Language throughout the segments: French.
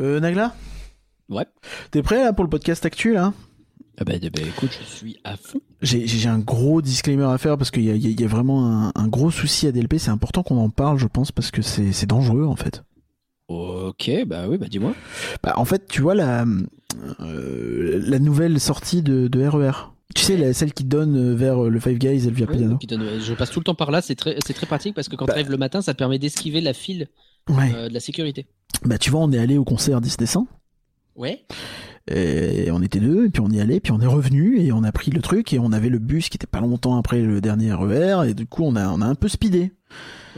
Euh, Nagla Ouais. T'es prêt là pour le podcast actuel là Ah bah, bah, écoute, je suis à fond. J'ai un gros disclaimer à faire parce qu'il y a, y a- vraiment un, un gros souci à DLP. C'est important qu'on en parle, je pense, parce que c'est dangereux en fait. Ok, bah oui, bah dis-moi. Bah, en fait, tu vois la, euh, la nouvelle sortie de, de RER. Tu sais, la- celle qui donne euh, vers le Five Guys et le Via Piano. Qui donne- je passe tout le temps par là, c'est très, très pratique parce que quand Bah. tu arrives le matin, ça te permet d'esquiver la file Ouais. euh, de la sécurité. Bah, tu vois, on est allé au concert 10 décembre. Ouais. Et on était deux, et puis on y allait, puis on est revenu, et on a pris le truc, et on avait le bus qui était pas longtemps après le dernier RER, et du coup, on a, on a un peu speedé.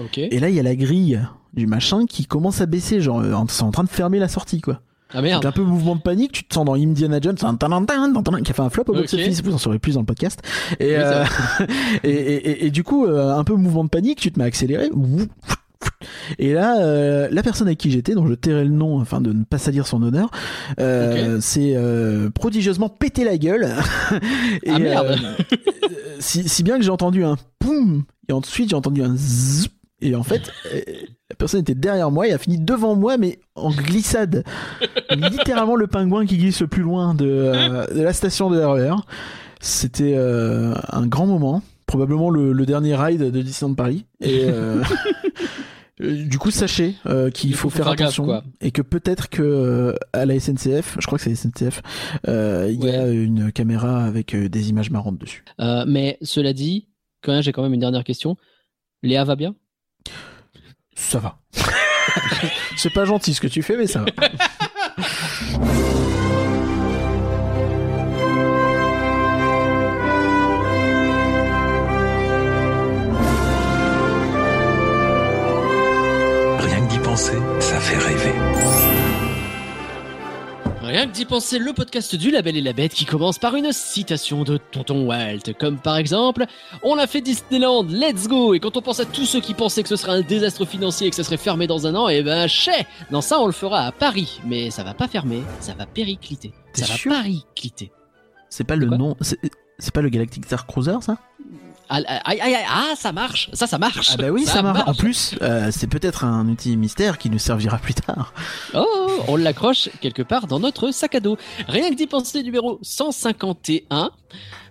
Ok. Et là, il y a la grille du machin qui commence à baisser, genre, euh, c'est en train de fermer la sortie, quoi. Ah merde. un peu mouvement de panique, tu te sens dans Indiana Jones, qui a fait un flop au Ok. box-office, vous en saurez plus dans le podcast. Et, euh, et, et, et- et du coup, un peu mouvement de panique, tu te mets à accélérer. Et là, euh, la personne avec qui j'étais, dont je tairai le nom afin de ne pas salir son honneur, euh, c'est euh, prodigieusement pété la gueule. et, Ah, merde. si, si bien que j'ai entendu un poum, et ensuite j'ai entendu un zzz, et en fait, la personne était derrière moi et a fini devant moi, mais en glissade. Littéralement le pingouin qui glisse le plus loin de, de la station de RER. C'était euh, un grand moment, probablement le, le dernier ride de Disneyland Paris. Et euh, du coup, sachez euh, qu'il Il faut, faut faire attention et que peut-être que euh, à la SNCF, je crois que c'est la SNCF, euh, il y a une caméra avec euh, des images marrantes dessus. Euh, mais cela dit, quand même, j'ai quand même une dernière question. Léa va bien? Ça va. c'est pas gentil ce que tu fais, mais ça va. penser, ça fait rêver. Rien que d'y penser, le podcast du Label et la Bête qui commence par une citation de Tonton Walt, comme par exemple On a fait Disneyland, let's go Et quand on pense à tous ceux qui pensaient que ce serait un désastre financier et que ça serait fermé dans un an, et ben chais Non, ça on le fera à Paris, mais ça va pas fermer, ça va péricliter. Ça va péricliter. C'est pas le nom. C'est pas le Galactic Star Cruiser, ça? Aïe, aïe, aïe, ah, ça marche Ça, ça marche Ah bah oui, ça, marche. En plus, euh, c'est peut-être un outil mystère qui nous servira plus tard. Oh, on l'accroche quelque part dans notre sac à dos. Rien que d'y penser, numéro 151.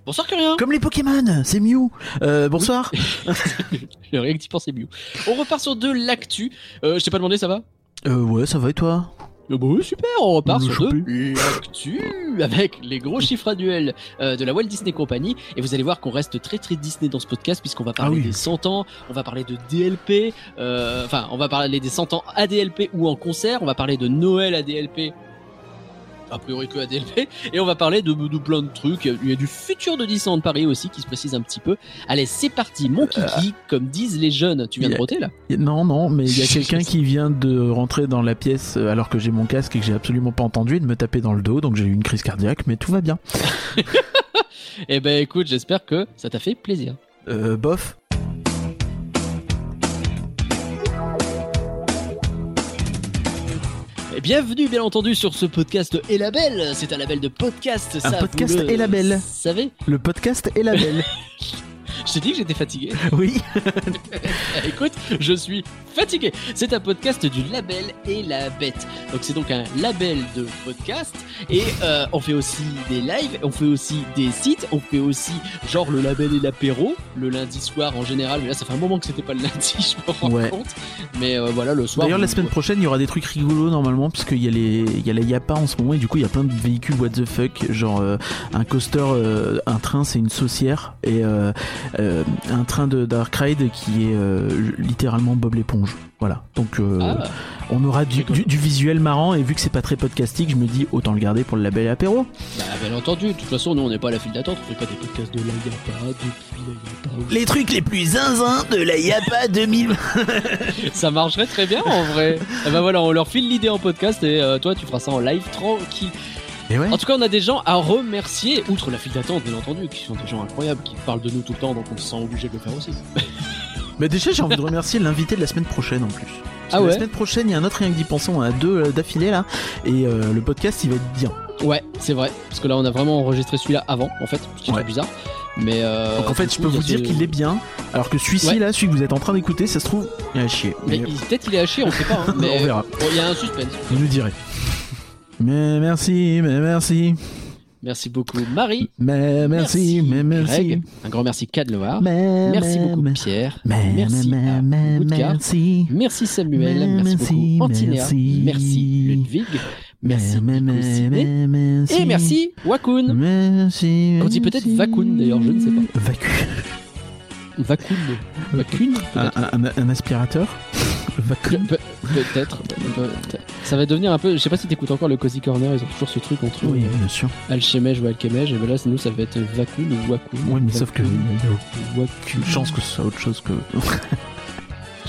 Bonsoir, Curien Comme les Pokémon, c'est Mew. Euh, bonsoir. Rien que d'y penser, mieux. On repart sur de l'actu. Euh, je t'ai pas demandé, ça va? Euh, ouais, ça va et toi? Euh, bah oui, super, on repart Le sur chopé. de l'actu avec les gros chiffres annuels euh, de la Walt Disney Company. Et vous allez voir qu'on reste très très Disney dans ce podcast puisqu'on va parler Ah oui. des 100 ans, on va parler de DLP, euh, enfin on va parler des 100 ans à DLP ou en concert, on va parler de Noël à DLP. A priori que à DLP, et on va parler de, de plein de trucs. Il y a du futur de Disneyland Paris aussi qui se précise un petit peu. Allez, c'est parti, mon kiki, comme disent les jeunes. Tu viens de Euh, roter là? Non, non, mais il y a quelqu'un qui vient de rentrer dans la pièce euh, alors que j'ai mon casque et que j'ai absolument pas entendu et de me taper dans le dos, donc j'ai eu une crise cardiaque, mais tout va bien. Eh ben écoute, j'espère que ça t'a fait plaisir. Euh, bof. Et bienvenue bien entendu sur ce podcast et label. C'est un label de podcast. Un ça, podcast vous le et label. savez Le podcast est la belle. Je t'ai dit que j'étais fatigué. oui. Écoute, je suis fatigué. C'est un podcast du label et la bête. Donc c'est donc un label de podcast et euh, on fait aussi des lives, on fait aussi des sites, on fait aussi genre le label et l'apéro le lundi soir en général. Mais là ça fait un moment que c'était pas le lundi, je me rends Ouais. compte. Mais euh, voilà le soir. D'ailleurs, la semaine prochaine, il y aura des trucs rigolos normalement, puisqu'il y a les, il y a la Yapa en ce moment, et du coup, il y a plein de véhicules what the fuck, genre euh, un coaster, un train, c'est une saucière, et euh, un train de Dark Ride qui est euh, littéralement Bob l'éponge. Voilà. Donc, euh, Ah, on aura du, Rigolo. du- du visuel marrant, et vu que c'est pas très podcastique, je me dis autant le garder pour le label apéro. bah, bien entendu. De toute façon, nous on n'est pas à la file d'attente. On fait pas des podcasts de la Yapa depuis la Yapa. Les trucs les plus zinzins de la Yapa 2000. Ça marcherait très bien en vrai. Et ben voilà, on leur file l'idée en podcast et euh, toi tu feras ça en live tranquille. Ouais. En tout cas, on a des gens à remercier, outre la file d'attente bien entendu, qui sont des gens incroyables, qui parlent de nous tout le temps, donc on se sent obligé de le faire aussi. Mais déjà, j'ai envie de remercier l'invité de la semaine prochaine en plus. Ah ouais La semaine prochaine, il y a un autre rien que d'y penser. On a deux euh, d'affilée là. Et euh, le podcast, il va être bien. Ouais, c'est vrai, parce que là on a vraiment enregistré celui-là avant, en fait, ce qui est Ouais. bizarre. Mais euh, Donc en fait, je peux vous dire ce- qu'il est bien. Alors que celui-ci Ouais. là, celui que vous êtes en train d'écouter, ça se trouve, il a chier. Mais Mais il- peut-être il est haché, on sait pas. hein, mais on verra. bon, il y a un suspense. Vous nous direz. Mais merci, mais merci. Merci beaucoup Marie. Mais merci, mais merci. Greg. Un grand merci Cad Loire. Mais, Merci mais, beaucoup mais- Pierre. mais, Merci à merci. Merci Samuel. Merci, merci, beaucoup Antinéa. merci. Merci Ludwig. Merci Ciné. merci. Et merci Wakun. Merci. On dit peut-être merci. Vakun, d'ailleurs, je ne sais pas. Vacu. Vakun. Vakun Un, peut-être. un- un aspirateur? Peut-être. Ça va devenir un peu. Je sais pas si t'écoutes encore le Cozy Corner, ils ont toujours ce truc entre Oui, euh, bien sûr. Alchemège ou Alchemège, et ben là, nous, ça va être Vakun ou Wakun. Oui, mais sauf que a Wakun. chance que ce soit autre chose que.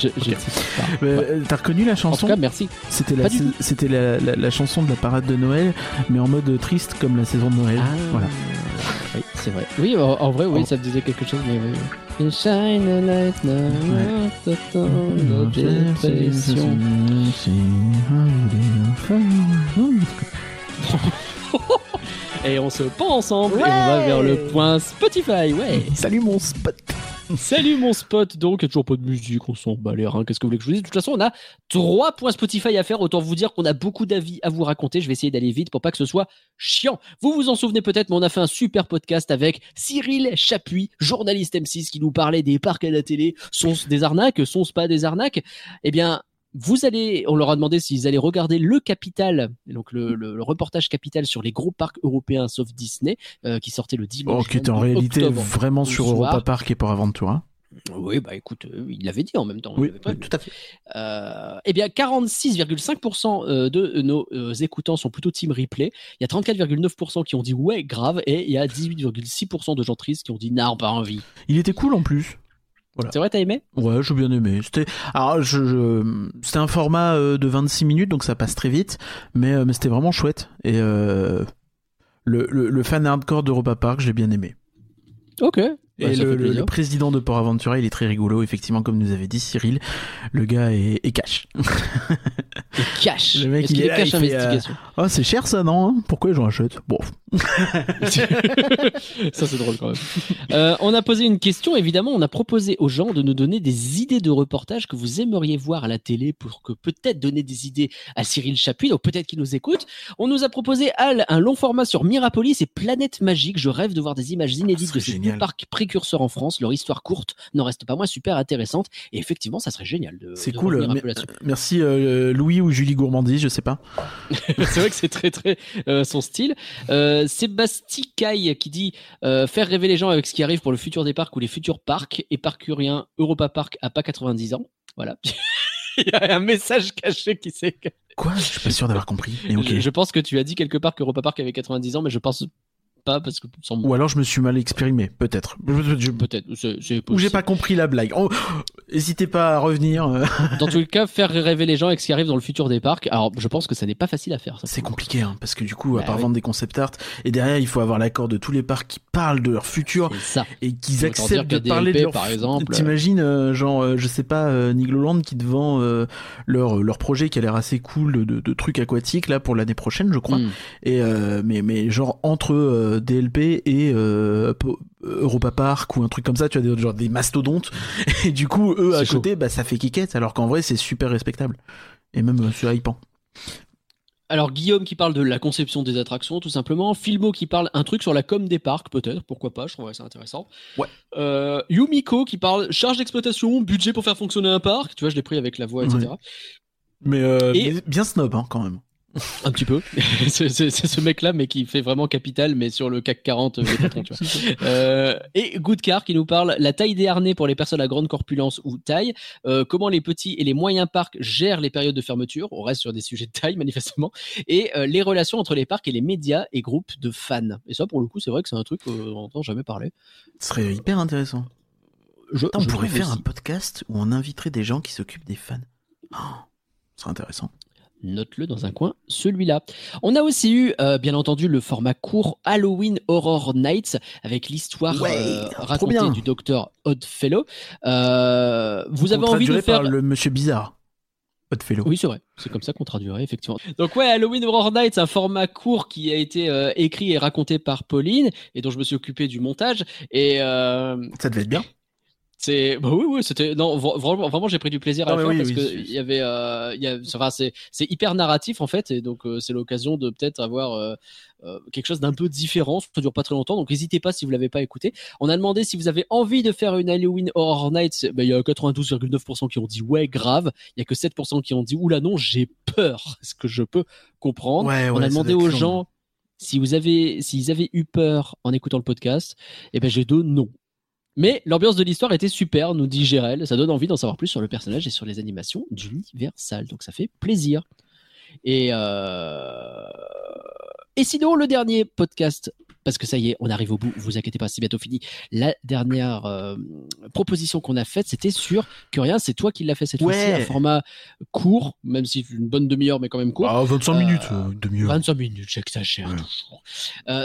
Je. Euh, T'as reconnu la En tout chanson cas, merci. C'était la, pas du tout. c'était la, la- la chanson de la parade de Noël, mais en mode triste comme la saison de Noël. Voilà. Oui, c'est vrai. Oui, en, en vrai, oui, ça me disait quelque chose, mais oui. Shine a light now, Ouais. Et on se pend ensemble et on va vers le point Spotify, ouais. Salut mon spot. Salut mon spot, donc toujours pas de musique, on s'en bat les reins, qu'est-ce que vous voulez que je vous dise? De toute façon, on a trois points Spotify à faire, autant vous dire qu'on a beaucoup d'avis à vous raconter, je vais essayer d'aller vite pour pas que ce soit chiant. Vous vous en souvenez peut-être, mais on a fait un super podcast avec Cyril Chapuis, journaliste M6, qui nous parlait des parcs à la télé, sont-ce des arnaques, sont-ce pas des arnaques? Eh bien, vous allez, on leur a demandé s'ils allaient regarder le Capital, donc le, le- le reportage Capital sur les gros parcs européens sauf Disney, euh, qui sortait le dimanche. Oh, qui était en 22 réalité vraiment sur soir. Europa Park et Port Aventura. Oui, bah écoute, euh, il l'avait dit en même temps. Oui, pas tout à fait. Euh, eh bien, 46,5% euh, de nos écoutants sont plutôt team replay. Il y a 34,9% qui ont dit ouais, grave, et il y a 18,6% de gens tristes qui ont dit non, pas envie. Il était cool en plus. Voilà. C'est vrai, t'as aimé? Ouais, j'ai bien aimé. C'était, alors, je, je- c'était un format euh, de 26 minutes, donc ça passe très vite, mais, euh, mais c'était vraiment chouette. Et euh, le, le, le fan hardcore d'Europa Park, j'ai bien aimé. Ok. Ouais, le, président de Port Aventura, il est très rigolo, effectivement, comme nous avait dit Cyril. Le gars est, est cash. Et cash. Le mec, Est-ce il est est là, cash il fait, investigation Oh, c'est cher ça, non hein Pourquoi j'en achète? Bon, Ça, c'est drôle quand même. Euh, on a posé une question, évidemment. On a proposé aux gens de nous donner des idées de reportages que vous aimeriez voir à la télé pour que peut-être donner des idées à Cyril Chapuis, donc peut-être qu'il nous écoute. On nous a proposé, Al, un long format sur Mirapolis et Planète Magique. Je rêve de voir des images inédites Ça de ces deux parcs précurseurs en France. Leur histoire courte n'en reste pas moins super intéressante. Et effectivement, ça serait génial de, c'est cool. là-dessus. merci euh, Louis ou Julie Gourmandise, je sais pas. c'est vrai que c'est très très euh, son style. Euh, Sébastien Caille qui dit euh, faire rêver les gens avec ce qui arrive pour le futur des parcs ou les futurs parcs. Épicurien Europa Park à pas 90 ans. Voilà. Il y a un message caché qui s'est. Quoi? Je suis pas sûr d'avoir compris. Mais. Je, je pense que tu as dit quelque part qu'Europa Park avait 90 ans, mais je pense pas parce que sans Ou alors je me suis mal exprimé, peut-être. Je- peut-être. Ou j'ai pas compris la blague. Oh, N'hésitez pas à revenir. euh, Dans tous les cas, faire rêver les gens avec ce qui arrive dans le futur des parcs. Alors, je pense que ça n'est pas facile à faire. C'est compliqué, hein, parce que du coup, à Bah part vendre des concept art, et derrière, il faut avoir l'accord de tous les parcs qui parlent de leur futur ça. et qu'ils acceptent de parler de leur par exemple, T'imagines, euh, genre, euh, je sais pas, euh, Nigloland qui te vend euh, leur leur projet qui a l'air assez cool de, de, de trucs aquatiques là pour l'année prochaine, je crois. Hmm. Et euh, mais mais genre entre euh, DLP et euh, Po- Europa Park ou un truc comme ça, tu as des genre des mastodontes. Et du coup, eux à chaud. côté, bah ça fait quiquette, alors qu'en vrai c'est super respectable. Et même euh, c'est hypant. Alors Guillaume qui parle de la conception des attractions tout simplement, Filmo qui parle un truc sur la com des parcs peut-être, pourquoi pas, je trouverais ça intéressant. Ouais. Euh, Yumiko qui parle charge d'exploitation, budget pour faire fonctionner un parc, tu vois je l'ai pris avec la voix etc. Mais, euh, Et- mais bien snob hein, quand même. Un petit peu, c'est ce mec là mais qui fait vraiment capital mais sur le CAC 40 euh, patrons tu vois. Euh, et Goodcar qui nous parle la taille des harnais pour les personnes à grande corpulence ou taille, euh, comment les petits et les moyens parcs gèrent les périodes de fermeture, on reste sur des sujets de taille manifestement, et euh, les relations entre les parcs et les médias et groupes de fans. Et ça pour le coup c'est vrai que c'est un truc euh, on n'entend jamais parler. Ce serait hyper intéressant. Je, on pourrait faire un podcast où on inviterait des gens qui s'occupent des fans. Oh, ce serait intéressant. Note-le dans un coin, celui-là. On a aussi eu, euh, bien entendu, le format court Halloween Horror Nights avec l'histoire Ouais, euh, racontée du docteur Oddfellow. Euh, vous avez envie de faire par le monsieur bizarre. Oddfellow. Oui, c'est vrai. C'est comme ça qu'on traduirait, effectivement. Donc ouais, Halloween Horror Nights, un format court qui a été euh, écrit et raconté par Pauline et dont je me suis occupé du montage. Et euh, Ça devait être bien. C'est bah oui oui c'était non vraiment vraiment j'ai pris du plaisir à le ouais, faire oui, parce oui, que il y avait euh, y a enfin c'est c'est hyper narratif en fait et donc euh, c'est l'occasion de peut-être avoir euh, euh, quelque chose d'un peu différent. Ça dure pas très longtemps donc n'hésitez pas si vous l'avez pas écouté. On a demandé si vous avez envie de faire une Halloween Horror Nights. Ben, il y a 92,9% qui ont dit ouais grave. Il y a que 7% qui ont dit oula non j'ai peur. Ce que je peux comprendre? Ouais, on ouais, a ça demandé aux gens si vous avez s'ils avaient eu peur en écoutant le podcast. Et ben j'ai deux non mais l'ambiance de l'histoire était super, nous dit Gérel. Ça donne envie d'en savoir plus sur le personnage et sur les animations d'Universal. Donc ça fait plaisir. Et, euh... et sinon, le dernier podcast, parce que ça y est, on arrive au bout, vous inquiétez pas, c'est bientôt fini. La dernière euh, proposition qu'on a faite, c'était sur Curien, c'est toi qui l'as fait cette Ouais. fois-ci, un format court, même si une bonne demi-heure, mais quand même court. Ah, 25 Euh, minutes, euh, demi-heure. 25 minutes, j'exagère Ouais. toujours.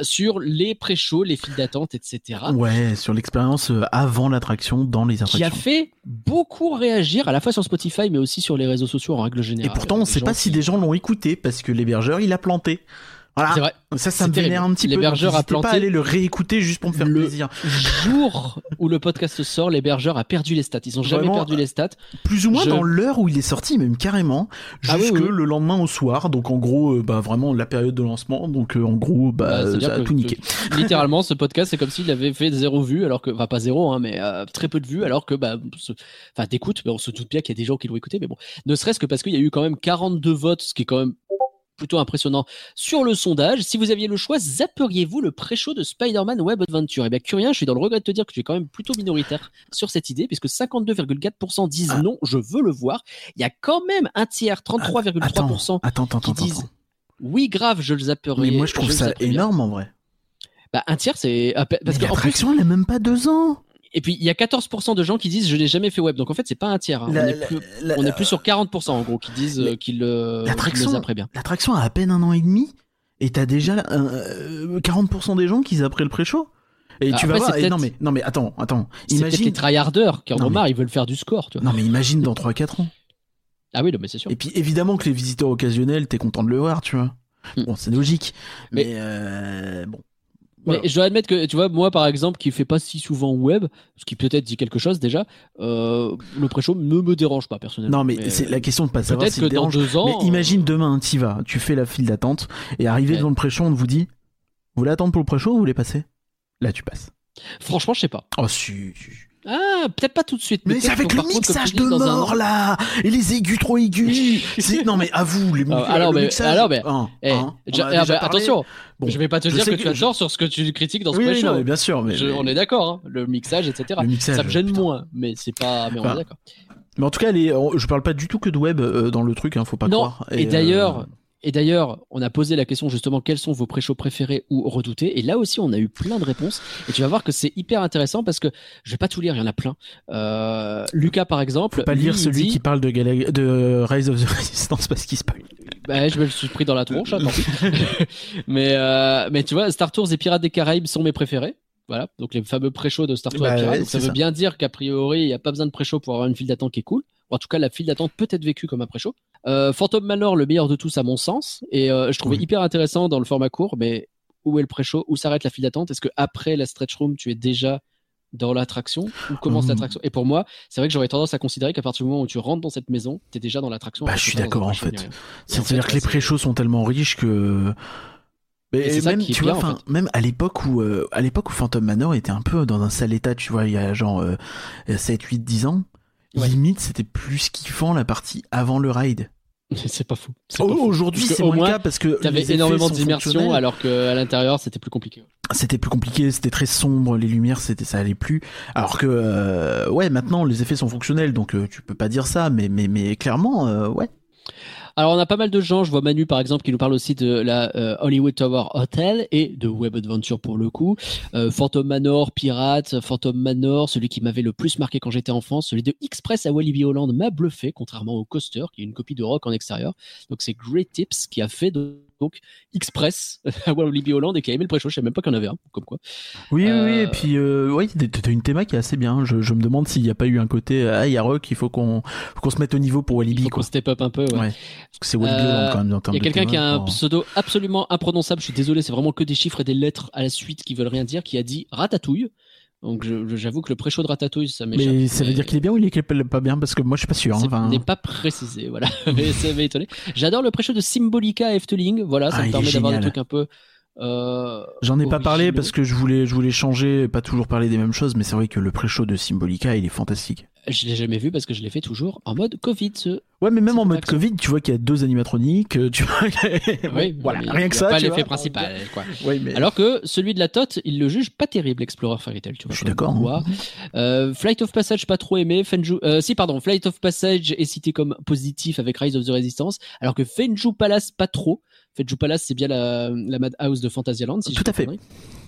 Sur les pré-shows, les files d'attente, etc Ouais, sur l'expérience avant l'attraction, dans les qui a attractions. fait beaucoup réagir à la fois sur Spotify mais aussi sur les réseaux sociaux en règle Et générale. pourtant, on Des sait pas si des gens l'ont écouté parce que l'hébergeur, il a planté. C'est Voilà. vrai. Ça, ça me C'est vénère un petit peu. L'hébergeur a n'hésitez pas planté aller le réécouter juste pour me faire le- plaisir. Jour où le podcast sort, l'hébergeur a perdu les stats. Ils ont jamais perdu les stats. Plus ou moins Je- dans l'heure où il est sorti, même carrément, Ah oui, jusque oui. le lendemain au soir. Donc en gros, euh, bah vraiment la période de lancement. Donc euh, en gros, bah, Bah, ça a tout niqué. Littéralement, ce podcast, c'est comme s'il avait fait zéro vue, alors que, enfin pas zéro, hein, mais euh, très peu de vues, alors que, bah, ce- enfin d'écoute, mais on se doute bien qu'il y a des gens qui l'ont écouté, mais bon, ne serait-ce que parce qu'il y a eu quand même 42 votes, ce qui est quand même plutôt impressionnant sur le sondage. Si vous aviez le choix, zapperiez-vous le pré-show de Spider-Man Web Adventure? Eh bien, Curien, je suis dans le regret de te dire que tu es quand même plutôt minoritaire sur cette idée, puisque 52,4% disent Ah. non, je veux le voir. Il y a quand même un tiers, 33,3% Attends, attends, qui attends, disent attends. oui, grave, je le zapperai. Mais moi, je trouve ça énorme en vrai. Bah, un tiers, c'est peine- parce Parce qu'en plus, l'attraction, elle a même pas deux ans. Et puis il y a 14% de gens qui disent je n'ai jamais fait web. Donc en fait, c'est pas un tiers. hein. La- on, est la- plus, la- on est plus sur 40% en gros qui disent euh, qu'ils le, qu'ils L'attraction- le zapperaient bien. L'attraction a à peine un an et demi et t'as déjà euh, 40% des gens qui zapperaient le pré-show. Et Ah, tu vas voir. et non mais non mais attends attends. C'est peut-être les Imagine. tryharders qui en ont marre, ils veulent faire du score, tu vois. Non mais imagine dans 3-4 ans. Ah oui, non, mais c'est sûr. Et puis évidemment que les visiteurs occasionnels, t'es content de le voir, tu vois. Hmm. Bon, c'est logique. Mais, Mais- euh, bon. Mais je dois admettre que, tu vois, moi par exemple, qui fait pas si souvent web, ce qui peut-être dit quelque chose déjà, euh, le pré-show ne me dérange pas personnellement. Non mais, Mais, c'est euh, la question de pas savoir si que dans dérange. deux ans. Mais imagine demain, t'y vas, tu fais la file d'attente et arrivé Ouais. devant le pré-show, on vous dit, vous voulez attendre pour le pré-show ou vous voulez passer? Là, tu passes. euh, Franchement, je sais pas. Oh si. si. Ah, peut-être pas tout de suite. Mais c'est avec le contre, mixage dis, de un mort là et les aigus trop aigus. Non mais avoue les Ah, alors, le mais- mixage. alors, mais- hein, Eh, hein, ah, bah, parlé. attention, Bon, je vais pas te dire que, que tu as je- tort sur ce que tu critiques dans ce Oui, non, mais bien sûr, mais, Je- mais- on est d'accord, hein, le mixage, etc. le mixage. ça me gêne putain. moins, mais c'est pas. Mais on est d'accord. Mais en tout cas, les, je parle pas du tout que de web euh, dans le truc, hein, faut pas Non, croire. et euh, d'ailleurs, Et d'ailleurs, on a posé la question justement quels sont vos pré-shows préférés ou redoutés? Et là aussi, on a eu plein de réponses. Et tu vas voir que c'est hyper intéressant parce que je vais pas tout lire, il y en a plein. Euh, Lucas, par exemple, faut pas lire celui dit- qui parle de, de Rise of the Resistance parce qu'il spoil. Bah, je me le suis pris dans la tronche, attends. mais, euh, mais tu vois, Star Tours et Pirates des Caraïbes sont mes préférés. Voilà, donc les fameux pré-shows de Star Tours Bah et Pirates. ouais, Donc, ça veut ça. bien dire qu'a priori, il n'y a pas besoin de pré-show pour avoir une file d'attente qui est cool. En tout cas, la file d'attente peut être vécue comme un pré-show. Euh, Phantom Manor, le meilleur de tous à mon sens. Et euh, je trouvais Oui. hyper intéressant dans le format court, mais où est le pré-show? Où s'arrête la file d'attente? Est-ce que après la stretch room, tu es déjà dans l'attraction? Où commence Mmh. l'attraction? Et pour moi, c'est vrai que j'aurais tendance à considérer qu'à partir du moment où tu rentres dans cette maison, tu es déjà dans l'attraction. Bah, je suis d'accord, en fait. C'est-à-dire fait, que les pré-shows sont tellement riches que. Et même, tu vois, bien, en même à l'époque où, euh, à l'époque où Phantom Manor était un peu dans un sale état, tu vois, il y a genre euh, 7, 8, 10 ans, Ouais. limite, c'était plus kiffant la partie avant le ride. C'est pas fou. Fou. Aujourd'hui, c'est au moins le cas parce que T'avais énormément d'immersion alors qu'à l'intérieur c'était plus compliqué. C'était plus compliqué, c'était très sombre, les lumières, c'était ça allait plus. Alors que, euh, ouais, maintenant les effets sont fonctionnels, donc euh, tu peux pas dire ça, mais mais mais clairement, euh, ouais. Alors on a pas mal de gens, je vois Manu par exemple qui nous parle aussi de la euh, Hollywood Tower Hotel et de Web Adventure pour le coup. Euh, Phantom Manor, Pirate, Phantom Manor, celui qui m'avait le plus marqué quand j'étais enfant, celui de Express à Walibi Holland m'a bluffé contrairement au Coaster qui est une copie de Rock en extérieur. Donc c'est Great Tips qui a fait de- donc Express à Walibi Holland et qui a aimé le pré-show, je sais même pas qu'il y en avait un, comme quoi. Oui, oui, oui, Euh, et puis euh, ouais, t'as- une théma qui est assez bien. Je, je me demande s'il n'y a pas eu un côté ah il y a Rock, il faut qu'on qu'on se mette au niveau pour Il Walibi faut qu'on step up un peu. ouais. Ouais. Parce que c'est Walibi Euh, Holland quand même Il y a quelqu'un qui a un pseudo absolument imprononçable. Je suis désolé, c'est vraiment que des chiffres et des lettres à la suite qui veulent rien dire. Qui a dit ratatouille. Donc j'avoue que le pré-show de Ratatouille, ça m'échappe. Mais ça veut dire qu'il est bien ou il est pas bien? Parce que moi, je suis pas sûr. hein. Enfin, n'est pas précisé, voilà. Mais ça m'a étonné. J'adore le pré-show de Symbolica Efteling. Voilà, ça Ah, me permet d'avoir des trucs un peu. Euh, J'en ai pas parlé parce que je voulais, je voulais changer, pas toujours parler des mêmes choses, mais c'est vrai que le pré-show de Symbolica, il est fantastique. Je l'ai jamais vu parce que je l'ai fait toujours en mode Covid. Ce... Ouais, mais même en mode ça. Covid, tu vois qu'il y a deux animatroniques, euh, tu vois. Oui, voilà, rien que ça. Pas l'effet principal, quoi. Oui, mais. Alors que celui de la Tote, il le juge pas terrible, Explorer Fairy Tail, tu vois. je suis d'accord. hein. Euh, Flight of Passage, pas trop aimé. Fenju, euh, si, pardon, Flight of Passage est cité comme positif avec Rise of the Resistance, alors que Fenju Palace, pas trop. Fenju Palace, c'est bien la, la Madhouse de Fantasyland, si Tout à fait. de.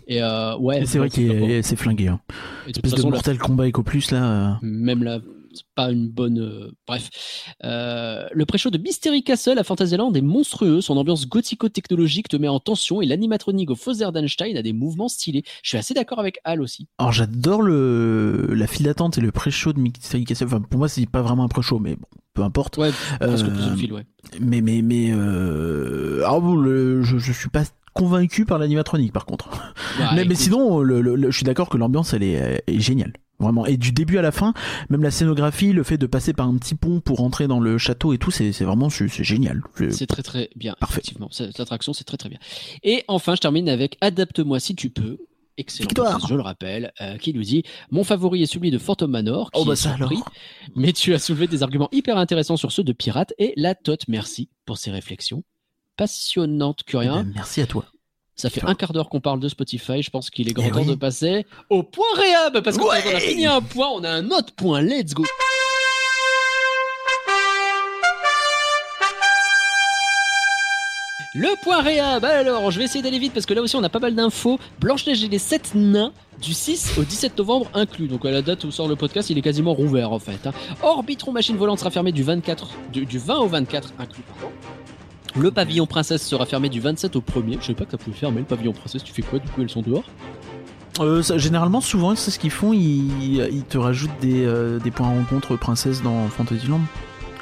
Et euh, ouais. C'est vrai qu'il c'est flingué. Hein. De Espèce de façon, la- Mortal Kombat Eco Plus là. euh. même là, c'est pas une bonne. euh, Bref, Euh, le pré-show de Mystery Castle à Fantasyland est monstrueux. Son ambiance gothico-technologique te met en tension et l'animatronique au Foser d'Einstein a des mouvements stylés. Je suis assez d'accord avec Al aussi. Alors j'adore le la file d'attente et le pré-show de Mystery Castle. Enfin pour moi c'est pas vraiment un pré-show, mais bon, peu importe. Ouais, presque Euh, plus le fil, ouais. Mais mais mais alors bon, le- je, je suis pas convaincu par l'animatronique par contre. Ouais, mais, mais sinon le, le- le- je suis d'accord que l'ambiance elle est, est géniale. Vraiment. Et du début à la fin, même la scénographie, le fait de passer par un petit pont pour entrer dans le château et tout, c'est vraiment c'est génial. C'est très très bien, Parfait. effectivement. Cette attraction, c'est très très bien. Et enfin, je termine avec Adapte-moi si tu peux. Excellent. Victoire. Je le rappelle, euh, qui nous dit Mon favori est celui de Phantom Manor. Qui Oh bah est ça surpris, alors. Mais tu as soulevé des arguments hyper intéressants sur ceux de Pirate et la Tote. Merci pour ces réflexions passionnantes, Eh Curien. ben, merci à toi. Ça fait un quart d'heure qu'on parle de Spotify. Je pense qu'il est grand Eh temps oui. de passer au point réhab parce qu'on Ouais. on a fini un point, on a un autre point. Let's go. Le point réhab. Alors, je vais essayer d'aller vite parce que là aussi on a pas mal d'infos. Blanche-Neige et les 7 nains du 6 au 17 novembre inclus. Donc à la date où sort le podcast, il est quasiment rouvert en fait. hein. Orbitron machine volante sera fermé du 24 du, du 20 au 24 inclus. Le pavillon princesse sera fermé du 27 au 1er. Je sais pas que ça pouvait fermer le pavillon princesse. Tu fais quoi Du coup, elles sont dehors. Euh, ça- généralement, souvent, c'est ce qu'ils font. Ils, ils te rajoutent des, euh, des points rencontre princesse dans Fantasyland.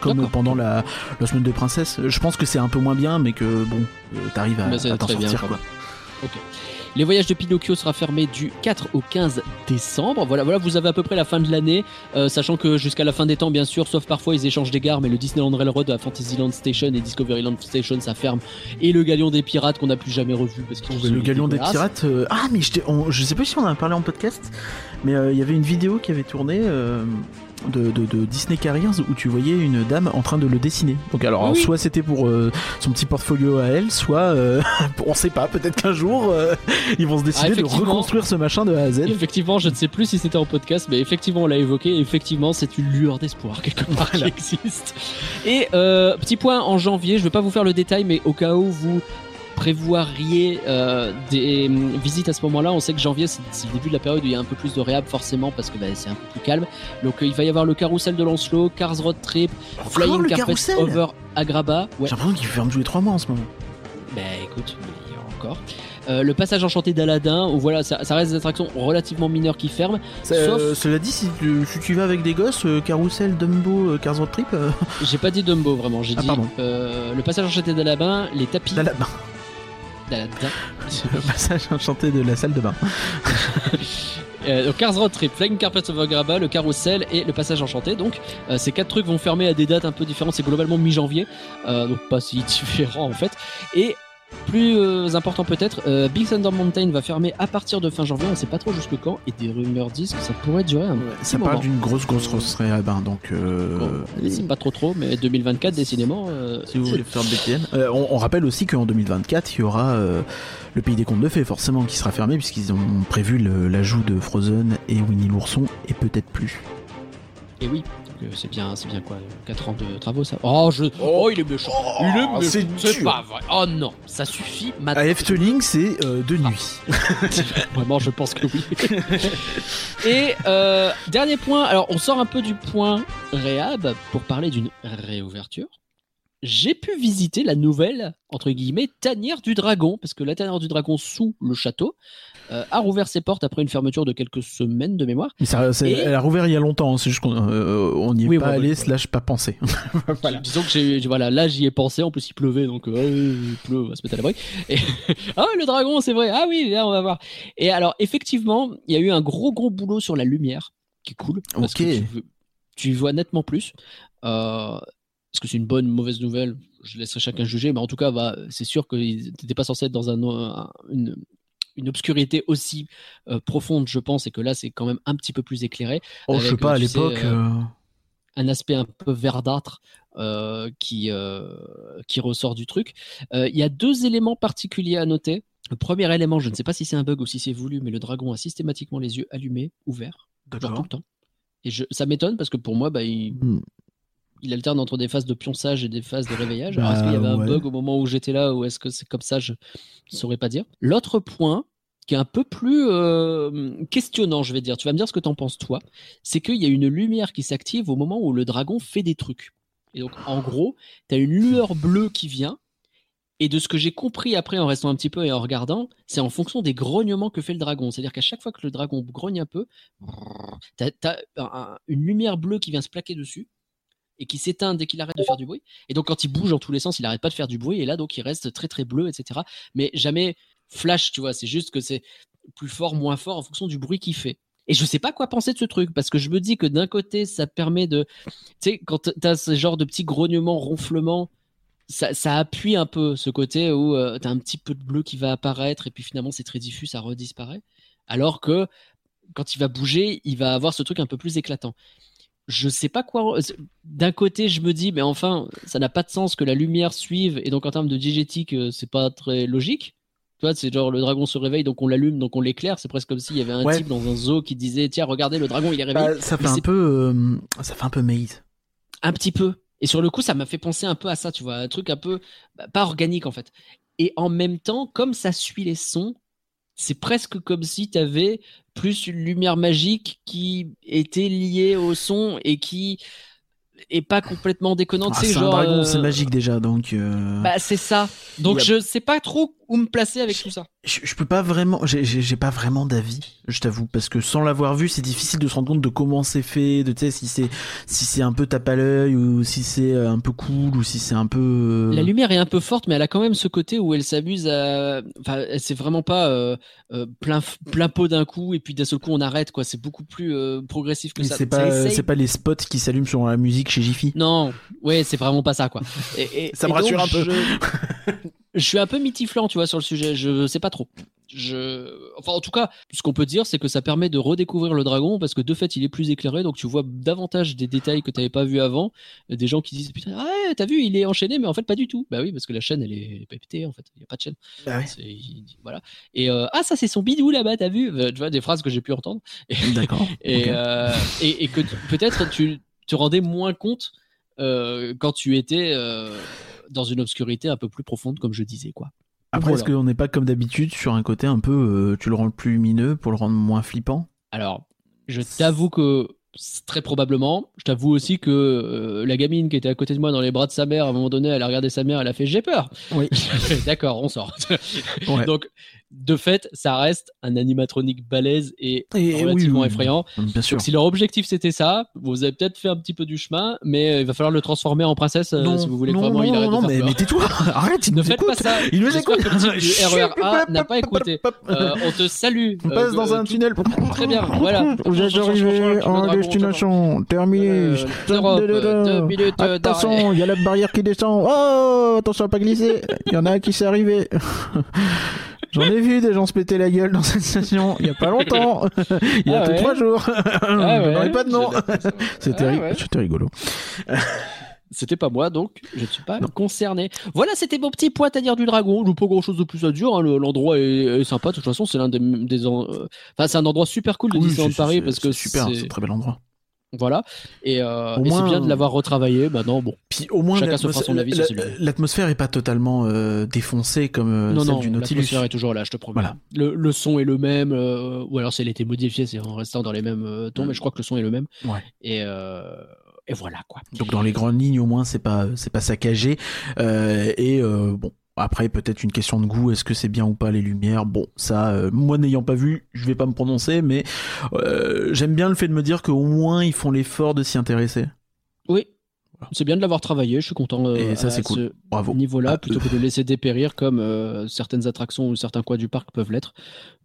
Comme pendant la, la semaine de princesse. Je pense que c'est un peu moins bien, mais que bon, euh, t'arrives à, Bah, à t'en bien, sortir. Les voyages de Pinocchio sera fermé du 4 au 15 décembre. Voilà, voilà, vous avez à peu près la fin de l'année, euh, sachant que jusqu'à la fin des temps, bien sûr, sauf parfois ils échangent des gares, mais le Disneyland Railroad à Fantasyland Station et Discoveryland Station, ça ferme. Et le Galion des Pirates qu'on n'a plus jamais revu parce qu'ils sont le galion des pirates. euh, Ah, mais je, on- je sais pas si on en a parlé en podcast, mais euh, il y avait une vidéo qui avait tourné de, de- de Disney Carriers où tu voyais une dame en train de le dessiner. Donc, alors, Oui. soit c'était pour euh, son petit portfolio à elle, soit euh, on sait pas, peut-être qu'un jour euh, ils vont se décider de Ah, reconstruire ce machin de A à Z. Effectivement, je ne sais plus si c'était en podcast, mais effectivement, on l'a évoqué. Effectivement, c'est une lueur d'espoir quelque part Voilà. qui existe. Et euh, petit point en janvier, je ne vais pas vous faire le détail, mais au cas où vous prévoiriez euh, des hum, visites à ce moment-là, on sait que janvier c'est le début de la période où il y a un peu plus de réhab forcément parce que bah, c'est un peu plus calme. Donc euh, il va y avoir le carrousel de Lancelot, Cars Road Trip, Flying le Carpet carrousel Over Agrabah. Ouais. J'ai l'impression qu'il ferme les trois mois en ce moment. Bah écoute, il y a encore. Euh, le passage enchanté d'Aladin, voilà, ça, ça reste des attractions relativement mineures qui ferment. Ça- Sauf- euh, cela dit, si tu, si tu vas avec des gosses, euh, Carousel, Dumbo, euh, Cars Road Trip, euh, J'ai pas dit Dumbo vraiment, j'ai Ah, dit euh, le passage enchanté d'Alabin, les tapis d'Aladin. le passage enchanté de la salle de bain. Euh, donc Cars Road Trip, Flying Carpet over Graba, le carrousel et le passage enchanté. Donc euh, ces quatre trucs vont fermer à des dates un peu différentes. C'est globalement mi-janvier, euh, donc pas si différent en fait. Et plus euh, important peut-être, euh, Big Thunder Mountain va fermer à partir de fin janvier. On sait pas trop jusque quand. Et des rumeurs disent que ça pourrait durer un petit Ça moment. parle d'une grosse, grosse, grosse réhab, hein, donc... euh, Bon, c'est pas trop trop, mais 2024 décidément. euh, Si vous voulez faire BTN. Euh, on, on rappelle aussi qu'en 2024, il y aura euh, le Pays des Contes de Fées, forcément, qui sera fermé, puisqu'ils ont prévu l'ajout de Frozen et Winnie l'ourson, et peut-être plus. Et oui, donc, euh, c'est bien, c'est bien quoi, 4 ans de travaux ça. Oh, je... oh il est méchant. il est méchant. c'est C'est pas vrai. Oh non, ça suffit maintenant. À Efteling, c'est euh, de nuit. Vraiment, je pense que oui. Et euh, dernier point, alors on sort un peu du point réhab pour parler d'une réouverture. j'ai pu visiter la nouvelle, entre guillemets, tanière du dragon, parce que la tanière du dragon sous le château euh, a rouvert ses portes après une fermeture de quelques semaines de mémoire. Mais ça, Et- Elle a rouvert il y a longtemps, hein, c'est juste qu'on euh, n'y est Oui, pas bon, allé, oui. slash pas pensé. voilà. Disons que j'ai, voilà, là j'y ai pensé, en plus il pleuvait, donc euh, ouais, il pleut, on va se mettre à l'abri. Et ah le dragon, c'est vrai, ah oui, là on va voir. Et alors effectivement, il y a eu un gros gros boulot sur la lumière, qui est cool, parce que tu, tu vois nettement plus. Euh, est-ce que c'est une bonne ou mauvaise nouvelle? Je laisserai chacun juger, mais en tout cas, bah, c'est sûr que t'étais pas censé être dans un, un- une, une obscurité aussi euh, profonde, je pense, et que là c'est quand même un petit peu plus éclairé. Oh, je sais Avec, pas, à l'époque. euh, euh, un aspect un peu verdâtre euh, qui, euh, qui ressort du truc. Euh, Il y a deux éléments particuliers à noter. Le premier élément, je ne sais pas si c'est un bug ou si c'est voulu, mais le dragon a systématiquement les yeux allumés, ouverts, genre tout le temps. Et je, ça m'étonne parce que pour moi, bah, il, Hmm. Il alterne entre des phases de pionçage et des phases de réveillage. Alors, Bah, est-ce qu'il y avait un bug au moment où j'étais là ou est-ce que c'est comme ça Je ne saurais pas dire. L'autre point qui est un peu plus euh, questionnant, je vais dire, tu vas me dire ce que t'en penses toi, c'est qu'il y a une lumière qui s'active au moment où le dragon fait des trucs. Et donc, en gros, tu as une lueur bleue qui vient. Et de ce que j'ai compris après en restant un petit peu et en regardant, c'est en fonction des grognements que fait le dragon. C'est-à-dire qu'à chaque fois que le dragon grogne un peu, t'as as une lumière bleue qui vient se plaquer dessus et qui s'éteint dès qu'il arrête de faire du bruit. Et donc quand il bouge dans tous les sens, il arrête pas de faire du bruit et là donc il reste très très bleu, etc. Mais jamais flash, tu vois. C'est juste que c'est plus fort, moins fort en fonction du bruit qu'il fait. Et je sais pas quoi penser de ce truc parce que je me dis que d'un côté ça permet de, tu sais, quand t'as ce genre de petits grognements, ronflements, ça, appuie un peu ce côté où euh, t'as un petit peu de bleu qui va apparaître et puis finalement c'est très diffus, ça redisparaît. Alors que quand il va bouger, il va avoir ce truc un peu plus éclatant. Je sais pas quoi. D'un côté, je me dis, mais enfin, ça n'a pas de sens que la lumière suive, et donc en termes de diégétique, euh, c'est pas très logique. Tu vois, c'est genre le dragon se réveille, donc on l'allume, donc on l'éclaire. C'est presque comme s'il y avait un Ouais. type dans un zoo qui disait, tiens, regardez, le dragon, il est réveillé. Bah, ça fait Mais un peu, euh, ça fait un peu maze. Un petit peu. Et sur le coup, ça m'a fait penser un peu à ça, tu vois, un truc un peu bah, pas organique en fait. Et en même temps, comme ça suit les sons, c'est presque comme si tu avais plus une lumière magique qui était liée au son et qui est pas complètement déconnante. Ah, c'est un genre, dragon, euh, c'est magique déjà, donc. euh, Bah c'est ça. Donc je sais pas trop où me placer avec tout ça. Je, je peux pas vraiment, j'ai- pas vraiment d'avis, je t'avoue, parce que sans l'avoir vu, c'est difficile de se rendre compte de comment c'est fait, de tu sais si c'est si c'est un peu tape à l'œil ou si c'est euh, un peu cool ou si c'est un peu. euh, La lumière est un peu forte, mais elle a quand même ce côté où elle s'amuse à. Enfin, c'est vraiment pas euh, plein, plein pot d'un coup et puis d'un seul coup on arrête, quoi. C'est beaucoup plus euh, progressif que mais ça. C'est pas c'est pas les spots qui s'allument sur la musique chez Jiffy. Non, ouais, c'est vraiment pas ça, quoi. Et, et- Ça me et donc, rassure un peu. Je... je suis un peu mitiflant, tu vois, sur le sujet. Je sais pas trop. Je... Enfin, en tout cas, ce qu'on peut dire, c'est que ça permet de redécouvrir le dragon parce que de fait, il est plus éclairé, donc tu vois davantage des détails que tu n'avais pas vu avant. Des gens qui disent putain, ah ouais, t'as vu, il est enchaîné, mais en fait pas du tout. Bah oui, parce que la chaîne, elle est, elle est pas pétée, en fait. Il y a pas de chaîne. Ah ouais. C'est- il- Voilà. Et euh, ah, ça c'est son bidou là-bas, t'as vu? Euh, Tu vois des phrases que j'ai pu entendre. D'accord. Et, euh, et, et que peut-être tu te rendais moins compte euh, quand tu étais dans une obscurité un peu plus profonde, comme je disais, quoi. Après, est-ce qu'on n'est pas comme d'habitude sur un côté un peu, euh, tu le rends plus lumineux pour le rendre moins flippant? Alors, je t'avoue que très probablement. Je t'avoue aussi que euh, la gamine qui était à côté de moi dans les bras de sa mère, à un moment donné, elle a regardé sa mère, elle a fait j'ai peur. Oui. D'accord, on sort. Ouais. Donc, de fait, ça reste un animatronique balèze et, Et- relativement oui, oui, effrayant. Bien sûr. Donc, si leur objectif c'était ça, vous avez peut-être fait un petit peu du chemin, mais euh, il va falloir le transformer en princesse euh, si vous voulez non, vraiment il non, arrête non, de faire mais, mais tais-toi, arrête, il Ne nous faites écoute. pas ça. Il nous écoute. que le type du RERA n'a pas écouté. Euh, on te salue. On passe Euh, dans un tunnel. Très bien, voilà. Vous êtes arrivé en destination. Terminé. Stop, Europe, de, de, de. deux minutes d'arrêt. Attention, il y a la barrière qui descend. Oh, attention à pas glisser. Il y en a un qui s'est arrivé. J'en ai vu des gens se péter la gueule dans cette station il y a pas longtemps. il y a Ah ouais. trois jours. Ah ouais, n'aurais pas de nom. C'était Ah ouais. rigolo. C'était pas moi, donc je ne suis pas Non. concerné. Voilà, c'était mon petit point à dire du dragon. Je pas grand chose de plus à dire. hein. Le- L'endroit est, est sympa. De toute façon, c'est l'un des, des en- enfin, c'est un endroit super cool de Oui, Disneyland Paris parce que super, c'est un très bel endroit. Voilà. Et, euh, et c'est bien de l'avoir retravaillé. Maintenant, bon. Puis au moins Chacun se fera son avis l'atmosphère est pas totalement euh, défoncée comme euh, non, celle non, du Nautilus. l'atmosphère est toujours là, je te promets. Voilà. Le, le son est le même, euh, ou alors si elle a été modifiée, c'est en restant dans les mêmes euh, tons, Mm. mais je crois que le son est le même. Ouais. Et, euh, et voilà quoi. Donc dans les grandes lignes au moins c'est pas c'est pas saccagé euh, et euh, bon après peut-être une question de goût est-ce que c'est bien ou pas les lumières? Bon ça euh, moi n'ayant pas vu je vais pas me prononcer mais euh, j'aime bien le fait de me dire qu'au moins ils font l'effort de s'y intéresser. Oui. C'est bien de l'avoir travaillé, je suis content euh, Et ça, à cool. ce Bravo. niveau-là, Ah, plutôt que de laisser dépérir comme euh, certaines attractions ou certains coins du parc peuvent l'être.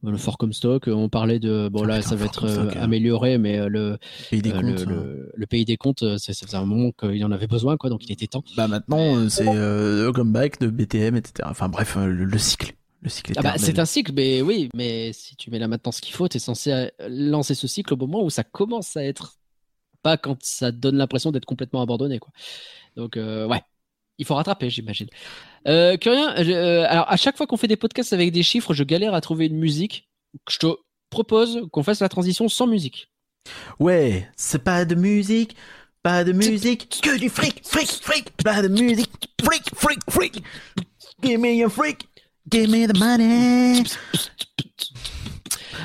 Le Fort Comstock, on parlait de... Bon Ah, là, putain, ça va être euh, Comstock, hein. amélioré, mais euh, le, Pays des euh, comptes. le, hein. le- le pays des comptes, euh, ça faisait un moment qu'il en avait besoin, quoi, donc il était temps. Bah maintenant euh, c'est euh, le comeback de BTM etc. Enfin bref euh, le, le cycle le cycle Ah bah, c'est un cycle, mais oui, mais si tu mets là maintenant ce qu'il faut, tu es censé euh, lancer ce cycle au moment où ça commence à être pas quand ça donne l'impression d'être complètement abandonné, quoi. Donc, euh, ouais, il faut rattraper, j'imagine. Euh, Curien, euh, alors à chaque fois qu'on fait des podcasts avec des chiffres, je galère à trouver une musique. Je te propose qu'on fasse la transition sans musique. Ouais, c'est pas de musique, pas de musique, que du fric, fric, fric, pas de musique, fric, fric, fric. Give me your fric, give me the money.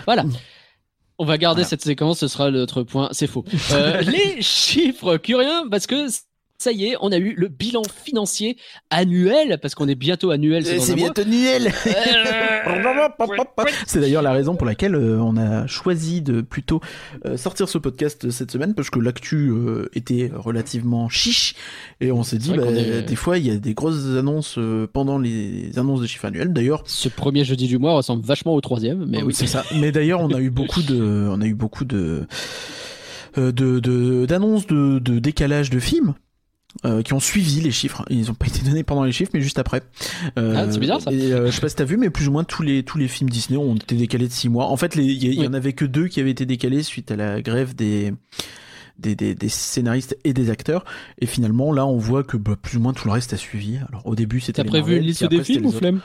Voilà. On va garder Voilà. cette séquence, ce sera notre point. C'est faux. Euh, les chiffres, Curien, parce que ça y est, on a eu le bilan financier annuel, parce qu'on est bientôt annuel. C'est bientôt Noël. Euh, C'est d'ailleurs la raison pour laquelle euh, on a choisi de plutôt euh, sortir ce podcast cette semaine parce que l'actu euh, était relativement chiche et on s'est dit bah, est- des fois il y a des grosses annonces euh, pendant les annonces de chiffres annuels. D'ailleurs, Ce premier jeudi du mois ressemble vachement au troisième, mais oui, oui. c'est ça. Mais d'ailleurs, on a eu beaucoup de, on a eu beaucoup de, de, de- d'annonces de, de décalage de films. Euh, qui ont suivi les chiffres. Ils n'ont pas été donnés pendant les chiffres, mais juste après. Euh, Ah, c'est bizarre, ça. Et, euh, je sais pas si t'as vu, mais plus ou moins tous les tous les films Disney ont été décalés de six mois. En fait, il y, en avait que deux qui avaient été décalés suite à la grève des des, des, des scénaristes et des acteurs. Et finalement, là, on voit que bah, plus ou moins tout le reste a suivi. Alors au début, c'était T'as prévu Marvel, une liste des films ou flemme?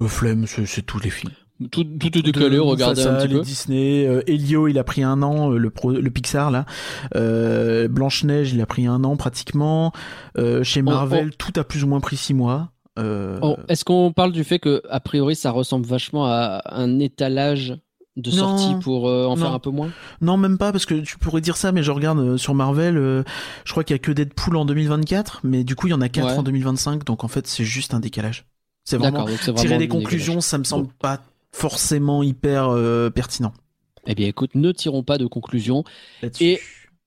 Euh, Flemme, c'est c'est tous les films. Tout, tout est décalé, de regardez un petit les peu. Disney, euh, Elio, il a pris un an, euh, le, pro, le Pixar là. Euh, Blanche Neige, il a pris un an pratiquement. Euh, chez Marvel, tout a plus ou moins pris six mois. Oh, Est-ce qu'on parle du fait que, a priori, ça ressemble vachement à un étalage de Non. sortie pour euh, en Non. faire un peu moins? Non, même pas parce que tu pourrais dire ça, mais je regarde euh, sur Marvel, euh, je crois qu'il y a que Deadpool en 2024, mais du coup il y en a quatre Ouais. en 2025, donc en fait c'est juste un décalage. C'est vraiment tirer des décalage. conclusions, ça me semble pas forcément hyper euh, pertinent. Eh bien, écoute, ne tirons pas de conclusions. là-dessus. Et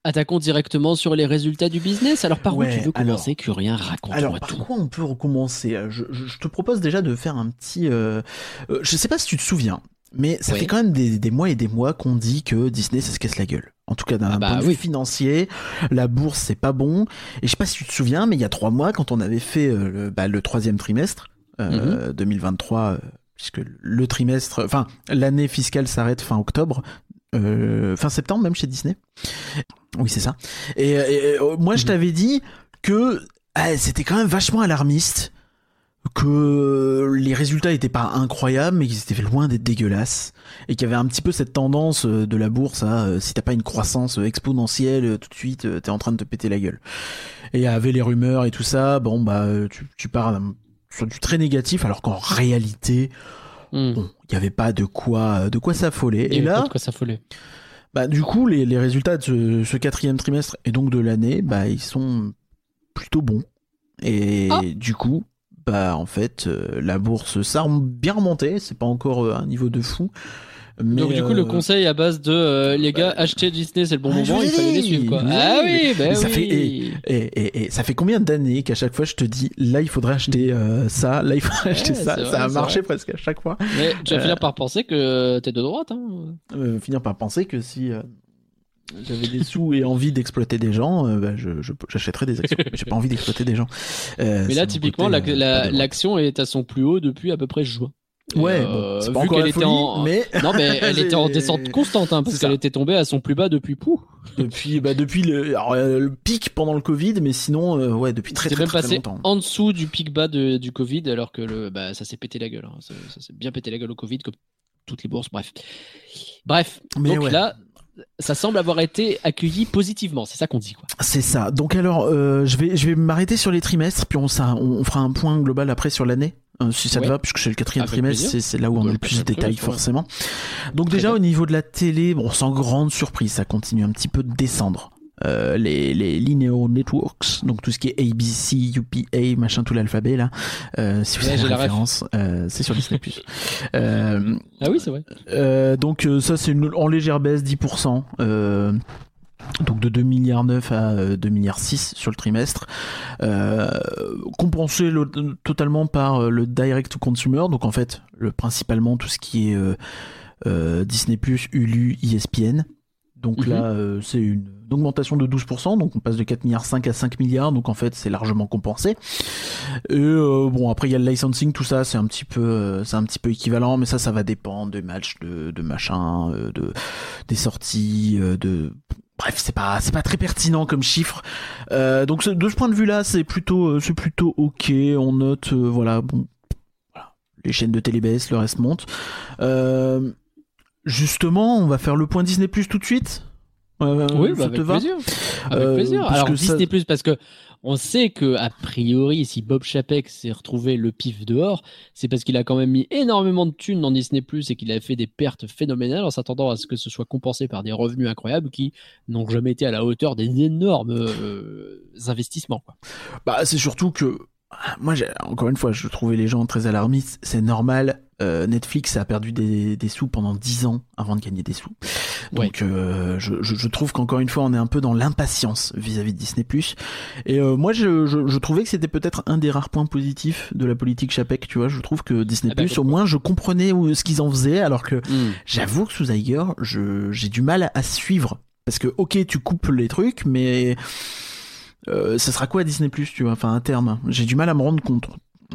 Attaquons directement sur les résultats du business. Alors, par où tu veux alors- commencer, Curien? Raconte-moi Alors, par tout. quoi on peut recommencer? Je, je- je te propose déjà de faire un petit. euh, euh, je sais pas si tu te souviens, mais ça Oui. fait quand même des, des mois et des mois qu'on dit que Disney, ça se casse la gueule. En tout cas, d'un Ah bah point de oui. vue financier, la bourse, c'est pas bon. Et je sais pas si tu te souviens, mais il y a trois mois, quand on avait fait euh, le, bah, le troisième trimestre euh, 2023, euh, puisque le trimestre, enfin l'année fiscale s'arrête fin octobre, euh, fin septembre même chez Disney. Oui, c'est ça. Et, et, euh, moi, je Mhm. t'avais dit que ah, c'était quand même vachement alarmiste, que les résultats étaient pas incroyables, mais qu'ils étaient loin d'être dégueulasses, et qu'il y avait un petit peu cette tendance euh, de la bourse à si t'as pas une croissance exponentielle tout de suite, t'es en train de te péter la gueule. Et il y avait les rumeurs et tout ça, bon bah tu, tu pars sur du très négatif, alors qu'en réalité, Hmm. il y avait pas de quoi de quoi s'affoler. Et pas là, de quoi s'affoler. bah, du coup, les, les résultats de ce, ce quatrième trimestre et donc de l'année, bah, ils sont plutôt bons. Et Ah. du coup, bah, en fait, euh, la bourse, ça a bien remonté. C'est pas encore euh, un niveau de fou. Mais, Donc, du coup, le euh, conseil à base de euh, les gars, achetez Disney, c'est le bon Ah, je moment, il ai fallait les suivre, quoi. je ai Ah oui, ben Mais ça oui. fait- Et, et, et ça fait combien d'années qu'à chaque fois je te dis là il faudrait acheter euh, ça, là il faudrait acheter Ouais, ça, ça a marché presque à chaque fois. Mais tu vas Euh, finir par penser que t'es de droite, hein. Euh, finir par penser que si euh, j'avais des sous et envie d'exploiter des gens, euh, bah, je, je- j'achèterais des actions. Mais j'ai pas envie d'exploiter des gens. Euh, Mais là, typiquement, côté, la- la- l'action est à son plus haut depuis à peu près juin. Et, Ouais, euh, bon, c'est pas vu encore qu'elle était en... mais Non, mais elle était en descente constante, hein, parce qu'elle était tombée à son plus bas depuis pou. depuis, bah, depuis le, alors, euh, le pic pendant le Covid, mais sinon, euh, ouais, depuis très très, même très, passé longtemps. en dessous du pic bas de- du Covid, alors que le, bah, ça s'est pété la gueule. hein. Ça, ça s'est bien pété la gueule au Covid, comme toutes les bourses. Bref. Bref. Mais Donc ouais. là, ça semble avoir été accueilli positivement. C'est ça qu'on dit, quoi. C'est ça. Donc alors, euh, je vais, je vais m'arrêter sur les trimestres, puis on, ça, on, on fera un point global après sur l'année. Euh, si ça te va, puisque c'est le quatrième Avec trimestre, c'est c'est là où on Ouais, a le plus de détails ouais. forcément. Donc Très déjà bien. au niveau de la télé, bon, sans grande surprise, ça continue un petit peu de descendre. euh, les, les linear networks, donc tout ce qui est ABC, UPA, machin, tout l'alphabet là. Euh, si vous Ouais, avez la référence, euh, c'est sur Disney+. euh, Ah oui, c'est vrai. euh, donc euh, ça c'est une- en légère baisse 10%. Euh, donc de 2 milliards 9 à euh, 2 milliards 6 sur le trimestre, euh, compensé le- totalement par euh, le direct to consumer. Donc en fait, le principalement tout ce qui est euh, euh, Disney+, Hulu, ESPN. Donc Mhm. là, euh, c'est une augmentation de 12%, donc on passe de 4 milliards 5 à 5 milliards, donc en fait c'est largement compensé. Et euh, bon après il y a le licensing, tout ça c'est un petit peu, euh, c'est un petit peu équivalent, mais ça ça va dépendre des matchs, de, de machin, euh, de des sorties, euh, de bref c'est pas c'est pas très pertinent comme chiffre. Euh, donc de ce point de vue là c'est plutôt euh, c'est plutôt ok. On note euh, voilà bon les chaînes de télé baissent, le reste monte. Justement on va faire le point Disney Plus tout de suite. Euh, Oui, ça bah, avec plaisir. Avec Euh, plaisir. parce Alors que ça- Disney Plus, parce que on sait que a priori, si Bob Chapek s'est retrouvé le pif dehors, c'est parce qu'il a quand même mis énormément de thunes dans Disney Plus et qu'il a fait des pertes phénoménales en s'attendant à ce que ce soit compensé par des revenus incroyables qui n'ont jamais été à la hauteur des énormes euh, investissements. Quoi. Bah, c'est surtout que moi, encore une fois, je trouvais les gens très alarmistes. C'est normal. Euh, Netflix a perdu des, des sous pendant 10 ans avant de gagner des sous. Donc, euh, je, je, je trouve qu'encore une fois, on est un peu dans l'impatience vis-à-vis de Disney+. Et euh, moi, je, je, je trouvais que c'était peut-être un des rares points positifs de la politique Chapek. Tu vois, je trouve que Disney+, Ah au moins, je comprenais où- ce qu'ils en faisaient, alors que J'avoue que sous Iger, j'ai du mal à suivre parce que ok, tu coupes les trucs, mais euh, ça sera quoi Disney Plus, tu vois Enfin, à terme, j'ai du mal à me rendre compte,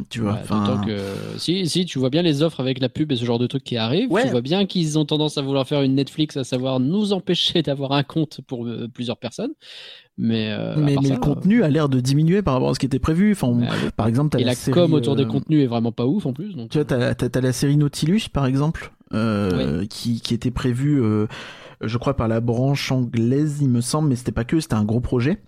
tu vois. Ouais, que si, si tu vois bien les offres avec la pub et ce genre de trucs qui arrivent, Ouais. tu vois bien qu'ils ont tendance à vouloir faire une Netflix, à savoir nous empêcher d'avoir un compte pour euh, plusieurs personnes. Mais, euh, mais, part mais ça, le contenu a l'air de diminuer par rapport à ce qui était prévu. Enfin, on- par exemple, t'as et la, la série, com autour des contenus est vraiment pas ouf en plus. Donc, Tu vois, t'as, la série Nautilus, par exemple, qui, qui était prévue, je crois, par la branche anglaise, il me semble, mais c'était pas que, c'était un gros projet.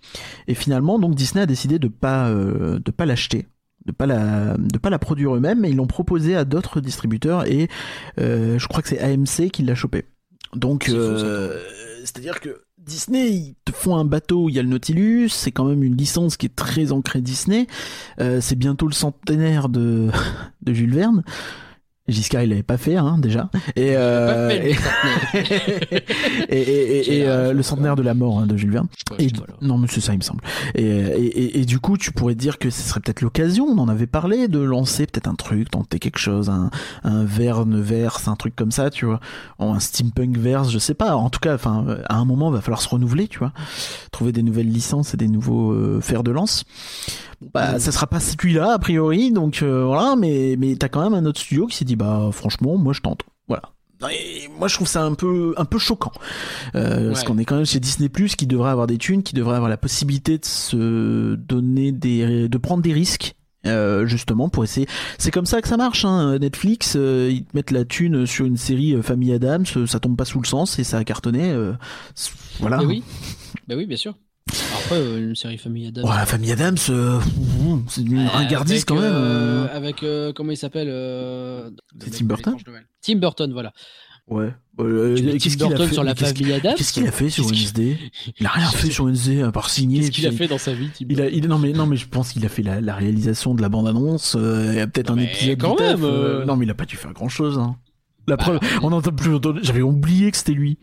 Et finalement, donc Disney a décidé de pas, euh, de pas l'acheter, de pas la, de pas la produire eux-mêmes, mais ils l'ont proposé à d'autres distributeurs et euh, je crois que c'est AMC qui l'a chopé. Donc, euh, c'est-à-dire que Disney, ils te font un bateau où il y a le Nautilus, c'est quand même une licence qui est très ancrée Disney. Euh, c'est bientôt le centenaire de, de Jules Verne. Giscard, il l'avait pas fait, hein, déjà. Et, euh, fait, et, euh, le centenaire de la mort hein, de Jules Verne. Ouais, Et, non, mais c'est ça, il me semble. Et, du coup, tu pourrais dire que ce serait peut-être l'occasion, on en avait parlé, de lancer peut-être un truc, tenter quelque chose, un, un Verne verse, un truc comme ça, tu vois. Un steampunk verse, je sais pas. En tout cas, enfin, à un moment, il va falloir se renouveler, tu vois. Trouver des nouvelles licences et des nouveaux euh, fers de lance. Bah, ça sera pas celui-là, a priori, donc euh, voilà, mais, mais t'as quand même un autre studio qui s'est dit, bah, franchement, moi, je tente. Voilà. Et moi, je trouve ça un peu, un peu choquant. Euh, Parce qu'on est quand même chez Disney Plus qui devrait avoir des thunes, qui devrait avoir la possibilité de se donner des, de prendre des risques. euh, justement pour essayer c'est comme ça que ça marche hein. Netflix euh, ils te mettent la thune sur une série Famille Adams ça tombe pas sous le sens et ça a cartonné voilà oui, bah oui, bien sûr. Après, euh, une série Famille Adams. Oh, la Famille Adams euh, c'est une Euh, ringardise avec, quand même euh, euh. avec euh, comment il s'appelle euh, C'est Tim Burton. Tim Burton, voilà. ouais Euh, Tu mets qu'est-ce Tim qu'il a Burton fait sur la Famille Adams. qu'est-ce qu'il a fait sur Wednesday? Il a rien fait sur Wednesday à part signer Qu'est-ce qu'il a fait dans sa vie, Tim Il a, il, non mais non mais je pense qu'il a fait la, la réalisation de la bande annonce. euh, il y a peut-être un épisode. quand même, euh. Non mais il a pas dû faire grand chose. Hein. La Bah, preuve, on entend plus. J'avais oublié que c'était lui.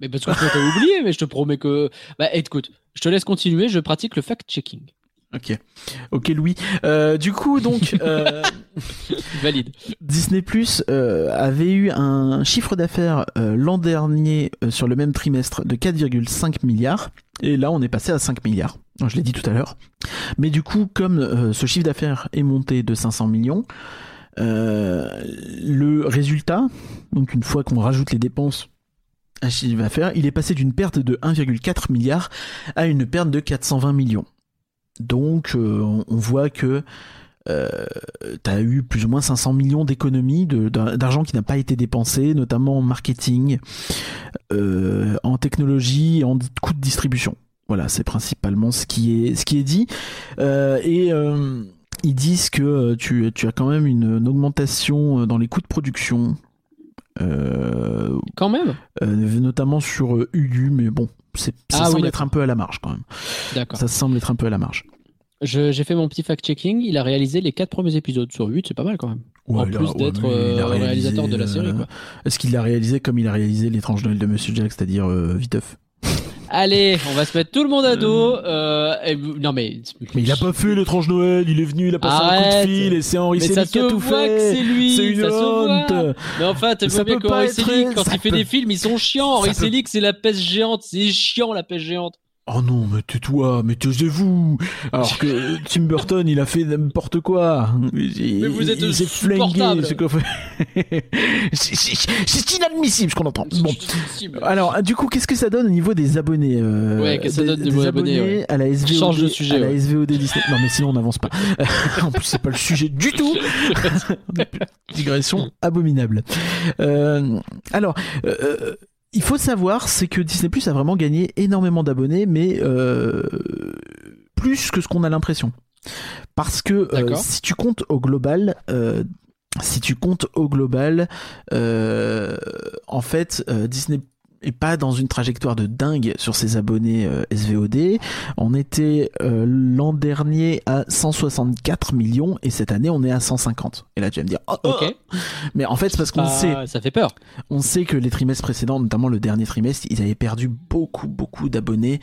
Mais parce que t'as oublié, mais je te promets que. Bah écoute, je te laisse continuer, je pratique le fact-checking. Ok, ok Louis. Euh, du coup donc euh, Valide. Disney Plus euh, avait eu un chiffre d'affaires l'an dernier sur le même trimestre de 4,5 milliards. Et là, on est passé à 5 milliards. Je l'ai dit tout à l'heure. Mais du coup, comme ce chiffre d'affaires est monté de 500 millions, le résultat, donc une fois qu'on rajoute les dépenses il est passé d'une perte de 1,4 milliard à une perte de 420 millions. Donc, euh, on voit que euh, tu as eu plus ou moins 500 millions d'économies d'argent qui n'a pas été dépensé, notamment en marketing, euh, en technologie en coûts de distribution. Voilà, c'est principalement ce qui est, dit. Euh, et ils disent que tu, as quand même une, augmentation dans les coûts de production Euh, Quand même euh, notamment sur euh, mais bon, ça Ah semble être un peu à la marge quand même. D'accord. Ça semble être un peu à la marge. J'ai fait mon petit fact-checking. Il a réalisé les quatre premiers épisodes sur 8, c'est pas mal quand même. en Ouais, plus là, ouais, d'être a euh, réalisateur de la série. euh. Est-ce qu'il l'a réalisé comme il a réalisé l'étrange Noël de Monsieur Jack, c'est-à-dire viteuf? Allez, on va se mettre tout le monde à dos. euh, et- non mais. Mais il a pas fait l'étrange Noël, il est venu, il a passé un coup de fil et c'est Henri Selick qui a se tout fait. c'est lui. C'est une ça se honte. voit. Mais enfin, tu vois bien peut que pas Henri être- Selick, quand ça il fait des films, ils sont chiants. Henri peut- Selick, c'est la peste géante. C'est chiant la peste géante. Oh non, mais tais-toi, mais taisez-vous Alors que Tim Burton, il a fait n'importe quoi. Mais vous êtes flingué. c'est inadmissible ce qu'on entend. Bon. Alors, du coup, qu'est-ce que ça donne au niveau des abonnés euh, Ouais, qu'est-ce que ça donne au niveau des des abonnés, ouais. à la SVOD, Change de sujet, à la ouais. SVOD Disney. Non, mais sinon on n'avance pas. en plus, c'est pas le sujet du tout. Digression abominable. Euh, alors, euh, il faut savoir, c'est que Disney Plus a vraiment gagné énormément d'abonnés, mais euh, plus que ce qu'on a l'impression. Parce que euh, si tu comptes au global, euh, si tu comptes au global, euh, en fait, euh, Disney est pas dans une trajectoire de dingue sur ses abonnés euh, SVOD. On était euh, l'an dernier à 164 millions et cette année on est à 150. Et là tu vas me dire, oh, oh. Ok. mais en fait c'est parce qu'on Ah, sait, Ça fait peur. on sait que les trimestres précédents, notamment le dernier trimestre, ils avaient perdu beaucoup beaucoup d'abonnés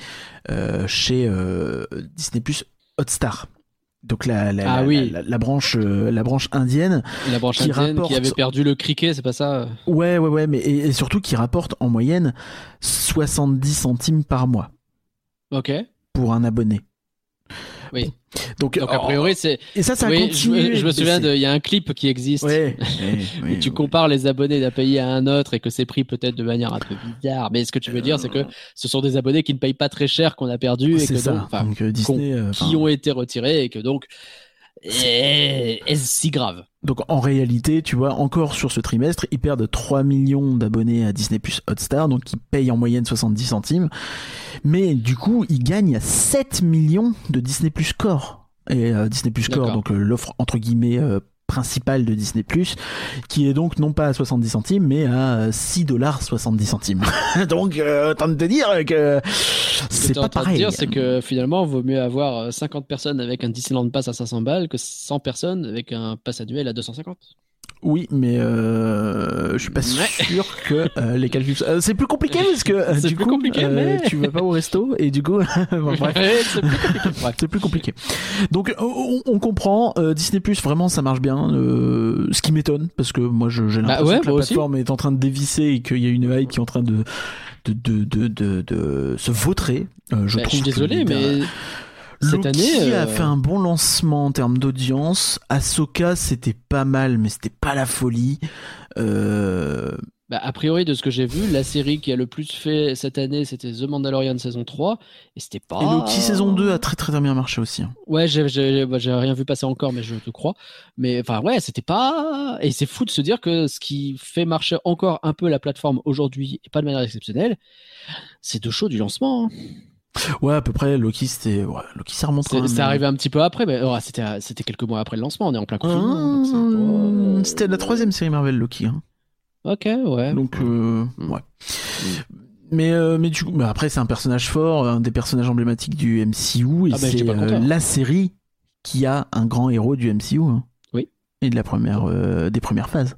euh, chez euh, Disney Plus Hotstar. Donc la, la, Ah la- oui. la, branche euh, la branche indienne La branche Qui indienne rapporte- qui avait perdu le criquet, c'est pas ça Ouais, ouais, ouais, mais et, et surtout qui rapporte en moyenne 70 centimes par mois Ok. pour un abonné. Oui. Donc, Donc a oh, priori, c'est. et ça, ça Oui, je, me- je me de souviens. Il y a un clip qui existe. Ouais, où ouais, tu ouais. compares les abonnés d'un pays à un autre et que c'est pris peut-être de manière un peu bizarre. Mais ce que tu veux dire, c'est que ce sont des abonnés qui ne payent pas très cher qu'on a perdu et que ça. donc, euh, Disney, euh, qui ont été retirés et que donc est est-ce si grave. donc en réalité, tu vois, encore sur ce trimestre, ils perdent 3 millions d'abonnés à Disney Plus Hotstar, donc ils payent en moyenne 70 centimes. Mais du coup, ils gagnent 7 millions de Disney Plus Core. Et euh, Disney Plus Core, donc euh, l'offre entre guillemets euh, principale de Disney Plus, qui est donc non pas à 70 centimes, mais à 6 dollars 70 centimes. donc, euh, autant te dire que Ce c'est es pas en train de pareil. dire, c'est que finalement, vaut mieux avoir euh, 50 personnes avec un Disneyland Pass à 500 balles que 100 personnes avec un pass annuel à 250. Oui, mais euh, je suis pas Ouais. sûr que euh, les calculs. euh, c'est plus compliqué parce que euh, du coup, euh, mais- tu vas pas au resto et du coup, bon, c'est plus compliqué. Plus. Donc on, on comprend. Disney Plus vraiment ça marche bien. ce qui m'étonne parce que moi je- j'ai l'impression Bah ouais, que la aussi. plateforme est en train de dévisser et qu'il y a une hype qui est en train de de de de, de, de se vautrer. Je Bah, je trouve suis que désolé, mais cette Loki année, a euh, fait un bon lancement en termes d'audience. Ahsoka, c'était pas mal, mais c'était pas la folie. Euh, bah, a priori, de ce que j'ai vu, la série qui a le plus fait cette année, c'était The Mandalorian saison 3. Et c'était pas. Et Loki saison 2 a très très très bien marché aussi. hein. Ouais, j'ai, j'ai, bah, j'ai rien vu passer encore, mais je te crois. Mais enfin, ouais, c'était pas. Et c'est fou de se dire que ce qui fait marcher encore un peu la plateforme aujourd'hui, et pas de manière exceptionnelle, c'est deux shows du lancement. hein. Ouais, à peu près. Loki, c'était. Ouais, Loki, ça remonte C'est, c'est arrivé un petit peu après, mais oh, c'était, c'était quelques mois après le lancement. On est en plein confinement. Ah, pas- C'était la troisième série Marvel Loki. hein. Ok, ouais. Donc, euh, Mm. ouais. Mais, euh, mais du coup, bah après, c'est un personnage fort, un des personnages emblématiques du MCU, et Ah bah, c'est euh, la série qui a un grand héros du MCU. hein. Oui. Et de la première, euh, des premières phases.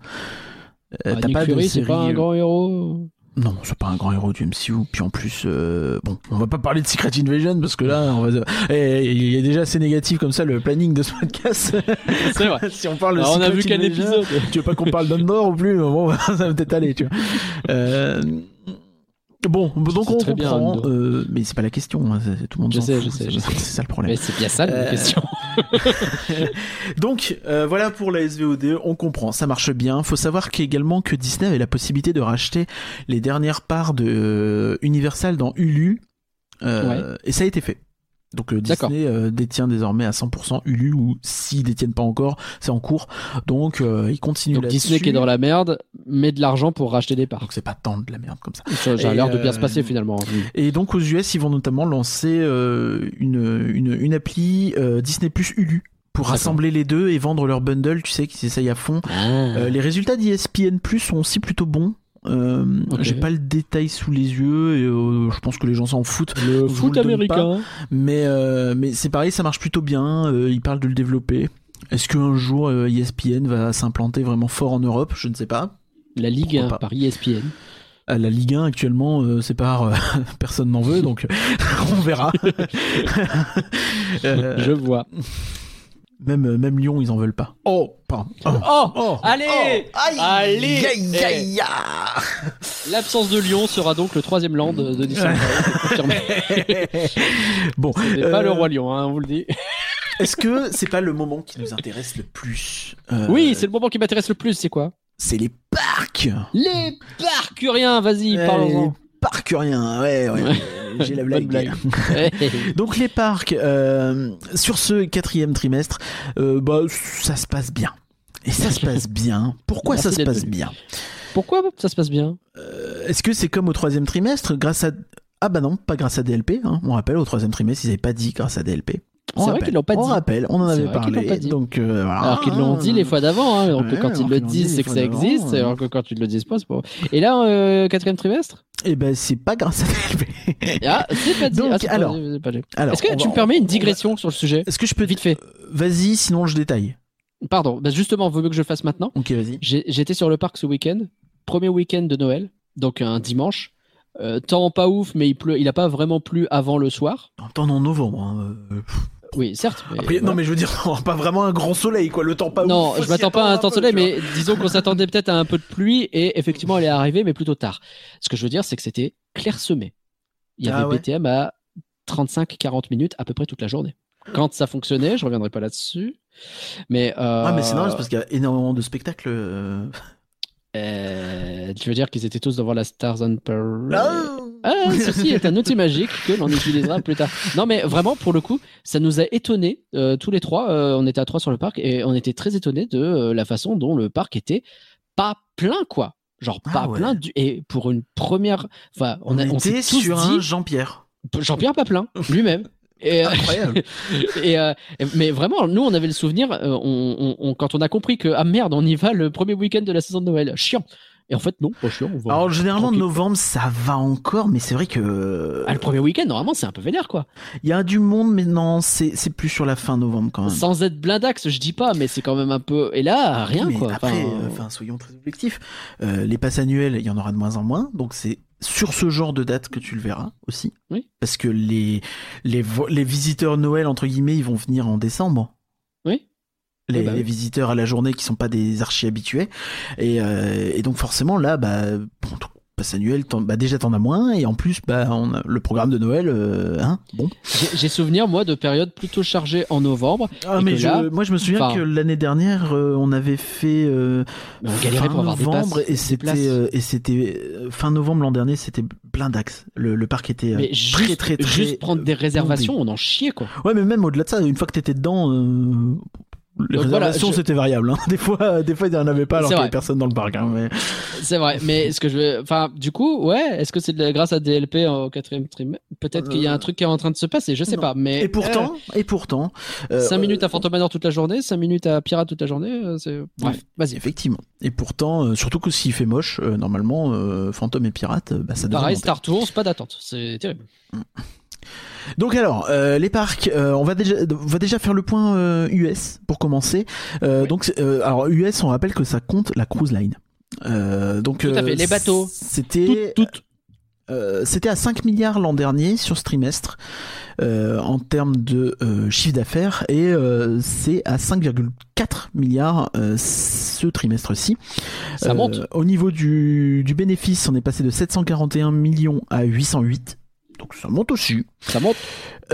Euh, Ah, Nick pas Fury, c'est pas un euh, grand héros. Non, c'est pas un grand héros du MCU. Puis en plus, euh, bon, on va pas parler de Secret Invasion parce que là, on va. Eh, il y a déjà assez négatif comme ça le planning de ce podcast. C'est vrai. si on parle de Alors, on a vu qu'un épisode. tu veux pas qu'on parle d'Andor ou plus Bon, ça va peut-être aller, tu vois. Euh, Bon, donc on bien, comprend, euh, mais c'est pas la question. hein, c'est- tout le monde Je sais, fout, je sais, c'est- je sais. C'est ça le problème. Mais c'est bien ça la Euh, question. Donc euh, voilà pour la SVOD, on comprend, ça marche bien. Faut savoir qu'également que Disney avait la possibilité de racheter les dernières parts de euh, Universal dans Hulu, euh, et ça a été fait. Donc euh. Disney euh, détient désormais à 100% Hulu, ou s'ils détiennent pas encore, c'est en cours. Donc euh, ils continuent Donc. Disney qui est dans la merde met de l'argent pour racheter des parts. Donc c'est pas tant de la merde comme ça. Ça, ça a l'air de bien se passer finalement. Et donc aux US, ils vont notamment lancer une, une, une appli Disney Plus Hulu pour rassembler les deux et vendre leur bundle. Tu sais qu'ils essayent à fond. Ah. Euh, les résultats d'ESPN Plus sont aussi plutôt bons. Euh. J'ai pas le détail sous les yeux et euh, je pense que les gens s'en foutent. le foot le américain. Mais, euh, mais c'est pareil, ça marche plutôt bien. Ils parlent de le développer. Est-ce qu'un jour ESPN va s'implanter vraiment fort en Europe? Je ne sais pas. La Ligue Pourquoi 1 pas. par E ESPN. À la Ligue 1 actuellement, euh, c'est par euh, personne n'en veut, donc on verra. Euh, Je vois. Même même Lyon, ils en veulent pas. Oh, pardon. Oh. Oh, Oh. Allez Aïe, Allez aïe, Eh. aïe, aïe. L'absence de Lyon sera donc le troisième land de Disneyland. C'est confirmé. bon, Ce n'est pas euh, le roi Lion, hein, on vous le dit. est-ce que c'est pas le moment qui nous intéresse le plus Euh, Oui, c'est le moment qui m'intéresse le plus, c'est quoi? c'est les parcs. Les parcuriens, vas-y, Ouais, parlons-en. Parcuriens, ouais, ouais. J'ai la blague. blague. Donc les parcs, euh, sur ce quatrième trimestre, euh, bah, ça se passe bien. Et ça se passe bien. Pourquoi Merci ça se passe bien? Pourquoi ça se passe bien? Euh, Est-ce que c'est comme au troisième trimestre, grâce à... Ah bah non, pas grâce à DLP. Hein. On rappelle, au troisième trimestre, ils n'avaient pas dit grâce à DLP. On C'est vrai qu'ils l'ont pas On dit. rappelle, on en avait parlé. pas dit. Donc euh, voilà. Alors qu'ils l'ont dit les fois d'avant, hein, donc Ouais, quand ils alors le disent, c'est que ça existe, ouais. alors que quand ils le disent pas, c'est pas. Et là, euh, quatrième trimestre? Eh ben c'est pas grâce à DLP. Ah, c'est pas dit. Donc, Ah, c'est pas alors, pas. Alors, Est-ce que on tu va- me permets une on va- digression sur le sujet? Est-ce que je peux Vite fait. Vas-y, sinon je détaille. Pardon, bah justement, vaut mieux que je le fasse maintenant. Ok, vas-y. J'étais sur le parc ce week-end, premier week-end de Noël, donc un dimanche. Euh, temps pas ouf, mais il pleut. Il a pas vraiment plu avant le soir. En temps en novembre. hein, euh, Oui, certes. mais Après, voilà. non mais je veux dire, non, pas vraiment un grand soleil quoi. Le temps pas. Non, ouf, je m'attends pas à un temps soleil, mais disons qu'on s'attendait peut-être à un peu de pluie et effectivement elle est arrivée, mais plutôt tard. Ce que je veux dire, c'est que c'était clairsemé. Il y Ah avait ouais. BTM à 35-40 minutes à peu près toute la journée. Quand ça fonctionnait, je reviendrai pas là-dessus. Mais, euh, Ah mais c'est normal, c'est parce qu'il y a énormément de spectacles. euh. euh, tu veux dire qu'ils étaient tous devant la Stars on Parade? Ah ceci est un outil magique que l'on utilisera plus tard. Non, mais vraiment, pour le coup, ça nous a étonnés euh, tous les trois. euh, on était à trois sur le parc et on était très étonnés de euh, la façon dont le parc était pas plein, quoi. Genre Ah pas ouais. plein. Du... Et pour une première, enfin, on, on, a, on était tous sur dit un Jean-Pierre. Jean-Pierre pas plein lui-même. Et, Incroyable. et, euh, mais vraiment, nous, on avait le souvenir, on, on- on- quand on a compris que ah merde, on y va le premier week-end de la saison de Noël, chiant. Et en fait, non, pas chiant. On va Alors généralement novembre ça va encore, mais c'est vrai que Ah, le premier week-end, normalement, c'est un peu vénère, quoi. il y a du monde, mais non, c'est plus sur la fin novembre quand même. Sans être blindax, je dis pas, mais c'est quand même un peu. Et là, rien mais quoi. Après, Enfin, euh, enfin, soyons très objectifs. Euh, les passes annuelles, il y en aura de moins en moins, donc c'est sur ce genre de date que tu le verras aussi. Oui. Parce que les les les visiteurs Noël entre guillemets, ils vont venir en décembre. Oui. Les, bah les visiteurs à la journée qui sont pas des archi habitués et, euh, et donc forcément là bah bon, passe annuel t'en- bah déjà t'en as moins et en plus bah on a le programme de Noël euh, hein bon j'ai- j'ai souvenir moi de périodes plutôt chargées en novembre. ah mais je- là, moi je me souviens que l'année dernière euh, on avait fait euh, on fin pour avoir des novembre places. et des c'était euh, et c'était euh, fin novembre l'an dernier c'était plein d'axes le, le parc était euh, Mais très juste, très très juste prendre des réservations, bondé. on en chiait quoi. ouais mais même au-delà de ça une fois que t'étais dedans euh, les Donc voilà, réservations je- c'était variable hein. des fois des fois il y en avait pas alors qu'il y vrai. avait personne dans le parc hein, mais... C'est vrai, mais ce que je veux, enfin, du coup, ouais, est-ce que c'est de grâce à DLP au quatrième trimestre? Peut-être qu'il y a un truc qui est en train de se passer, je sais Non. pas. Mais et pourtant et pourtant euh, 5 minutes à euh, Phantom Manor toute la journée, 5 minutes à Pirate toute la journée, euh, c'est bref. Vas-y. Effectivement. Et pourtant, euh, surtout que s'il fait moche, euh, normalement, euh, Fantôme et Pirate, euh, bah, ça devrait Pareil. Star Tours, pas d'attente, c'est terrible. Donc alors, euh, les parcs, euh, on va déjà, on va déjà faire le point euh, US pour commencer. Euh, Oui. Donc, euh, alors US, on rappelle que ça compte la cruise line. Euh, donc, Tout à fait, les bateaux. C'était, toutes. euh, c'était à 5 milliards l'an dernier sur ce trimestre euh, en termes de euh, chiffre d'affaires et euh, c'est à 5,4 milliards euh, ce trimestre-ci. Ça monte. Au niveau du, du bénéfice, on est passé de 741 millions à 808. Donc ça monte aussi. Ça monte.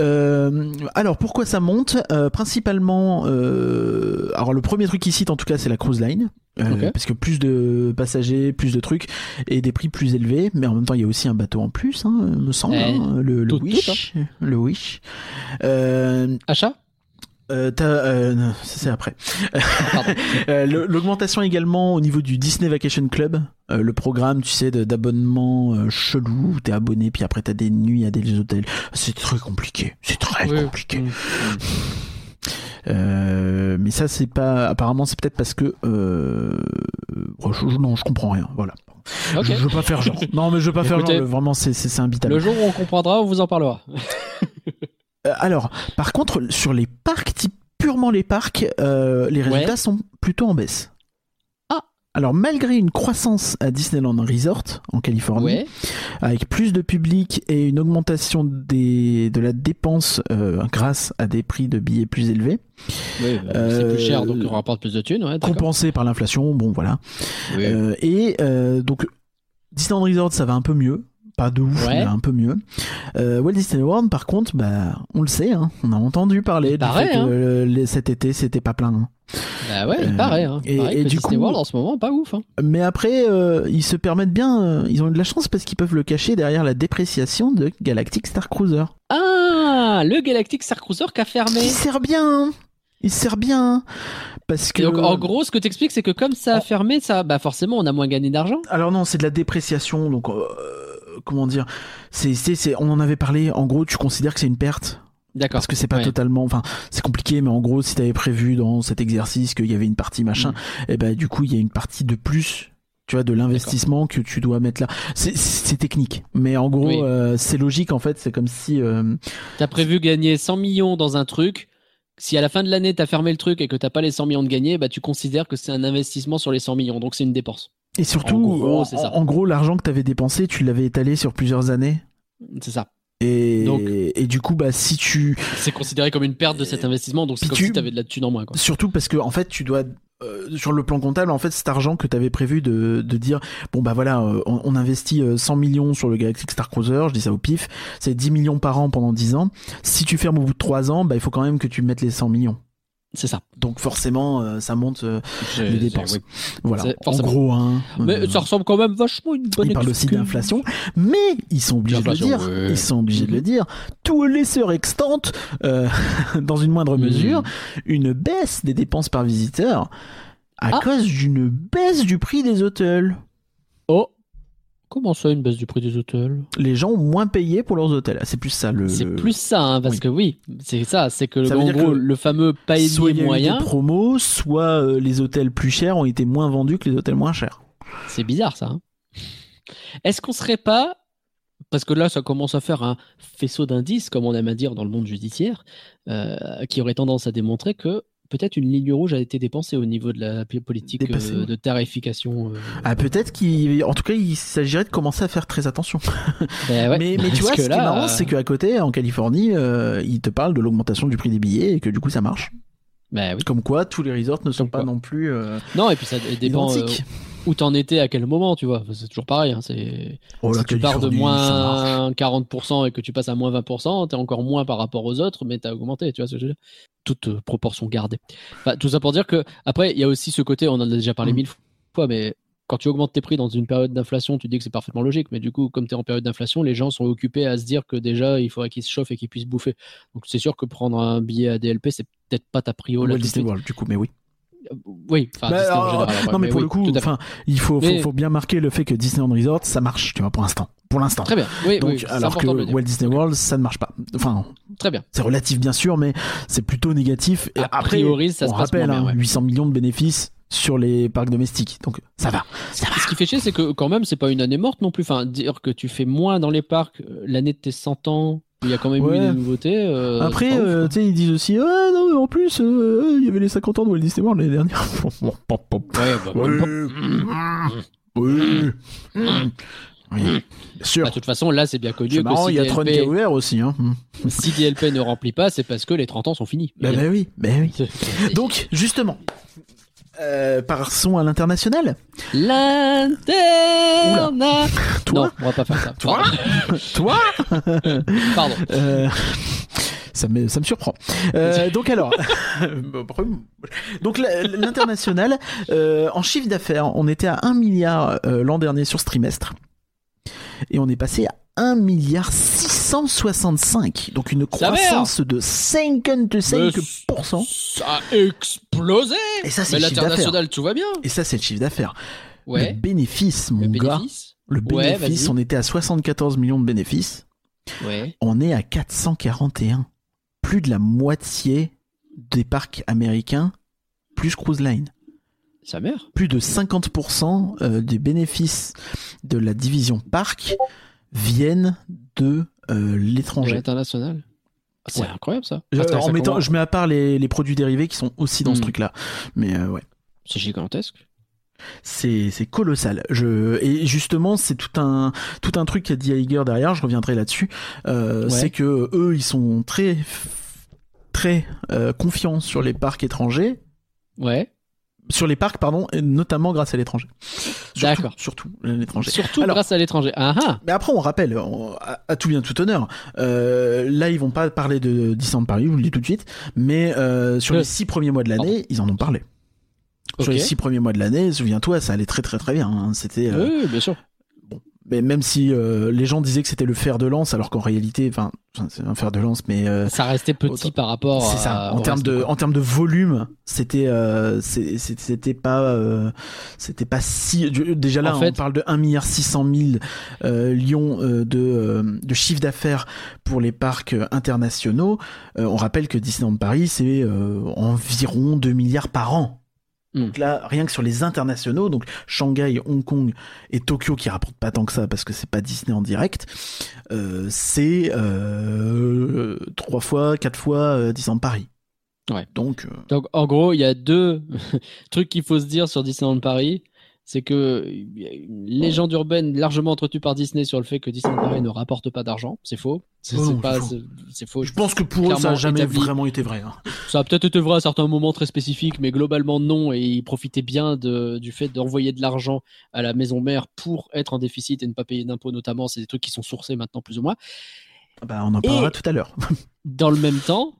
Euh, alors pourquoi ça monte? Euh, Principalement, euh, alors le premier truc qu'ils citent en tout cas c'est la cruise line. Parce que plus de passagers, plus de trucs et des prix plus élevés, mais en même temps il y a aussi un bateau en plus, hein, me semble, Eh, hein, le, le tout- tout, Wish, le Wish. Achat? euh, euh, c'est après. Le- L'augmentation également au niveau du Disney Vacation Club, euh, le programme, tu sais, d'abonnement euh, chelou où t'es abonné, puis après t'as des nuits à des hôtels. C'est très compliqué. C'est très Oui. compliqué. Mm. Euh, mais ça, c'est pas. Apparemment, c'est peut-être parce que. Je- non, je comprends rien. Voilà. Je, je veux pas faire genre. Non, mais je veux pas faire genre. Vraiment, c'est imbitable. Le jour où on comprendra, on vous en parlera. Alors, par contre, sur les parcs, type purement les parcs, les résultats Ouais. sont plutôt en baisse. Alors, malgré une croissance à Disneyland Resort en Californie, Ouais. avec plus de public et une augmentation des, de la dépense euh, grâce à des prix de billets plus élevés, Oui, bah, c'est Euh, plus cher, donc on rapporte plus de thunes. Ouais, compensés par l'inflation, bon voilà. Oui. Euh, et euh, donc, Disneyland Resort, ça va un peu mieux. Pas de ouf, Ouais. mais un peu mieux. Euh, Walt Disney World, par contre, bah, on le sait, hein, on a entendu parler Il du paraît, fait que hein. les- cet été, c'était pas plein. hein. Bah ouais, il Euh, paraît. Hein. et- Pareil et que du Disney coup- World en ce moment, pas ouf. Hein. Mais après, euh, ils se permettent bien, euh, ils ont eu de la chance parce qu'ils peuvent le cacher derrière la dépréciation de Galactic Star Cruiser. Ah, le Galactic Star Cruiser qui a fermé. Il sert bien, il sert bien. Parce que. Donc, en gros, ce que t'expliques, c'est que comme ça a fermé, ça, bah forcément, on a moins gagné d'argent. Alors non, c'est de la dépréciation, donc euh, comment dire c'est, c'est, c'est- on en avait parlé. En gros, tu considères que c'est une perte D'accord. parce que c'est pas Ouais. totalement. Enfin, c'est compliqué, mais en gros, si t'avais prévu dans cet exercice qu'il y avait une partie machin, Mm. et ben du coup, il y a une partie de plus. Tu vois, de l'investissement que tu dois mettre là. C'est, c'est technique, mais en gros, Oui. euh, c'est logique en fait. C'est comme si euh, T'as prévu gagner 100 millions dans un truc. Si à la fin de l'année t'as fermé le truc et que t'as pas les 100 millions de gagnés, bah tu considères que c'est un investissement sur les 100 millions, donc c'est une dépense. Et surtout, En gros, en, c'est ça. en gros, l'argent que t'avais dépensé, tu l'avais étalé sur plusieurs années. C'est ça. Et, Donc- et du coup, bah, si tu, C'est considéré comme une perte de cet investissement, donc c'est comme tu- si t'avais de la thune en moins. Quoi. Surtout parce que en fait tu dois euh, sur le plan comptable en fait cet argent que tu avais prévu de, de dire bon bah voilà euh, on, on investit euh, 100 millions sur le Galactic Star Cruiser je dis ça au pif c'est 10 millions par an pendant 10 ans si tu fermes au bout de 3 ans bah il faut quand même que tu mettes les 100 millions C'est ça. donc forcément euh, ça monte euh, les dépenses oui. voilà en gros hein, Mais euh, ça ressemble quand même vachement à une bonne il parle aussi d'inflation, mais ils sont obligés de le dire. Ouais. Ils sont obligés de le Mhm. dire. Tout laisseur extante, euh, dans une moindre Mhm. mesure, une baisse des dépenses par visiteur à Ah. cause d'une baisse du prix des hôtels. Oh Comment ça, une baisse du prix des hôtels? Les gens ont moins payé pour leurs hôtels. Ah, C'est plus ça le. C'est plus ça, hein, parce oui. que oui, c'est ça, c'est que Ça en gros, que le fameux panier soit il y a eu moyen, des promos, soit euh, les hôtels plus chers ont été moins vendus que les hôtels moins chers. c'est bizarre ça. hein. Est-ce qu'on serait pas, parce que là ça commence à faire un faisceau d'indices, comme on aime à dire dans le monde judiciaire, euh, qui aurait tendance à démontrer que peut-être une ligne rouge a été dépensée au niveau de la politique euh, de tarification. euh. Ah peut-être qu'il, en tout cas, il s'agirait de commencer à faire très attention. Ben ouais, mais, mais tu vois, que ce qui là, est marrant, euh, c'est qu'à côté, en Californie, ils te parlent de l'augmentation du prix des billets et que du coup ça marche. ben oui. Comme quoi, tous les resorts ne sont Comme pas quoi. non plus Non, et puis ça dépend. Où t'en étais à quel moment, tu vois. C'est toujours pareil. Hein, c'est Oh, si tu pars de moins 40% et que tu passes à moins 20%, t'es encore moins par rapport aux autres, mais t'as augmenté, tu vois ce que je veux dire Toute euh, proportion gardée. Enfin, tout ça pour dire que, après, il y a aussi ce côté, on en a déjà parlé Mm. mille fois, mais quand tu augmentes tes prix dans une période d'inflation, tu dis que c'est parfaitement logique, mais du coup, comme tu es en période d'inflation, les gens sont occupés à se dire que déjà, il faudrait qu'ils se chauffent et qu'ils puissent bouffer. Donc c'est sûr que prendre un billet à DLP, c'est peut-être pas ta prio là Walt tout de Disney suite. World, du coup, mais oui. Oui, enfin, Bah, Disney en alors, général, ouais, non, mais, pour oui, le coup, enfin, il faut, faut, Mais- faut bien marquer le fait que Disneyland Resort, ça marche, tu vois, pour l'instant. Pour l'instant. Très bien, oui, Donc, oui, alors que. Walt Disney World, ça ne marche pas. Enfin, Très bien. c'est relatif bien sûr, mais c'est plutôt négatif. Et A après, priori, ça on se rappelle, moins bien, hein, ouais. 800 millions de bénéfices sur les parcs domestiques. Donc, ça va. Ça va. Ce qui fait chier, c'est que quand même, c'est pas une année morte non plus. Enfin, dire que tu fais moins dans les parcs euh, l'année de tes 100 ans, il y a quand même Ouais. eu des nouveautés. euh, Après, euh, tu sais, ils disent aussi, ouais, non, mais en plus, euh, il y avait les 50 ans de Walt Disney World l'année dernière. Ouais, bah, bah, Oui. Oui. Bien sûr. bah, de toute façon, là, c'est bien connu que marrant, si il y a Tron qui ouvert aussi. Hein. si DLP ne remplit pas, c'est parce que les 30 ans sont finis. Bah, bah oui, bah oui. Donc, justement, euh, passons à l'international. L'interna. Toi Non, on va pas faire ça. Toi. Toi Pardon. Euh, ça, me, ça me surprend. Euh, donc alors, donc l'international, en chiffre d'affaires, on était à 1 milliard l'an dernier sur ce trimestre. Et on est passé à 1 milliard 665. Donc une Ça croissance de 55%. Ça a explosé. Et ça, c'est le chiffre d'affaires. l'international, tout va bien. Et ça, c'est le chiffre d'affaires. Le Ouais. bénéfice, mon Le gars. bénéfice. Le bénéfice, on était à 74 millions de bénéfices. Ouais. On est à 441. Plus de la moitié des parcs américains plus Cruise Line. Sa mère Plus de 50% euh, des bénéfices de la division parc viennent de l'étranger. International. Ah, C'est Ouais. incroyable ça. Je- Attends, en ça mettant, commence- je mets à part les, les produits dérivés qui sont aussi dans ce Hmm. truc-là. Mais euh, ouais. C'est gigantesque. C'est c'est colossal. Je et justement c'est tout un tout un truc qu'a dit Iger derrière. Je reviendrai là-dessus. Euh, Ouais. C'est que eux ils sont très très euh, confiants sur les parcs étrangers, Ouais. Sur les parcs pardon, et notamment grâce à l'étranger. D'accord. Surtout l'étranger. Surtout Alors- grâce à l'étranger. Ah ah Mais après, on rappelle, on- à, à tout bien tout honneur, euh, là, ils vont pas parler de Disneyland Paris, je vous le dis tout de suite, mais euh, sur Euh. les six premiers mois de l'année, ils en ont parlé. Sur les six premiers mois de l'année, souviens-toi, ça allait très très très bien. hein. C'était, euh, oui, bien sûr. Mais même si euh, les gens disaient que c'était le fer de lance, alors qu'en réalité, enfin, c'est un fer de lance, mais euh, Ça restait petit Autant- par rapport c'est à- ça. En termes de, quoi. en termes de volume, c'était, euh, c'était pas, euh, c'était pas si. Déjà là, En fait- on parle de 1 milliard 600 000 euh, lions euh, de, euh, de chiffre d'affaires pour les parcs internationaux. Euh, on rappelle que Disneyland Paris, c'est euh, environ 2 milliards par an. Donc là, rien que sur les internationaux, donc Shanghai, Hong Kong et Tokyo qui rapportent pas tant que ça parce que c'est pas Disney en direct, euh, c'est euh, trois fois, quatre fois euh, Disneyland Paris. Ouais. Donc, euh, Donc en gros, il y a deux trucs qu'il faut se dire sur Disneyland Paris. C'est que légende urbaine largement entretenue par Disney sur le fait que Disneyland Paris ne rapporte pas d'argent. C'est faux. C'est Oh faux. c'est faux. je pense que pour eux, ça a clairement jamais établi. vraiment été vrai. hein. Ça a peut-être été vrai à certains moments très spécifiques, mais globalement non. Et ils profitaient bien de, du fait d'envoyer de l'argent à la maison mère pour être en déficit et ne pas payer d'impôts notamment. C'est des trucs qui sont sourcés maintenant plus ou moins. Bah, on en parlera Et- tout à l'heure. Dans le même temps,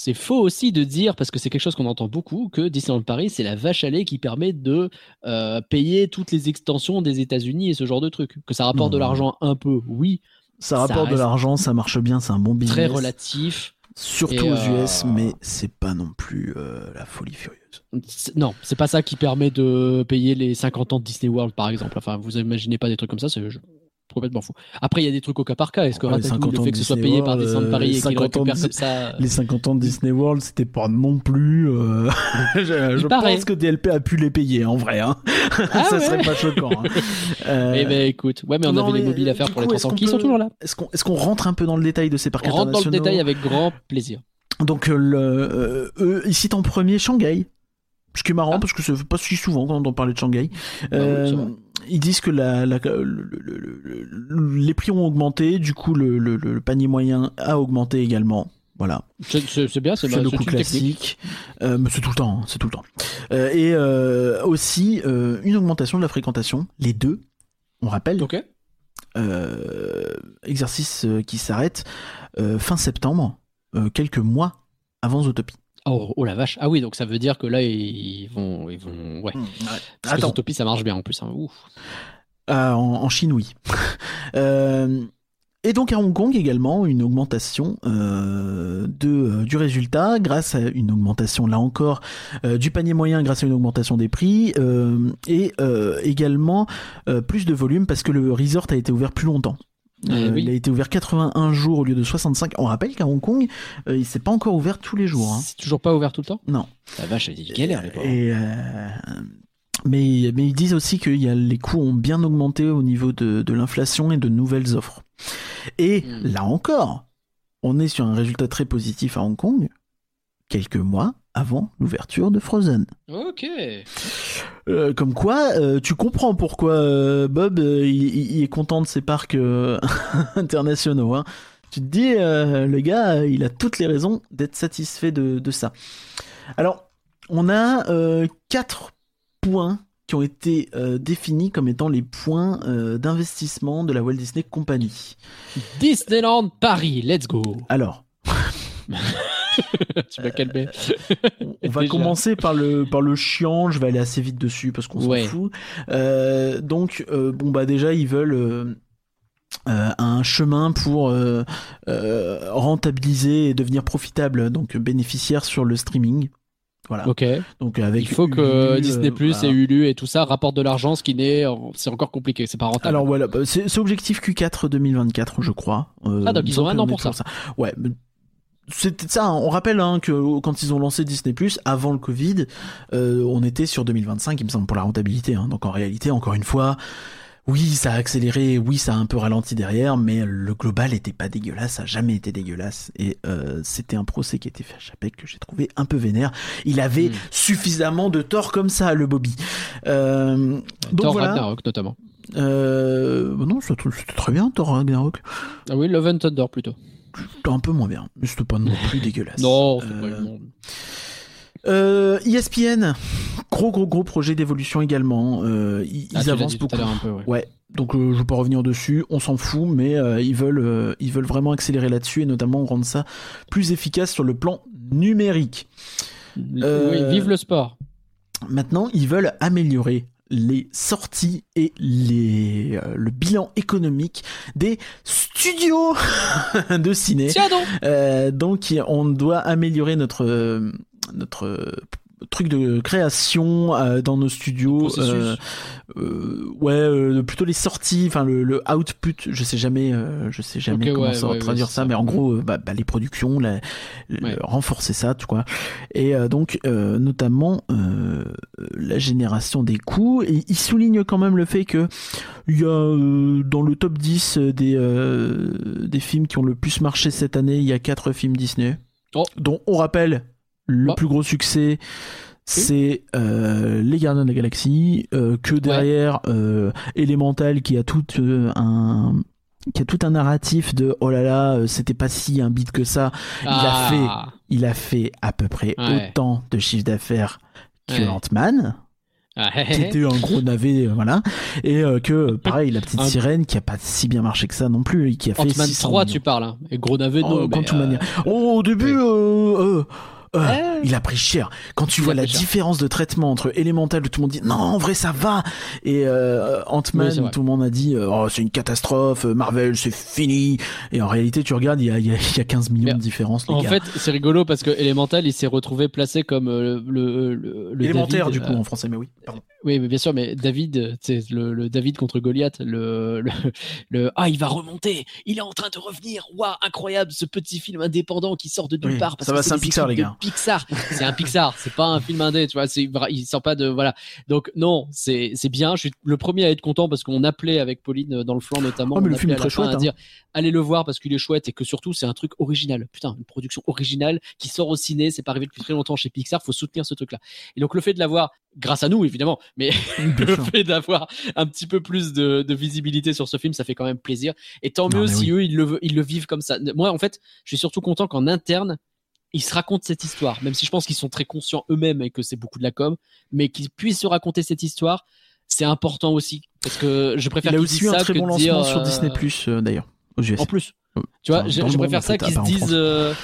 c'est faux aussi de dire, parce que c'est quelque chose qu'on entend beaucoup, que Disneyland Paris, c'est la vache à lait qui permet de euh, payer toutes les extensions des États-Unis et ce genre de trucs. Que ça rapporte de l'argent un peu, oui, Ça Ça rapporte de l'argent, ça marche bien, c'est un bon business. très relatif. Surtout Et, aux euh, US, mais c'est pas non plus euh, la folie furieuse. Non, c'est pas ça qui permet de payer les 50 ans de Disney World, par exemple. Enfin, vous imaginez pas des trucs comme ça, c'est complètement fou. Après, il y a des trucs au cas par cas. Est-ce que Ouais, Ratatouille, 50 le fait de que ce soit payé par World, Disneyland euh, Paris et qu'il 50 ans de récupère Dis- comme ça Les 50 ans de Disney World, c'était pas non plus. euh, je pense que DLP a pu les payer en vrai. Hein. Ah ça ouais serait pas choquant. hein. Euh, Eh ben écoute, ouais, mais on non, avait les mais, mobiles à faire pour coup, les est-ce 300 qu'on qui sont toujours là. Est-ce qu'on est qu'on rentre un peu dans le détail de ces parcs On rentre dans le détail avec grand plaisir. Donc, euh, le, euh, ils citent en premier Shanghai. Ce qui est marrant Ah. parce que ça fait pas si souvent quand on parler de Shanghai. Bah Euh, ils disent que la, la- le- le- le- le- les prix ont augmenté, du coup le, panier moyen a augmenté également. Voilà, C'est- bien, c'est ma- le technique. classique. Euh, mais c'est tout le temps, hein, c'est tout le temps. Euh, et euh, aussi une augmentation de la fréquentation, les deux. On rappelle, Ok. exercice qui s'arrête fin septembre, quelques mois avant Zootopie. Oh, oh la vache. Ah oui, donc ça veut dire que là, ils vont. Ils vont ouais. Parce que Attends, Zootopie, ça marche bien en plus. hein. Ouf. Ah, en, en Chine, oui. Euh, et donc à Hong Kong également, une augmentation euh, de, euh, du résultat grâce à une augmentation, là encore, euh, du panier moyen grâce à une augmentation des prix euh, et euh, également euh, plus de volume parce que le resort a été ouvert plus longtemps. Eh Euh, oui. Il a été ouvert 81 jours au lieu de 65. On rappelle qu'à Hong Kong, euh, il s'est pas encore ouvert tous les jours. hein. C'est toujours pas ouvert tout le temps? Non. La vache, ils galèrent les pauvres. Et, euh, mais, mais ils disent aussi que il y a, les coûts ont bien augmenté au niveau de, de l'inflation et de nouvelles offres. Et Mm. là encore, on est sur un résultat très positif à Hong Kong, quelques mois avant l'ouverture de Frozen. Ok. Euh, comme quoi, euh, tu comprends pourquoi euh, Bob il, est content de ses parcs internationaux. Hein. Tu te dis, le gars, il a toutes les raisons d'être satisfait de, de ça. Alors, on a quatre points qui ont été définis comme étant les points d'investissement de la Walt Disney Company. Disneyland Paris, let's go. Alors, tu m'as calmé. on on va Déjà. commencer par le, par le chiant, je vais aller assez vite dessus parce qu'on Ouais. s'en fout. Euh, donc, euh, bon, bah déjà, ils veulent euh, euh, un chemin pour euh, euh, rentabiliser et devenir profitable, donc bénéficiaire sur le streaming. Voilà. Ok. Donc, avec Il faut que Disney euh, Plus voilà. et Hulu et tout ça rapportent de l'argent, ce qui n'est, c'est encore compliqué. C'est pas rentable. Alors voilà, bah, c'est objectif Q4 2024, je crois. Euh, Ah, donc ils ont un an pour ça. toujours Ouais, c'était ça. On rappelle hein, que quand ils ont lancé Disney avant le Covid, euh, on était sur 2025, il me semble, pour la rentabilité. hein. Donc en réalité, encore une fois, oui, ça a accéléré, oui, ça a un peu ralenti derrière, mais le global était pas dégueulasse, ça a jamais été dégueulasse. Et euh, c'était un procès qui a été fait à Chapek que j'ai trouvé un peu vénère. Il avait Mm. suffisamment de tort comme ça, le Bobby. Euh, donc Thor voilà. Ragnarok notamment. Euh, non, c'était c'était très bien, Thor Ragnarok. Ah oui, Love and Thunder plutôt. Un peu moins bien, mais c'était pas non plus dégueulasse. Non, c'est pas Euh, non. Euh, ESPN, gros gros gros projet d'évolution également. Euh, ils Ah, ils avancent beaucoup. un peu, ouais. Ouais, donc euh, je vais pas revenir dessus, on s'en fout, mais euh, ils veulent euh, ils veulent vraiment accélérer là-dessus et notamment rendre ça plus efficace sur le plan numérique. Euh, Oui, vive le sport. Maintenant, ils veulent améliorer les sorties et les euh, le bilan économique des studios de ciné. Tiens donc Euh, donc on doit améliorer notre euh, notre euh, truc de création euh, dans nos studios. Euh, euh, ouais, euh, plutôt les sorties, enfin le, le output. Je sais jamais, euh, je sais jamais comment ouais, ça ouais, traduire ouais, ça, mais en gros, bah, bah, les productions, la- le- renforcer ça, tu vois. Et euh, donc euh, notamment euh, la génération des coûts. Et il souligne quand même le fait que il y a euh, dans le top 10 des euh, des films qui ont le plus marché cette année, il y a quatre films Disney, Oh. dont on rappelle le Oh. plus gros succès. C'est euh, les Gardiens de la Galaxie, euh, que derrière euh, Elemental qui a tout un qui a tout un narratif de oh là là c'était pas si un beat que ça Ah. il a fait à peu près Ouais. autant de chiffre d'affaires que Ouais. Ant-Man Ah, qui était un gros navet voilà et que pareil la petite sirène qui a pas si bien marché que ça non plus et qui a fait Ant-Man 600 3, millions. tu parles. Hein. Et gros navet, Oh, non. mais, euh, Oh, au début. Euh, il a pris cher. Quand tu Il vois la cher. différence de traitement entre Elemental où tout le monde dit non, en vrai ça va, et euh, Ant-Man Oui, où tout le monde a dit euh, oh c'est une catastrophe, euh, Marvel c'est fini, et en réalité tu regardes il y a, y a, y a 15 millions Mais de différence les En gars. fait, c'est rigolo parce que Elemental, il s'est retrouvé placé comme le, le, le Élémentaire David, du coup en français, mais oui. Pardon. Oui, mais bien sûr, mais David, c'est le, le David contre Goliath, le, le, le ah il va remonter, il est en train de revenir, waouh incroyable ce petit film indépendant qui sort de nulle Oui, part. Parce ça que va, c'est un Pixar, les gars. Pixar, c'est un Pixar, c'est pas un film indé, tu vois, il sort pas de voilà. Donc non, c'est bien. Je suis le premier à être content parce qu'on appelait avec Pauline euh, dans le flanc notamment, Oh, mais on le film est très chouette, à dire allez le voir parce qu'il est chouette et que surtout c'est un truc original. Putain, une production originale qui sort au ciné, c'est pas arrivé depuis très longtemps chez Pixar, faut soutenir ce truc-là. Et donc le fait de l'avoir grâce à nous évidemment, mais le fait d'avoir un petit peu plus de, de visibilité sur ce film, ça fait quand même plaisir. Et tant Non, mieux si eux ils le, ils le vivent comme ça. Moi en fait, je suis surtout content qu'en interne ils se racontent cette histoire, même si je pense qu'ils sont très conscients eux-mêmes et que c'est beaucoup de la com, mais qu'ils puissent se raconter cette histoire, c'est important aussi parce que je préfère Il a aussi eu un très bon lancement dire, sur euh, Disney Plus d'ailleurs aux en plus. Euh, Tu vois, je, préfère ça qu'ils se disent, euh,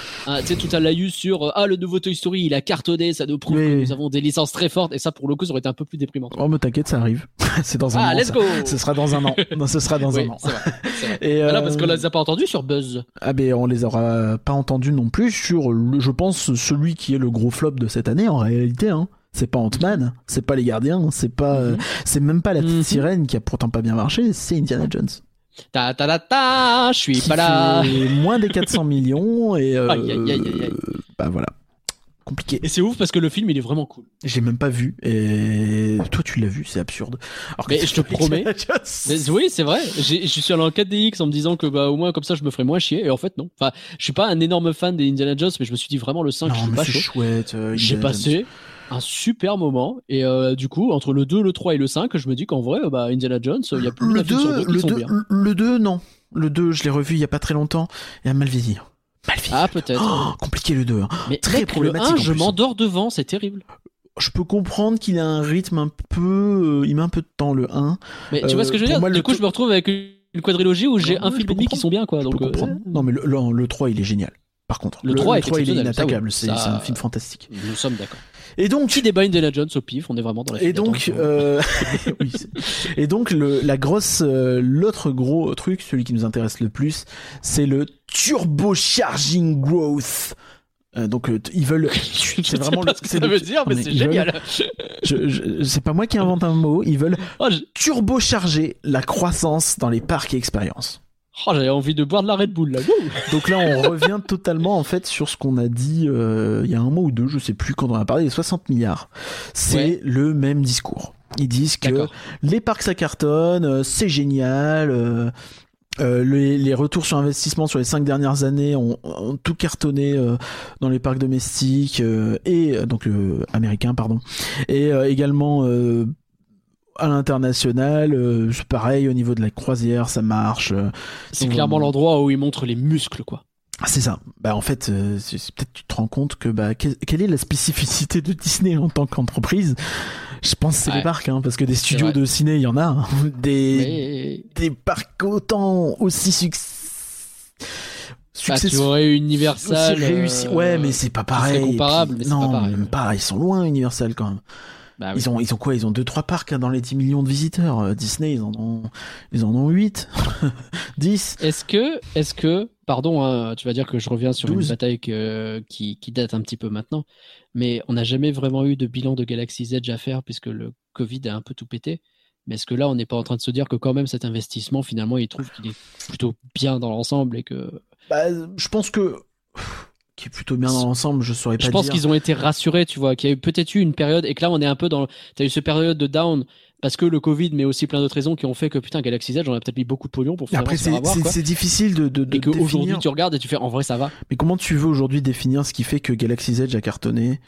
tu sais, tout à l'AU sur euh, ah le nouveau Toy Story, il a cartonné, ça nous prouve que nous avons des licences très fortes et ça pour le coup ça aurait été un peu plus déprimant. Oh mais t'inquiète ça arrive. c'est dans un Ah an. let's ça. go. Ce sera dans un an. Non, ce sera dans Oui, un an. vrai, vrai. Et, Ah là, euh, parce qu'on les a pas entendus sur Buzz. Ah ben on les aura pas entendus non plus sur le, je pense celui qui est le gros flop de cette année en réalité hein. C'est pas Ant-Man, c'est pas les Gardiens, c'est pas euh, Mhm. c'est même pas la petite Mhm. sirène qui a pourtant pas bien marché, c'est Indiana Jones. Ta ta ta ta, je suis pas là. moins des 400 millions et euh, Aïe, aïe, aïe, aïe, aïe. bah voilà. Compliqué. Et c'est ouf parce que le film il est vraiment cool. J'ai même pas vu et toi tu l'as vu, c'est absurde. Alors Mais je te promets. Mais oui, c'est vrai. Je suis allé en 4DX en me disant que bah au moins comme ça je me ferais moins chier. Et en fait non. Enfin, je suis pas un énorme fan des Indiana Jones, mais je me suis dit vraiment le 5 je Non suis mais pas c'est chaud. chouette. euh, J'ai Jones. Un super moment et euh, du coup entre le 2, le 3 et le 5, je me dis qu'en vrai bah Indiana Jones, il y a plus le d'un film sur 2, deux qui le sont 2, bien. le 2 non. Le 2, je l'ai revu il y a pas très longtemps et a mal vieilli. Mal vieilli. Ah peut-être. Oh, compliqué le 2. hein. mais très mec, le problématique, 1, en je plus. m'endors devant, c'est terrible. Je peux comprendre qu'il a un rythme un peu. euh, il met un peu de temps le 1. Mais tu Euh, vois ce que je veux pour dire? moi, Du le coup, je me retrouve avec une quadrilogie où j'ai Ouais, un film et demi qui sont bien quoi. Je Donc euh. Non, mais le, le, le 3, il est génial. Par contre, Le 3 est 3 il est inattaquable. C'est un film fantastique. nous sommes d'accord. Et donc. Qui débat Indiana Jones au pif On est vraiment dans la Et donc, euh, oui, et donc le, la grosse, euh, l'autre gros truc, celui qui nous intéresse le plus, c'est le turbo charging growth. Euh, donc euh, ils veulent, c'est vraiment pas le- ce que c'est ça le- veut dire, mais non, c'est veulent- génial. je, je- c'est pas moi qui invente un mot, ils veulent Oh, je- turbocharger la croissance dans les parcs et expériences. Oh, j'avais envie de boire de la Red Bull là. Donc là, on revient totalement en fait sur ce qu'on a dit euh, il y a un mois ou deux, je sais plus, quand on a parlé des 60 milliards. C'est Ouais. le même discours. Ils disent que les parcs ça cartonne, euh, c'est génial. euh, euh, les, les retours sur investissement sur les cinq dernières années ont, ont tout cartonné euh, dans les parcs domestiques euh, et donc euh, américains pardon et euh, également euh, à l'international euh, c'est pareil au niveau de la croisière ça marche euh, C'est clairement l'endroit où ils montrent les muscles, quoi. ah, c'est ça. Bah en fait, euh, c'est- c'est peut-être tu te rends compte que bah que- quelle est la spécificité de Disney en tant qu'entreprise? Je pense que c'est Ouais. les parcs, hein, parce que des studios de ciné, il y en a. hein. Des Mais des parcs autant aussi succ... bah, tu aurais Universal. réussi. euh, Ouais, mais c'est pas pareil. serait comparable, Puis- mais c'est non, pas pareil. même pas. Ils sont loin, Universal quand même. Bah oui. Ils ont ils ont quoi? Ils ont deux trois parcs hein, dans les 10 millions de visiteurs. Euh, Disney, ils en ont ils en ont 8 10 Est-ce que, est-ce que, pardon, hein, tu vas dire que je reviens sur 12. une bataille que- qui, qui date un petit peu maintenant, mais on n'a jamais vraiment eu de bilan de Galaxy's Edge à faire puisque le Covid a un peu tout pété. Mais est-ce que là, on n'est pas en train de se dire que quand même cet investissement, finalement, il trouve qu'il est plutôt bien dans l'ensemble et que Bah, je pense que qui est plutôt bien dans l'ensemble, je saurais pas je pense qu'ils ont été rassurés, tu vois, qu'il y a eu peut-être eu une période et que là, on est un peu dans, t'as eu cette période de down parce que le Covid, mais aussi plein d'autres raisons qui ont fait que putain, Galaxy's Edge, on a peut-être mis beaucoup de pognon pour faire après, c'est c'est- difficile de, de, de Et qu'aujourd'hui, tu regardes et tu fais en vrai, ça va. Mais comment tu veux aujourd'hui définir ce qui fait que Galaxy's Edge a cartonné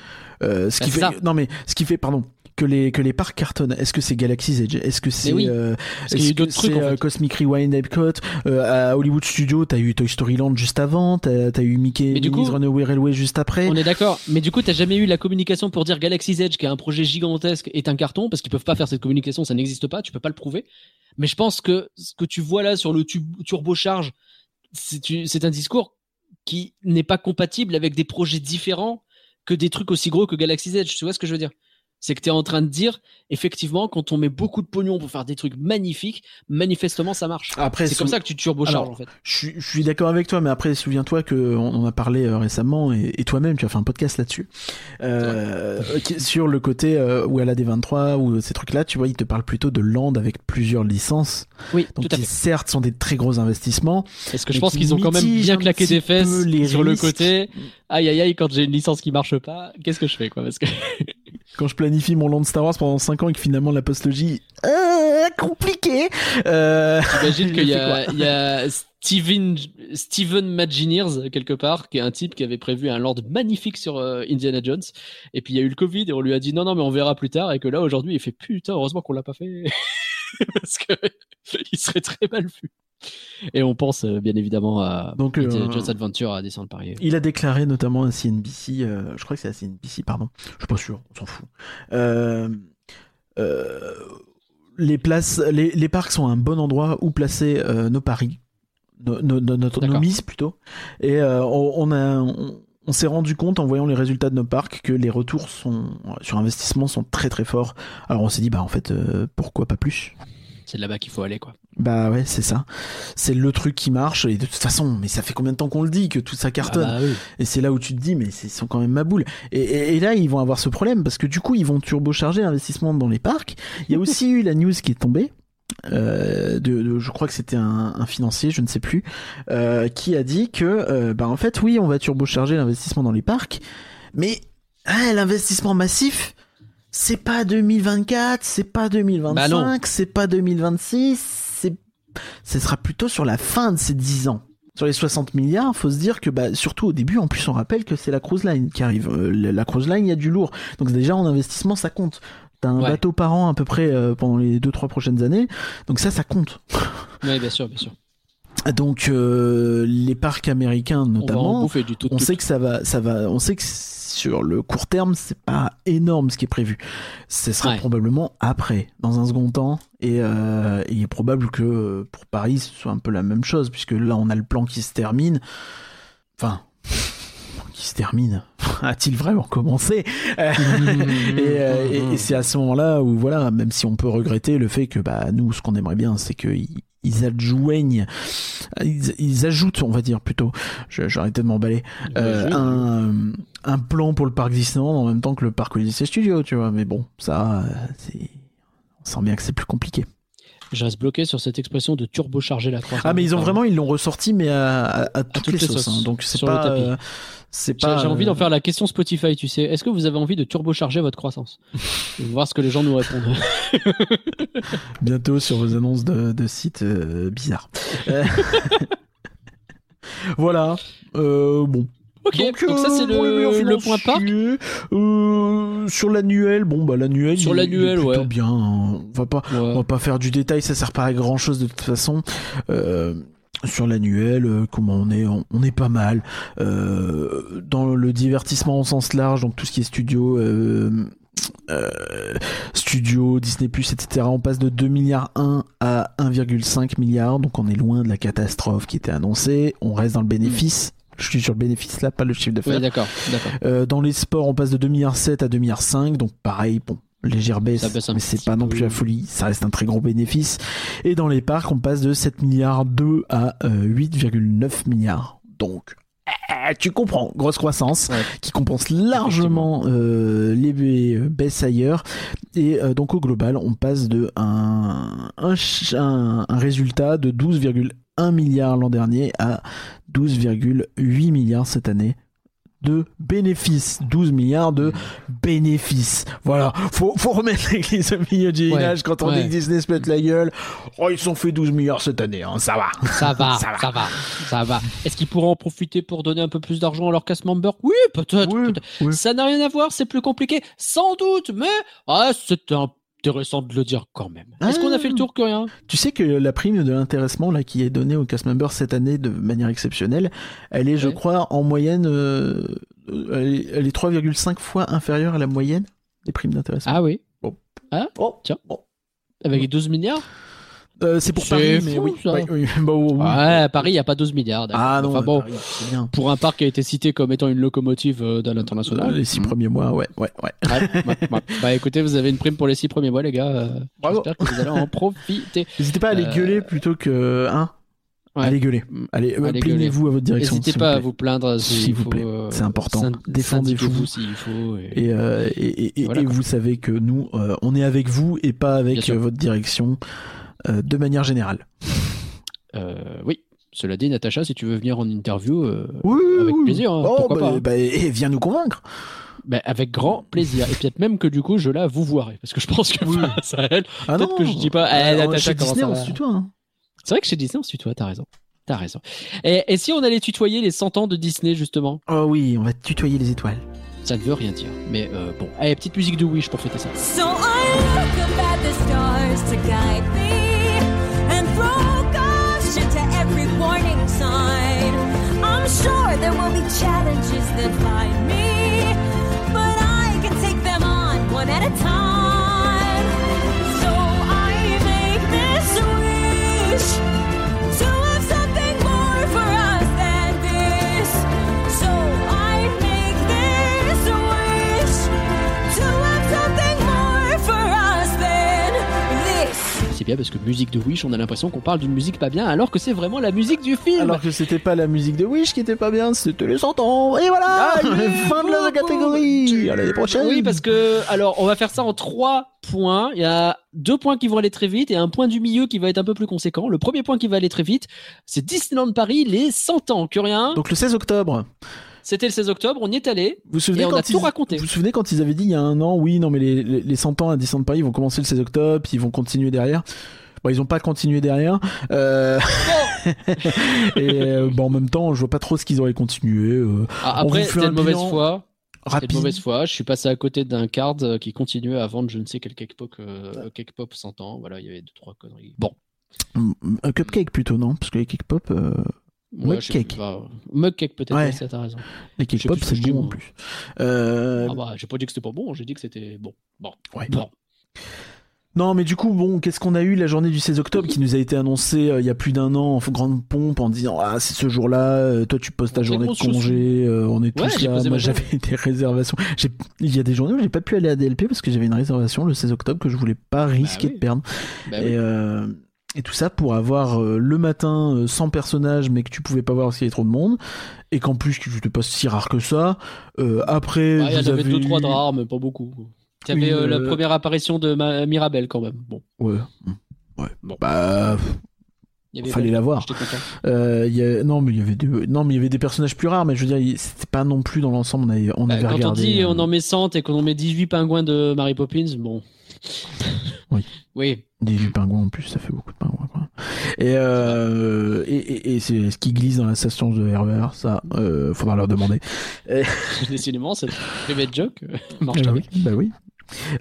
euh, Ce Bah, qui fait ça. non mais ce qui fait pardon que les que les parcs cartonnent. Est-ce que c'est Galaxy's Edge? Est-ce que c'est oui, euh, c'est, en euh, fait. Cosmic Rewind Epcot? Euh, à Hollywood Studios T'as eu Toy Story Land juste avant. T'as as eu Mickey Mais du Minnie's coup- Runaway Railway juste après. On est d'accord, mais du coup, t'as jamais eu la communication pour dire Galaxy's Edge, qui est un projet gigantesque, est un carton, parce qu'ils peuvent pas faire cette communication, ça n'existe pas, tu peux pas le prouver. Mais je pense que ce que tu vois là sur le turbocharge, c'est tu- c'est un discours qui n'est pas compatible avec des projets différents que des trucs aussi gros que Galaxy's Edge. Tu vois ce que je veux dire? C'est que tu es en train de dire, effectivement, quand on met beaucoup de pognon pour faire des trucs magnifiques, manifestement ça marche. Après, C'est sou- comme ça que tu turbocharges en fait. Je suis, je suis d'accord avec toi, mais après, souviens-toi que on en a parlé euh, récemment et, et toi-même, tu as fait un podcast là-dessus euh, sur le côté euh, où elle a des 23 ou ces trucs-là. Tu vois, il te parle plutôt de land avec plusieurs licences, Oui, donc tout à qui fait. certes sont des très gros investissements. Parce que je pense qui qu'ils ont quand même bien claqué des fesses les sur le côté. Aïe aïe aïe, quand j'ai une licence qui marche pas, qu'est-ce que je fais quoi Parce que Quand je planifie mon land Star Wars pendant 5 ans et que finalement la postlogie euh, compliqué. Euh... j'imagine Il qu'il y a, il y a Steven Steven Magineers quelque part, qui est un type qui avait prévu un land magnifique sur euh, Indiana Jones, et puis il y a eu le Covid et on lui a dit non non mais on verra plus tard, et que là aujourd'hui il fait putain heureusement qu'on l'a pas fait parce que il serait très mal vu. Et on pense euh, bien évidemment à Donc, Indiana euh, Jones Adventure à descendre Paris. Il a déclaré notamment à CNBC, euh, je crois que c'est à CNBC, pardon, je suis pas sûr, on s'en fout. Euh, euh, les places, les, les parcs sont un bon endroit où placer euh, nos paris, nos, nos, mises plutôt. Et euh, on, on a, on, on s'est rendu compte en voyant les résultats de nos parcs que les retours sont sur investissement sont très très forts. Alors on s'est dit bah en fait euh, pourquoi pas plus? C'est là-bas qu'il faut aller quoi. Bah ouais c'est ça, c'est le truc qui marche et de toute façon mais ça fait combien de temps qu'on le dit que tout ça cartonne. Ah bah oui. Et c'est là où tu te dis, mais c'est- ils sont quand même ma boule. Et, et- et là, ils vont avoir ce problème parce que du coup, ils vont turbocharger l'investissement dans les parcs. Il y a aussi eu la news qui est tombée. euh, de, de- je crois que c'était un, un financier, je ne sais plus, euh, qui a dit que, euh, bah en fait, oui, on va turbocharger l'investissement dans les parcs, mais ah, l'investissement massif, c'est pas 2024, c'est pas 2025, Bah c'est pas 2026, c'est, ce sera plutôt sur la fin de ces 10 ans. Sur les 60 milliards, faut se dire que bah, surtout au début, en plus on rappelle que c'est la cruise line qui arrive. Euh, la cruise line, il y a du lourd. Donc déjà en investissement, ça compte. T'as un Ouais. bateau par an à peu près euh, pendant les 2-3 prochaines années. Donc ça, ça compte. Oui, bien sûr, bien sûr. Donc euh, les parcs américains On notamment, bouffer du tout. on sait que ça va, ça va, on sait que sur le court terme, c'est pas énorme ce qui est prévu. Ce sera Ouais. probablement après, dans un second temps, et euh, il est probable que euh, pour Paris, ce soit un peu la même chose, puisque là, on a le plan qui se termine. Enfin, qui se termine. A-t-il vraiment commencé? Euh, Et, euh, et- et c'est à ce moment-là où, voilà, même si on peut regretter le fait que, bah, nous, ce qu'on aimerait bien, c'est qu'ils ils adjoignent, ils, ils ajoutent, on va dire plutôt, arrêté de m'emballer, euh, un, un plan pour le parc Disneyland en même temps que le parc Odyssey Studio, tu vois. Mais bon, ça, euh, on sent bien que c'est plus compliqué. Je reste bloqué sur cette expression de turbocharger la croissance. Ah mais ils ont vraiment ils l'ont ressorti mais à, à- à toutes, toutes les les sauces. sauces, hein. donc c'est pas euh, c'est J'ai pas. j'ai envie d'en euh, faire la question Spotify, tu sais. Est-ce que vous avez envie de turbocharger votre croissance? Voir ce que les gens nous répondent. bientôt sur vos annonces de, de sites euh, bizarres. Euh, voilà. Bon. Ok, donc, ça c'est le, meilleurs le point parc. Euh, sur l'annuel, bon bah l'annuel. Sur il- il est l'annuel, plutôt ouais. bien. hein. On va pas, on va pas faire du détail, ça sert pas à grand chose de toute façon. Euh, sur l'annuel, euh, comment on est on, on est pas mal. Euh, dans le divertissement au sens large, donc tout ce qui est studio, euh, euh, studio, Disney+, etc. On passe de 2 milliards 1 à 1,5 milliard, donc on est loin de la catastrophe qui était annoncée. On reste dans le bénéfice. Je suis sur le bénéfice là, pas le chiffre d'affaires. Ouais, d'accord. Euh, dans les sports, on passe de 2 milliards 7 à 2 milliards 5, donc pareil, bon, légère baisse, mais c'est pas non plus la folie, ça reste un très gros bénéfice. Et dans les parcs, on passe de 7 milliards 2 à euh, 8,9 milliards. Donc, eh, tu comprends, grosse croissance Ouais. qui compense largement euh, les euh, baisses ailleurs. Et euh, donc au global, on passe de un, un- un résultat de 12,1 milliards l'an dernier à 12,8 milliards cette année de bénéfices. 12 milliards de bénéfices. Voilà, faut, faut remettre l'église au milieu du Ouais, village quand on ouais. dit que Disney se pète la gueule. Oh, ils ont fait 12 milliards cette année, hein, ça va. Ça va, Ça ça va. va, ça va. Est-ce qu'ils pourront en profiter pour donner un peu plus d'argent à leurs cast members Oui, peut-être. Oui, peut-être. oui. Ça n'a rien à voir, c'est plus compliqué, sans doute, mais ah, c'est intéressant de le dire quand même. Est-ce qu'on a fait le tour que rien Tu sais que la prime de l'intéressement là qui est donnée aux cast members cette année de manière exceptionnelle, elle est, je crois, en moyenne, euh, elle est, elle est 3,5 fois inférieure à la moyenne des primes d'intéressement. Ah oui, Oh, tiens. oh. avec les 12 milliards? Euh, c'est pour Paris, fou, mais oui. ça. Oui. Bah, oui, oui. Ouais, à Paris, il n'y a pas 12 milliards. Ah non, Enfin bon, Paris, bien. pour un parc qui a été cité comme étant une locomotive euh, de l'international. Les six Mm. premiers mois, ouais, ouais, ouais. Bah écoutez, vous avez une prime pour les 6 premiers mois, les gars. euh. J'espère que vous allez en profiter. N'hésitez pas à aller Euh, gueuler plutôt que, hein. Ouais. Allez gueuler. Mm. Allez, Allez plaignez-vous à votre direction. N'hésitez pas à vous plaindre s'il vous plaît. C'est important. Défendez-vous. s'il faut. et- Et, et, et- et- Voilà, et quoi. vous savez que nous, on est avec vous et pas avec votre direction euh, de manière générale. Euh, oui. Cela dit, Natacha, si tu veux venir en interview, euh, Oui, avec oui. plaisir, hein, Oh, pourquoi bah, pas, hein. bah, et viens nous convaincre. bah, avec grand plaisir. Et peut-être même que du coup, je la vous voirai. Parce que je pense que Oui. face à elle, Ah Peut-être non. que je dis pas, eh, Natacha, Disney, ça on se tutoie. hein. c'est vrai que chez Disney, on se tutoie, t'as raison. T'as raison. Et, et si on allait tutoyer les 100 ans de Disney, justement? Oh oui, on va tutoyer les étoiles. Ça ne veut rien dire. Mais euh, bon. Allez, petite musique de Wish pour fêter ça. So throw caution to every warning sign. I'm sure there will be challenges that find me, but I can take them on one at a time. So I make this wish bien parce que musique de Wish, on a l'impression qu'on parle d'une musique pas bien, alors que c'est vraiment la musique du film. Alors que c'était pas la musique de Wish qui était pas bien, c'était les 100 ans. Et voilà, Ah, fin de la beaucoup. catégorie. À l'année prochaine. Oui, parce que, alors, on va faire ça en trois points. Il y a deux points qui vont aller très vite et un point du milieu qui va être un peu plus conséquent. Le premier point qui va aller très vite, c'est Disneyland Paris, les 100 ans. Que rien. Donc le 16 octobre. C'était le 16 octobre, on y est allé. Vous vous souvenez Et on quand a tout ils- raconté. Vous vous souvenez quand ils avaient dit il y a un an, oui, non mais les, les, les 100 ans à Disneyland Paris vont commencer le 16 octobre, puis ils vont continuer derrière. Bon, ils ont pas continué derrière. Euh... et euh, bon, en même temps, je vois pas trop ce qu'ils auraient continué. euh, Ah, après, c'était de mauvaise foi. C'était rapide. de mauvaise foi. Je suis passé à côté d'un card euh, qui continuait à vendre je ne sais quel cake pop, cake pop 100 ans. Voilà, il y avait deux, trois conneries. Bon. Un cupcake plutôt, non? Parce que les cake pop, Ouais, Mug je sais cake. plus, bah, mug cake peut-être, Ouais. ça, t'as raison. les cake pop c'est bon en plus. Euh, Ah bah, j'ai pas dit que c'était pas bon, j'ai dit que c'était bon. Bon. ouais. Bon. Non, mais du coup, bon, qu'est-ce qu'on a eu la journée du 16 octobre qui nous a été annoncée euh, il y a plus d'un an en grande pompe en disant ah c'est ce jour-là, euh, toi tu poses ta journée de congé, euh, on est Ouais, tous là. Moi j'avais des réservations. Il y a des journées où j'ai pas pu aller à DLP parce que j'avais une réservation le 16 octobre que je voulais pas risquer oui. de perdre. Bah et, oui. Et tout ça pour avoir euh, le matin euh, 100 personnages mais que tu pouvais pas voir parce qu'il y avait trop de monde et qu'en plus que c'était pas si rare que ça. Euh, après, Ouais, il y en avait avez deux, trois eu- de rares, mais pas beaucoup. Il y avait euh, la première apparition de Ma- Mirabelle quand même. Bon. Ouais. Ouais. Bon. Bah, Il fallait la voir. Y a- non, mais il y avait des, non, mais il y avait des personnages plus rares, mais je veux dire, c'était pas non plus dans l'ensemble. On avait, on Bah, avait quand regardé. on dit on en met 100 et qu'on en met 18 pingouins de Mary Poppins, bon. Oui. Oui. 18 pingouins en plus, ça fait beaucoup de pingouins. Quoi. Et, euh, et, et, et c'est ce qui glisse dans la station de RER, ça, euh, faudra leur demander. Décidément, cette private joke euh, marche Eh bah oui, bah oui.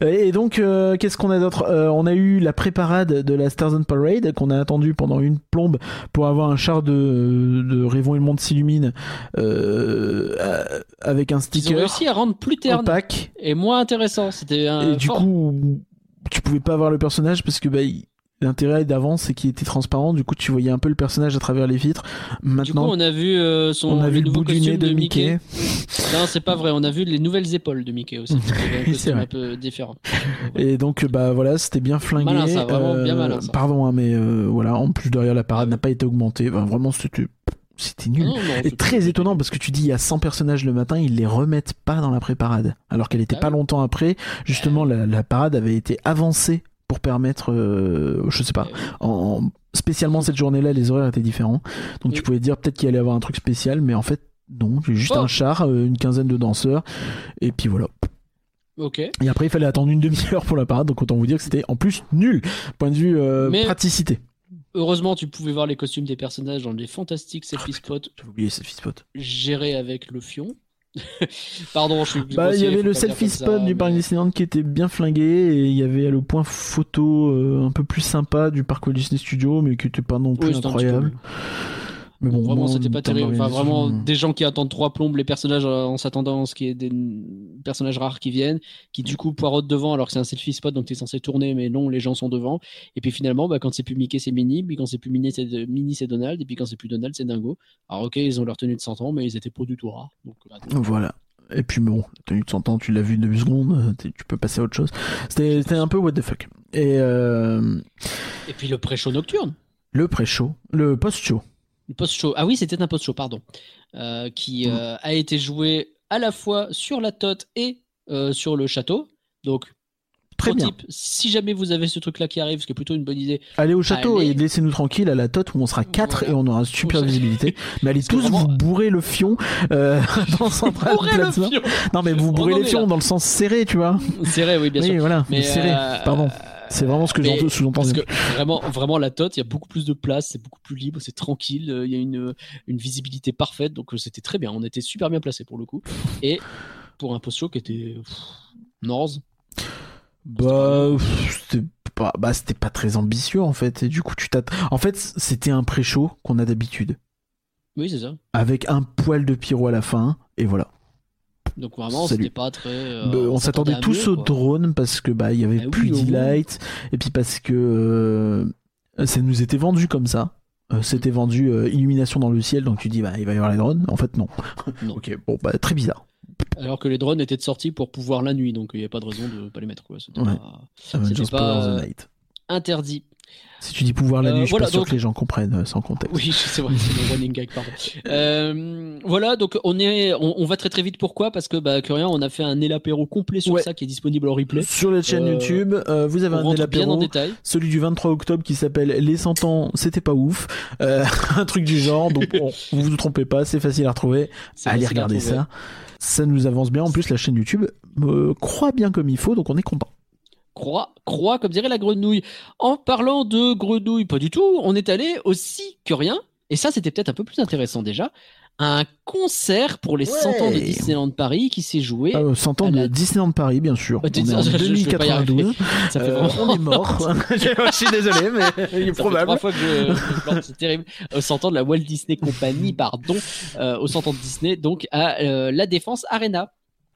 Euh, Et donc, euh, qu'est-ce qu'on a d'autre? Euh, On a eu la préparade de la Stars and Parade qu'on a attendu pendant une plombe pour avoir un char de, de Rêvons et le monde s'illumine euh, euh, avec un Ils ont sticker réussi à rendre plus terne opaque. et moins intéressant. C'était un. Et du coup, tu pouvais pas voir le personnage parce que bah, l'intérêt d'avant c'est qu'il était transparent. Du coup, tu voyais un peu le personnage à travers les vitres. Du coup, Maintenant, on a vu euh, son on a vu le bout du nez de Mickey. Non, c'est pas vrai. On a vu les nouvelles épaules de Mickey aussi. C'est un peu différent. Et donc, bah voilà, c'était bien flingué. Malin, ça, vraiment bien malin, ça. Pardon, hein, mais euh, voilà, en plus derrière la parade n'a pas été augmentée. Enfin, vraiment, c'était c'était nul. Non, non, Et très étonnant parce que tu dis il y a 100 personnages le matin, ils les remettent pas dans la préparade. Alors qu'elle était Ah pas oui. longtemps après. Justement, la, la parade avait été avancée pour permettre, euh, je sais pas, en, en- spécialement cette journée-là, les horaires étaient différents. Donc tu pouvais dire peut-être qu'il allait y avoir un truc spécial, mais en fait, non, j'ai juste Oh. un char, euh, une quinzaine de danseurs, et puis voilà. Ok. Et après, il fallait attendre une demi-heure pour la parade, donc autant vous dire que c'était en plus nul, point de vue euh, praticité. Heureusement, tu pouvais voir les costumes des personnages dans des fantastiques selfie spots J'ai oublié selfie spot. gérés avec le fion. Pardon, je suis. Bah, il y avait le selfie spot ça, du mais- parc Disneyland qui était bien flingué et il y avait le point photo euh, un peu plus sympa du parc Walt Disney Studio mais qui était pas non plus Oui, un Mais bon, vraiment, c'était pas terrible. Enfin, vraiment, des gens qui attendent trois plombes, les personnages euh, en s'attendant à ce qu'il y ait des personnages rares qui viennent, qui du coup poireautent devant alors que c'est un selfie spot, donc t'es censé tourner, mais non, les gens sont devant. Et puis finalement, bah, quand c'est plus Mickey, c'est Minnie, puis quand c'est plus Minnie, c'est de- Minnie, c'est Donald, et puis quand c'est plus Donald, c'est Dingo. Alors ok, ils ont leur tenue de 100 ans, mais ils étaient pas du tout rares. Donc, bah, Voilà. Et puis bon, la tenue de 100 ans, tu l'as vu deux secondes, euh, tu peux passer à autre chose. C'était c'était un peu what the fuck. Et euh, Et puis le pré-show nocturne. le pré-show, le post-show. Le post-show. Ah oui, c'était un post-show, pardon. Euh, qui Mm. euh, a été joué à la fois sur la tote et euh, sur le château. Donc, Très bien. si jamais vous avez ce truc-là qui arrive, ce qui est plutôt une bonne idée, Allez au château Allez. et laissez-nous tranquille à la tote où on sera 4 Voilà. et on aura super visibilité. Mais allez tous vraiment- vous bourrer le fion euh, dans Central Bourrez le Plaza. fion Non mais vous bourrez les fions là. dans le sens serré, tu vois. Vrai, oui, bien oui, sûr. voilà, Mais serré. euh, Pardon. C'est vraiment ce que mais- j'en sous-entends. Parce que vraiment, vraiment la tote, il y a beaucoup plus de place, c'est beaucoup plus libre, c'est tranquille, euh, il y a une, une visibilité parfaite, donc euh, c'était très bien. On était super bien placé pour le coup. Et pour un post-show qui était Norse, Bah, c'était pas, bah, c'était pas très ambitieux en fait. Et du coup, tu t'attends. En fait, c'était un pré-show qu'on a d'habitude. oui, c'est ça. Avec un poil de pyro à la fin. Et voilà. Donc vraiment, c'était pas très. euh, Bah, on s'attendait tous mieux, au quoi. drone parce que bah il y avait Ah oui, plus d'e-light et puis parce que euh, ça nous était vendu comme ça. Euh, C'était vendu illumination dans le ciel, donc tu dis bah il va y avoir les drones. En fait non. Non. ok, bon bah très bizarre. Alors que les drones étaient sortis pour pouvoir la nuit, donc il n'y a pas de raison de pas les mettre. quoi. C'était Ouais. pas interdit. Si tu dis pouvoir la Euh, nuit, je suis voilà, pas sûr donc- que les gens comprennent euh, sans contexte. Oui, c'est vrai, c'est le running gag, pardon. Euh, voilà, donc on est, on, on va très très vite. Pourquoi? Parce que bah que rien, on a fait un élapéro complet sur Ouais. ça qui est disponible en replay. Sur la chaîne Euh, YouTube, euh, vous avez un rentre bien en apéro, détail. celui du 23 octobre qui s'appelle Les 100 ans, c'était pas ouf, Euh, un truc du genre. Donc vous vous trompez pas, c'est facile à retrouver. Allez regarder ça. Ça nous avance bien. En plus, la chaîne YouTube me croit bien comme il faut, donc on est content. Croix, croix, comme dirait la grenouille. En parlant de grenouille, pas du tout. On est allé aussi que rien. Et ça, c'était peut-être un peu plus intéressant déjà. Un concert pour les 100 ans de Ouais. Disneyland Paris qui s'est joué. Euh, 100 ans à de la- Disneyland Paris, bien sûr. Oh, t'es- on est en je- je vais pas y arriver. 2092. Ça fait Euh, vraiment. on est mort. je suis désolé, mais il est Ça fait probable. trois fois que je, je plante, c'est terrible. Au 100 ans de la Walt Disney Company, pardon, euh, au 100 ans de Disney, donc à euh, la Défense Arena.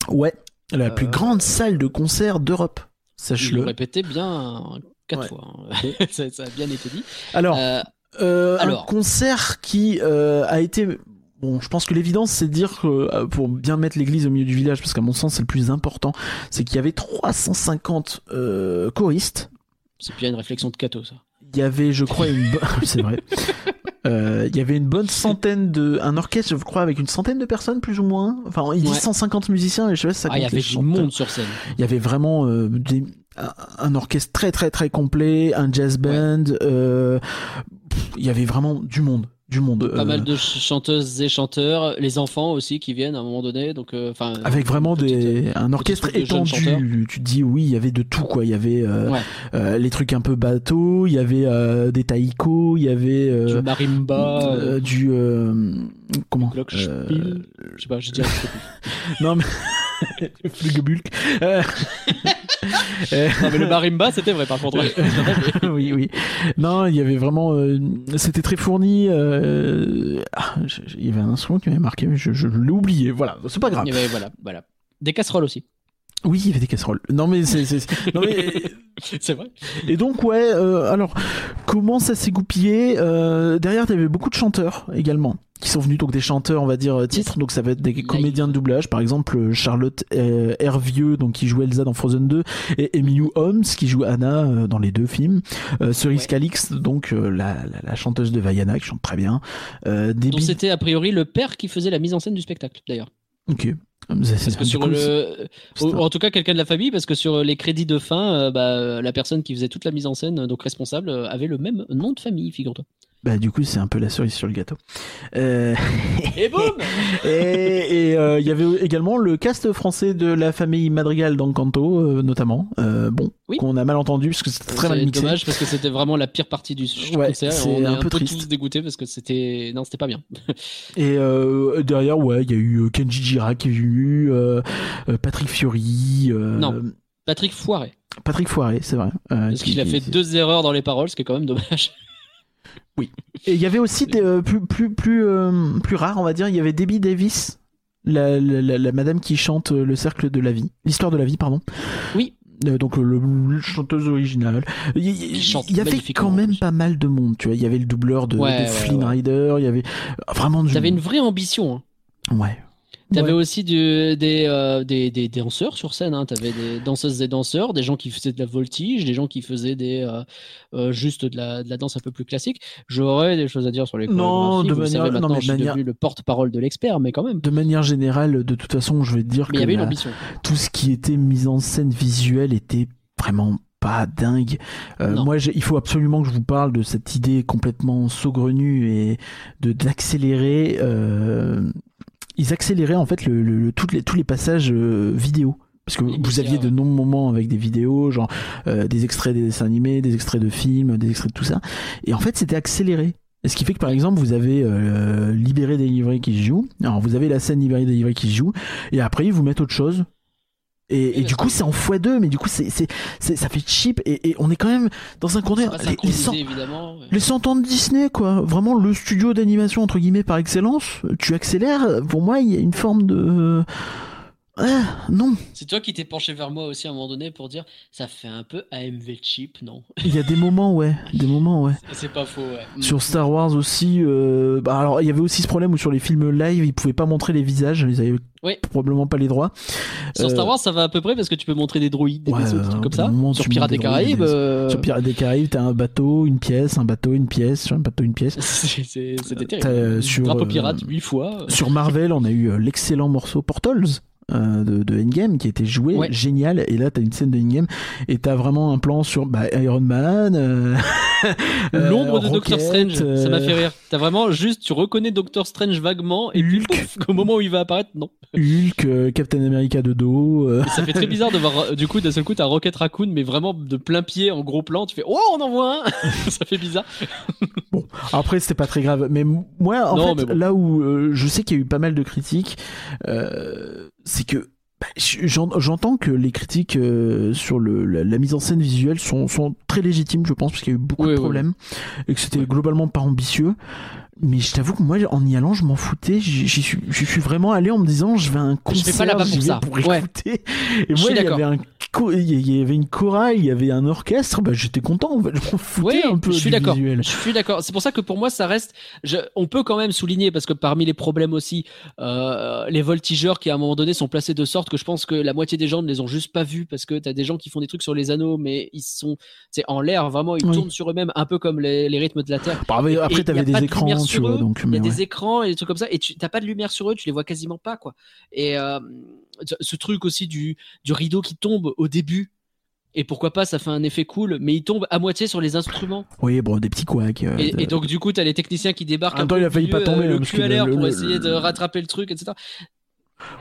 Ouais, la plus Euh, grande salle de concert d'Europe. Sache-le. répétais bien quatre Ouais. fois. hein. ça, ça a bien été dit. Alors, Euh, Euh, Alors. un concert qui euh, a été bon je pense que l'évidence c'est de dire que euh, pour bien mettre l'église au milieu du village parce qu'à mon sens c'est le plus important c'est qu'il y avait 350 euh, choristes c'est bien une réflexion de Cato, ça. il y avait je crois une c'est vrai Euh, il y avait une bonne centaine de un orchestre je crois avec une centaine de personnes plus ou moins enfin il dit Ouais. 150 musiciens et je sais pas si ça Ah, il y compte avait du monde sur scène. il y avait vraiment euh, des un, orchestre très très très complet, un jazz band. euh, Il y avait vraiment du monde, du monde. Pas euh, mal de ch- chanteuses et chanteurs, les enfants aussi qui viennent à un moment donné. Donc, euh, avec vraiment petite- des un orchestre de étendu. Tu te dis oui, il y avait de tout quoi. Il y avait euh, Ouais. euh, les trucs un peu bateaux, il y avait euh, des taïkos, il y avait du euh, marimba, euh, du euh, comment Glockenspiel. Euh, je sais pas, j'ai déjà. Non mais Flugebulk. Non mais le marimba, c'était vrai par contre. oui, oui. Non, il y avait vraiment. euh, C'était très fourni. euh, ah, je- je- il y avait un instrument qui m'avait marqué, mais je, je l'ai oublié. Voilà, c'est pas grave. Il y avait- voilà, voilà. Des casseroles aussi. Oui, il y avait des casseroles. Non, mais c'est. c'est- non, mais- C'est vrai. Et donc, ouais, euh, alors, comment ça s'est goupillé Euh, Derrière, il y avait beaucoup de chanteurs également, qui sont venus, donc des chanteurs, on va dire, euh, titres. Donc, ça va être des Live. comédiens de doublage, par exemple, euh, Charlotte euh, Hervieux, donc qui joue Elsa dans Frozen 2, et Emily Holmes, qui joue Anna dans les deux films. Cerise Ouais. Calix, donc la, la, la chanteuse de Vaiana, qui chante très bien. Euh, Donc Debbie- c'était a priori le père qui faisait la mise en scène du spectacle d'ailleurs. Ok. Parce que sur le, ou en tout cas quelqu'un de la famille, parce que sur les crédits de fin, euh, bah, la personne qui faisait toute la mise en scène, donc responsable, euh, avait le même nom de famille, figure-toi. Bah, du coup, c'est un peu la cerise sur le gâteau. Euh... Et boum Et euh, il y avait également le cast français de la famille Madrigal dans Canto, euh, notamment. Bon, Oui. qu'on a mal entendu parce que c'était très mal C'est mixé. dommage parce que c'était vraiment la pire partie du Ouais, concert. c'est On est un un, peu peu, tous dégoûtés parce que c'était non, c'était pas bien. Et derrière, ouais, il y a eu Kenji Girac qui est venu, Patrick Fiori. Non. Patrick Foiret, Patrick Foiré, c'est vrai. parce qui- qu'il a fait deux erreurs dans les paroles, ce qui est quand même dommage. Et il y avait aussi des, euh, plus plus plus euh, plus rare, on va dire. Il y avait Debbie Davis, la, la, la- la madame qui chante euh, le cercle de la vie, l'histoire de la vie, pardon. Oui. Euh, donc le, le chanteuse originale. Il, y avait quand même pas mal de monde, tu vois. Il y avait le doubleur de, Ouais, de ouais, Flynn ouais. Rider. Il y avait vraiment du. T'avais une vraie ambition. Hein. Ouais. T'avais Ouais. aussi du, des, euh, des, des danseurs sur scène. Hein. T'avais des danseuses et danseurs, des gens qui faisaient de la voltige, des gens qui faisaient des euh, euh, juste de la, de la danse un peu plus classique. J'aurais des choses à dire sur les Non, de Vous manière- savez non, maintenant, mais de je suis manière- devenu le porte-parole de l'expert, mais quand même. De manière générale, de toute façon, je vais te dire Mais que y avait une la- ambition. tout ce qui était mise en scène visuelle était vraiment pas dingue. Euh, Non. moi, il faut absolument que je vous parle de cette idée complètement saugrenue et de d'accélérer. euh, ils accéléraient en fait le, le- le- toutes les, tous les passages euh, vidéo. Parce que vous aviez de nombreux moments avec des vidéos, genre euh, des extraits des dessins animés, des extraits de films, des extraits de tout ça. Et en fait, c'était accéléré. Et ce qui fait que par exemple, vous avez euh, Libéré délivré qui se joue. Alors vous avez la scène Libéré délivré qui se joue, et après ils vous mettent autre chose. Et, du coup, c'est en x2, mais du coup, c'est, c'est, c'est- ça fait cheap. Et, et on est quand même dans un contexte. Les, les 100 ans de Disney, quoi. Vraiment le studio d'animation, entre guillemets, par excellence. Tu accélères. Pour moi, il y a une forme de. Ah, non. C'est toi qui t'es penché vers moi aussi à un moment donné pour dire ça fait un peu AMV cheap, non? Il y a des moments, ouais. Des moments, ouais. C'est pas faux, ouais. Sur Star Wars aussi, euh, bah alors il y avait aussi ce problème où sur les films live, ils pouvaient pas montrer les visages, ils avaient Oui. probablement pas les droits. Sur Euh, Star Wars, ça va à peu près parce que tu peux montrer des droïdes, des Ouais, vaisseaux, des euh, trucs comme ça. moment Sur Pirates des droïdes, Caraïbes, des- Sur Pirates des Caraïbes, t'as un bateau, une pièce, un bateau, une pièce, sur un bateau, une pièce. c'était terrible. sur, Drapeau pirate, huit fois. Sur Marvel, on a eu l'excellent morceau Portals. Euh, de, de Endgame qui a été joué Ouais. génial et là t'as une scène de Endgame et t'as vraiment un plan sur bah, Iron Man euh, L'ombre euh, de Doctor Rocket, Strange, ça m'a euh, fait rire. T'as vraiment juste, tu reconnais Doctor Strange vaguement et Hulk. au moment où il va apparaître, non. Hulk euh, Captain America de dos euh, Et ça fait très bizarre de voir, euh, du coup, d'un seul coup, t'as Rocket Raccoon, mais vraiment de plein pied en gros plan. Tu fais, oh, on en voit un Ça fait bizarre. Bon, après c'était pas très grave, mais moi en Non, fait bon. là où euh, je sais qu'il y a eu pas mal de critiques, euh, c'est que bah, j'en- j'entends que les critiques euh, sur le, la, la mise en scène visuelle sont, sont très légitimes, je pense, parce qu'il y a eu beaucoup Oui, de oui, problèmes et que c'était globalement pas ambitieux. Mais je t'avoue que moi, en y allant, je m'en foutais. J'y suis, suis vraiment allé en me disant, je vais à un concert, vais pas là-bas pour ça. pour Ouais. écouter. Et Je moi, il y avait un, il y avait une chorale, il y avait un orchestre. Bah, j'étais content. Je m'en foutais Oui, un peu je suis d'accord. Je suis d'accord. C'est pour ça que pour moi, ça reste. je- on peut quand même souligner parce que parmi les problèmes aussi, euh, les voltigeurs qui à un moment donné sont placés de sorte que je pense que la moitié des gens ne les ont juste pas vus parce que t'as des gens qui font des trucs sur les anneaux, mais ils sont, c'est en l'air vraiment, ils Oui. tournent sur eux-mêmes un peu comme les, les rythmes de la terre. Bah, mais après, t'avais des de écrans, tu vois. Donc, Il y mais a ouais. des écrans et des trucs comme ça, et tu t'as pas de lumière sur eux, tu les vois quasiment pas quoi. Et euh, ce- truc aussi du du rideau qui tombe au début. Et pourquoi pas, ça fait un effet cool, mais il tombe à moitié sur les instruments. Oui, bon, des petits couacs. euh, Et, donc du coup, t'as les techniciens qui débarquent. En même temps, il a failli pas tomber, euh, le parce cul à l'air pour le- essayer de rattraper le truc, etc.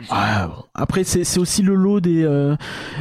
Ah. Après, c'est c'est aussi le lot des, euh,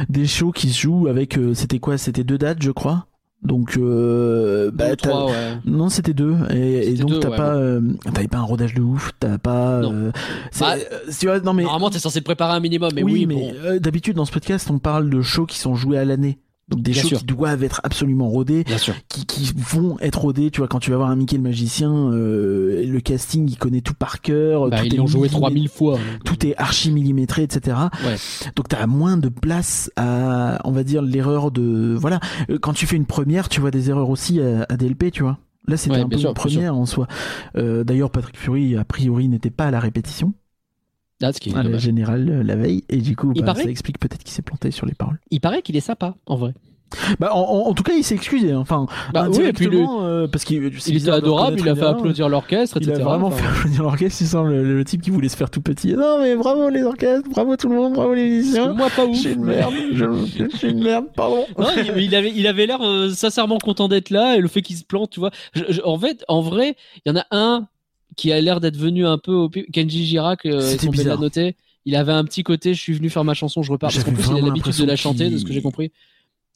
des shows qui se jouent avec. euh, c'était quoi C'était deux dates, je crois. Donc, euh, bah, trois, ouais. Non, c'était deux. Et, donc, t'as ouais, pas, euh, t'avais pas un rodage de ouf. T'as pas. Non. euh, Bah, euh, tu vois, non mais. Normalement, t'es censé te préparer un minimum, mais oui, oui, mais bon. euh, d'habitude dans ce podcast, on parle de shows qui sont joués à l'année. Donc des Bien shows sûr. qui doivent être absolument rodés, Bien sûr. qui, qui vont être rodés. Tu vois, quand tu vas voir un Mickey le magicien, euh, le casting, il connaît tout par cœur. Bah, tout ils l'ont joué millimé- 3000 fois. Tout est archi millimétré, etc. Ouais. Donc t'as moins de place à, on va dire, l'erreur de, voilà. Euh, Quand tu fais une première, tu vois des erreurs aussi à, à DLP, tu vois. Là, c'était Ouais, un peu sûr, une première en soi. Euh, D'ailleurs, Patrick Fury, a priori, n'était pas à la répétition, Ah, ce qui est dommage. générale euh, la veille, et du coup, bah, paraît- ça explique peut-être qu'il s'est planté sur les paroles. Il paraît qu'il est sympa, en vrai. Bah, en, en- en tout cas, il s'est excusé. hein. Enfin, Bah oui, et puis indirectement, euh, parce qu'il c'est Il était adorable, il a fait erreur. applaudir l'orchestre, Il a vraiment Enfin, fait applaudir l'orchestre. Il sent le, le type qui voulait se faire tout petit. Non, mais bravo les orchestres, bravo tout le monde, bravo les musiciens. Moi, pas ouf. Je suis une merde, je, je suis une merde, pardon. Non, il, il avait, il avait l'air euh, sincèrement content d'être là et le fait qu'il se plante, tu vois. Je- je- en fait, en vrai, il y en a un qui a l'air d'être venu un peu au Kenji Girac, euh, bel bizarre. à noter. Il avait un petit côté, je suis venu faire ma chanson, je repars. Parce qu'en plus, il a l'habitude de la chanter, de ce que j'ai compris.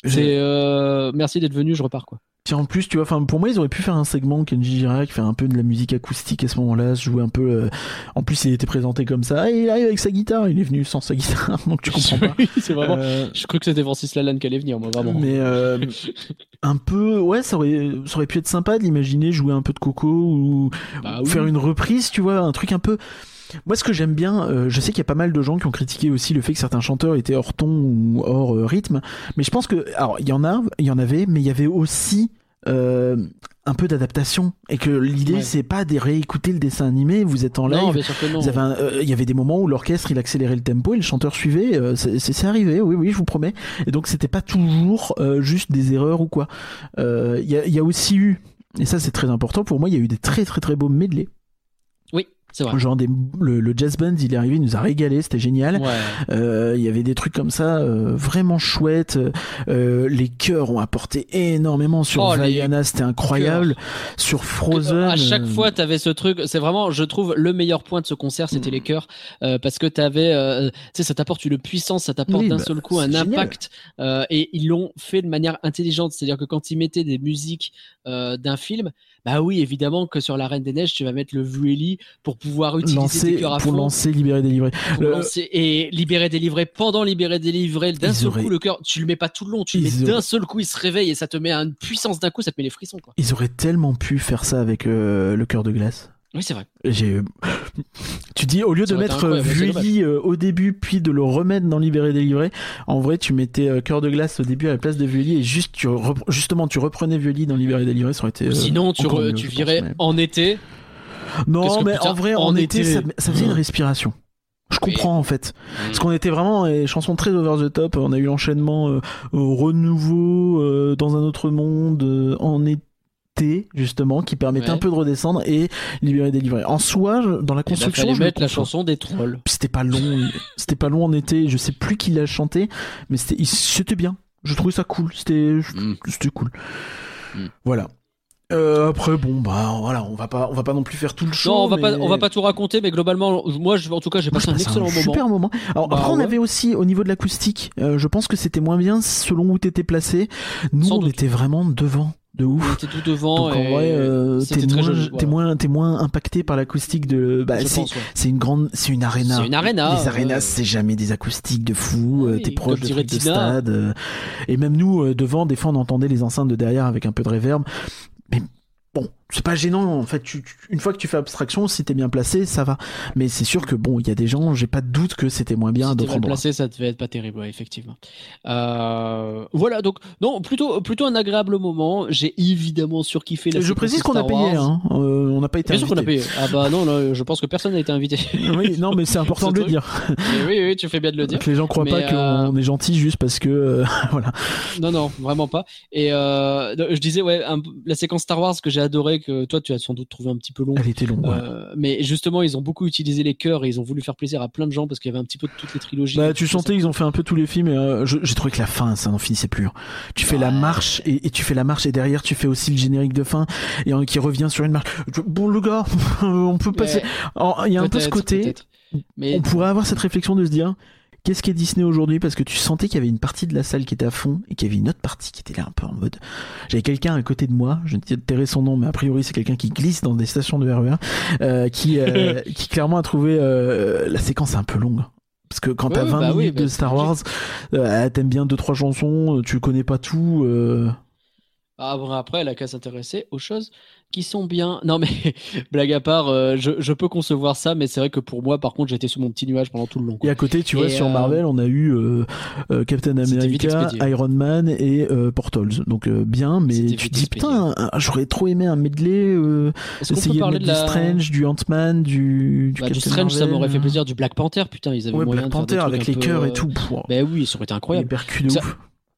C'est euh, merci d'être venu, je repars quoi. Puis en plus, tu vois, enfin, pour moi, ils auraient pu faire un segment Kenji Girac, faire un peu de la musique acoustique à ce moment-là, se jouer un peu. euh, En plus, il était présenté comme ça. Et il arrive avec sa guitare. Il est venu sans sa guitare, donc tu comprends pas. Oui, c'est vraiment. Euh, Je crois que c'était Francis Lalanne qui allait venir, moi vraiment. Mais euh, un peu, ouais, ça aurait, ça aurait pu être sympa de l'imaginer jouer un peu de Coco ou Bah ou oui. faire une reprise, tu vois, un truc un peu. Moi, ce que j'aime bien, euh, je sais qu'il y a pas mal de gens qui ont critiqué aussi le fait que certains chanteurs étaient hors ton ou hors euh, rythme, mais je pense que, alors, il y en a, il y en avait, mais il y avait aussi euh, un peu d'adaptation et que l'idée Ouais. c'est pas de réécouter le dessin animé, vous êtes en live. euh, il y avait des moments où l'orchestre il accélérait le tempo et le chanteur suivait. euh, c'est arrivé, oui, oui, je vous promets. Et donc c'était pas toujours euh, juste des erreurs ou quoi. Euh, Il y, a, y a aussi eu, et ça c'est très important pour moi, il y a eu des très très très beaux medley. C'est vrai. Genre des, le, le jazz band, il est arrivé, il nous a régalé, c'était génial. Ouais. Euh, Il y avait des trucs comme ça, euh, vraiment chouettes. Euh, les chœurs ont apporté énormément sur Oh, les c'était incroyable. Sur Frozen. À chaque euh, fois, t'avais ce truc. C'est vraiment, je trouve, le meilleur point de ce concert, c'était Mm. les chœurs, euh, parce que t'avais, euh, tu sais, ça t'apporte une puissance, ça t'apporte Oui, d'un bah, seul coup un génial. impact, euh, et ils l'ont fait de manière intelligente. C'est-à-dire que quand ils mettaient des musiques euh, d'un film, bah oui, évidemment que sur la Reine des Neiges, tu vas mettre le Vueli pour pouvoir utiliser lancer, tes chœurs à pour fond. lancer, libérer, délivrer. Le- lancer et libérer délivrer pendant libérer délivrer d'un seul auraient- coup le cœur tu le mets pas tout le long tu le mets d'un auraient- seul coup il se réveille et ça te met une puissance d'un coup ça te met les frissons quoi Ils auraient tellement pu faire ça avec euh, le cœur de glace. oui c'est vrai J'ai. Tu dis au lieu Ça de mettre c'est Vully euh, au début puis de le remettre dans Libéré délivré, en vrai tu mettais euh, cœur de glace au début à la place de Vully et juste tu repre- justement tu reprenais Vully dans Libéré délivré, ça aurait été. euh, sinon tu, re- mieux, tu pense, virais mais- en été Non mais en vrai en été, été- ça, ça faisait une respiration. Je comprends en fait. Parce qu'on était vraiment des chansons très over the top. On a eu l'enchaînement euh, au renouveau euh, dans un autre monde euh, en été justement qui permettait Ouais. un peu de redescendre et libérer délivrer. En soi, dans la il construction, fallait je mettre la chanson des trolls C'était pas long, c'était pas long en été. Je sais plus qui l'a chanté, mais c'était c'était bien. Je trouvais ça cool. C'était Mm. c'était cool. Mm. Voilà. Euh, après bon bah voilà, on va pas on va pas non plus faire tout le show. non on va pas on va pas tout raconter mais globalement moi je, en tout cas j'ai passé un excellent moment super moment. Alors Bah, après, on ouais. avait aussi au niveau de l'acoustique, euh, je pense que c'était moins bien selon où t'étais placé. Nous, Sans on doute. était vraiment devant, de ouf. était tout devant Donc en et vrai, euh, t'es moins, joli, t'es voilà. moins, t'es moins impacté par l'acoustique de. Bah, c'est, ouais. une grande, c'est une arena. c'est une arena Les euh, arénas, c'est jamais des acoustiques de fou. euh, Oui, t'es proche de trucs de stade. euh, et même nous, euh, devant, des fois, on entendait les enceintes de derrière avec un peu de réverb. Mais bon, c'est pas gênant. En fait, tu, tu- une fois que tu fais abstraction, si t'es bien placé, ça va. Mais c'est sûr que bon, il y a des gens, j'ai pas de doute que c'était moins bien à Si d'autres endroits. placé, ça devait être pas terrible, ouais, effectivement. Euh, voilà, donc non, plutôt plutôt un agréable moment. J'ai évidemment surkiffé la. Je précise qu'on a payé, hein. Euh, on n'a pas été Bien sûr qu'on a invité. payé. Ah bah non, je pense que personne n'a été invité. oui, non, mais c'est important de le dire. Oui, oui, tu fais bien de le dire. Que les gens croient Mais, pas euh, qu'on est gentil juste parce que euh, voilà. Non, non, vraiment pas. Et euh, je disais, ouais, un- la séquence Star Wars que j'ai adoré, que toi, tu as sans doute trouvé un petit peu long. Elle était longue. ouais. Euh, mais justement, ils ont beaucoup utilisé les cœurs et ils ont voulu faire plaisir à plein de gens parce qu'il y avait un petit peu de toutes les trilogies. Bah, tu sentais qu'ils ont fait un peu tous les films et euh, j'ai trouvé que la fin, ça n'en finissait plus. hein. Tu fais la marche et, et tu fais la marche et derrière tu fais aussi le générique de fin et euh, qui revient sur une marche. Bon le gars, on peut passer. Ouais, Il y a un peu ce côté. Mais On pourrait avoir cette réflexion de se dire. Qu'est-ce qu'est Disney aujourd'hui? Parce que tu sentais qu'il y avait une partie de la salle qui était à fond et qu'il y avait une autre partie qui était là un peu en mode. J'avais quelqu'un à côté de moi, je ne tairai son nom, mais a priori c'est quelqu'un qui glisse dans des stations de RER, euh, qui, euh, qui clairement a trouvé euh, la séquence un peu longue. Parce que quand t'as ouais, 20 bah oui, minutes bah, de Star Wars, euh, t'aimes bien deux trois chansons, euh, tu connais pas tout. Ah, après, elle a qu'à s'intéresser aux choses qui sont bien. Non, mais blague à part, euh, je, je peux concevoir ça, mais c'est vrai que pour moi, par contre, j'étais sur mon petit nuage pendant tout le long. Et à côté, tu vois, sur euh, Marvel, on a eu euh, Captain America. Iron Man et Portals. Donc bien, mais tu dis putain, j'aurais trop aimé un medley. Essayer de de la... du Strange, du Ant-Man, du, du Bah, du Strange, ça m'aurait fait plaisir. Du Black Panther, putain, ils avaient Ouais, moyen Black de Panther avec les peu, cœurs et tout. Ben oui, ça aurait été incroyable.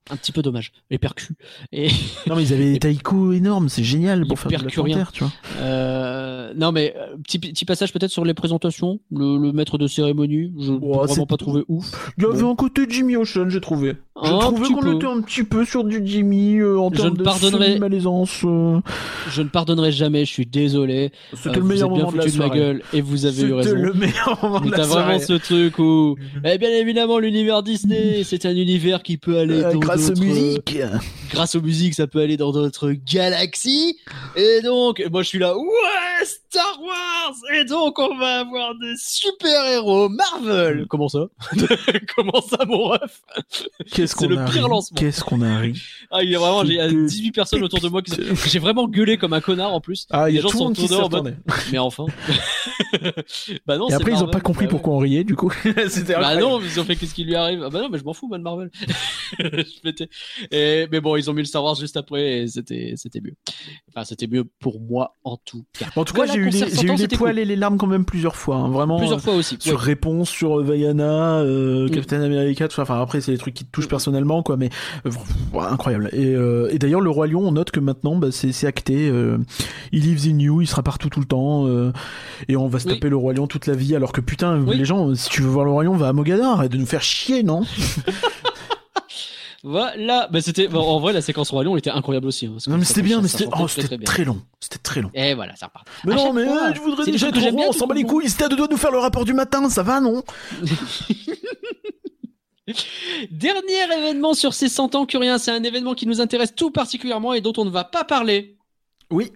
De. Un petit peu dommage. Les percus. Et Non, mais ils avaient des taïkus énormes, c'est génial pour faire percuriens. Panther, tu vois. euh, non, mais euh, petit, petit passage peut-être sur les présentations. Le, le maître de cérémonie, je n'ai Oh, vraiment pas trouvé ouf. Il y avait Bon. un côté Jimmy Ocean, j'ai trouvé. Trouvé petit qu'on était un petit peu sur du Jimmy euh, en Je termes ne de pardonnerai- malaisance. euh, Je ne pardonnerai jamais. Je suis désolé. C'était Euh, le vous meilleur êtes bien moment de la foutu de ma soirée. gueule et vous avez eu C'était raison. le meilleur moment de la t'as vraiment soirée. ce truc où, eh bien évidemment, l'univers Disney, c'est un univers qui peut aller Euh, dans grâce aux d'autres- musiques. grâce aux musiques, ça peut aller dans d'autres galaxies. Et donc, moi je suis là, ouais, Star Wars. Et donc, on va avoir des super héros Marvel. Comment ça? Comment ça, mon ref? Qu'est-ce C'est qu'on le a pire ri. lancement. Qu'est-ce qu'on a ri. Ah, il y a vraiment, j'ai C'était 18 personnes autour de moi qui. J'ai vraiment gueulé comme un connard en plus. Ah, il y a gens tout le sont monde qui en mode. Mais enfin. bah non, Et c'est après, ils ont Marvel. pas compris Bah ouais. pourquoi on riait, du coup. C'était Bah incroyable. non, ils ont fait qu'est-ce qui lui arrive. Ah bah non, mais je m'en fous, man Marvel. Je pétais. et, mais bon, ils ont mis le Star Wars juste après et c'était, c'était mieux. Enfin, c'était mieux pour moi en tout cas. En tout cas, j'ai eu les, j'ai sortant, eu les c'était poils cool. et les larmes quand même plusieurs fois. hein. Vraiment. Plusieurs fois aussi. Sur ouais. réponse, sur Vaiana, euh, Mm. Captain America, tout ça. Enfin, après, c'est des trucs qui te touchent personnellement, quoi. Mais euh, incroyable. Et, euh, et d'ailleurs, le roi lion, on note que maintenant, bah, c'est, acté. euh, il lives in you, il sera partout tout le temps. euh, et on va se Oui. taper le roi lion toute la vie. Alors que putain, Oui. les gens, si tu veux voir le roi lion, va à Mogador. Arrête de nous faire chier, non? Voilà. Bah c'était, bon, en vrai, la séquence Roi Lion était incroyable aussi. hein, Non, mais c'était bien, mais c'était, oh, très, c'était très long. C'était très long. Et voilà, ça repart. Mais À non, mais fois, je voudrais déjà être roi, on s'en bat les couilles. C'était à deux doigts de nous faire le rapport du matin, ça va, non? Dernier événement sur ces 100 ans, Curien, c'est un événement qui nous intéresse tout particulièrement et dont on ne va pas parler. Oui.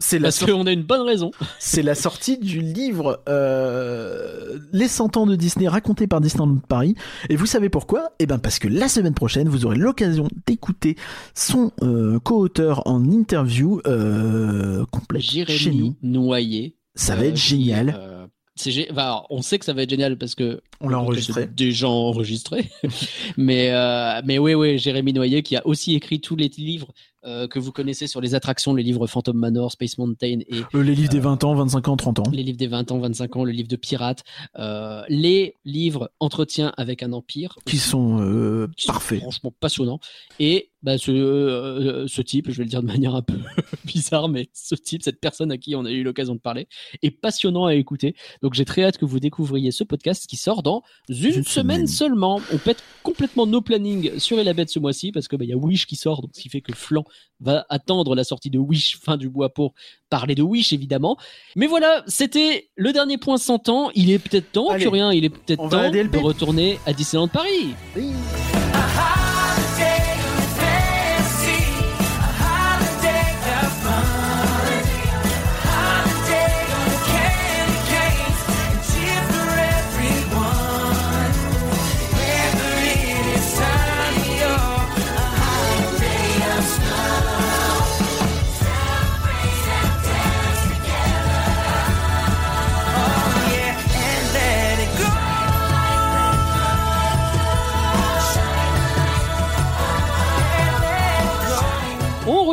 C'est la, Parce qu'on a une bonne raison. c'est la sortie du livre euh, Les 100 ans de Disney raconté par Disneyland Paris. Et vous savez pourquoi? Eh ben parce que la semaine prochaine, vous aurez l'occasion d'écouter son euh, co-auteur en interview euh, complète chez nous. Noyer. Ça va euh, être qui, génial. Enfin, alors, on sait que ça va être génial parce que On l'a enregistré. c'est Déjà enregistré. mais euh, mais oui oui, Jérémy Noyer qui a aussi écrit tous les livres euh, que vous connaissez sur les attractions, les livres Phantom Manor, Space Mountain et Euh, les livres des 20 ans, 25 ans, 30 ans. les livres des 20 ans, 25 ans, le livre de Pirates, euh, les livres Entretien avec un empire Qui aussi, sont qui sont parfaits. franchement passionnants. Et bah, ce, euh, ce type, je vais le dire de manière un peu bizarre, mais ce type, cette personne à qui on a eu l'occasion de parler, est passionnant à écouter. Donc j'ai très hâte que vous découvriez ce podcast qui sort dans une, Une semaine, semaine. seulement. On pète complètement nos plannings sur Elabette ce mois-ci parce que bah, il y a Wish qui sort, donc ce qui fait que Flan va attendre la sortie de Wish fin du bois pour parler de Wish évidemment. Mais voilà, c'était le dernier point 100 ans. Il est peut-être temps, Allez, Curien, il est peut-être temps de retourner à Disneyland Paris.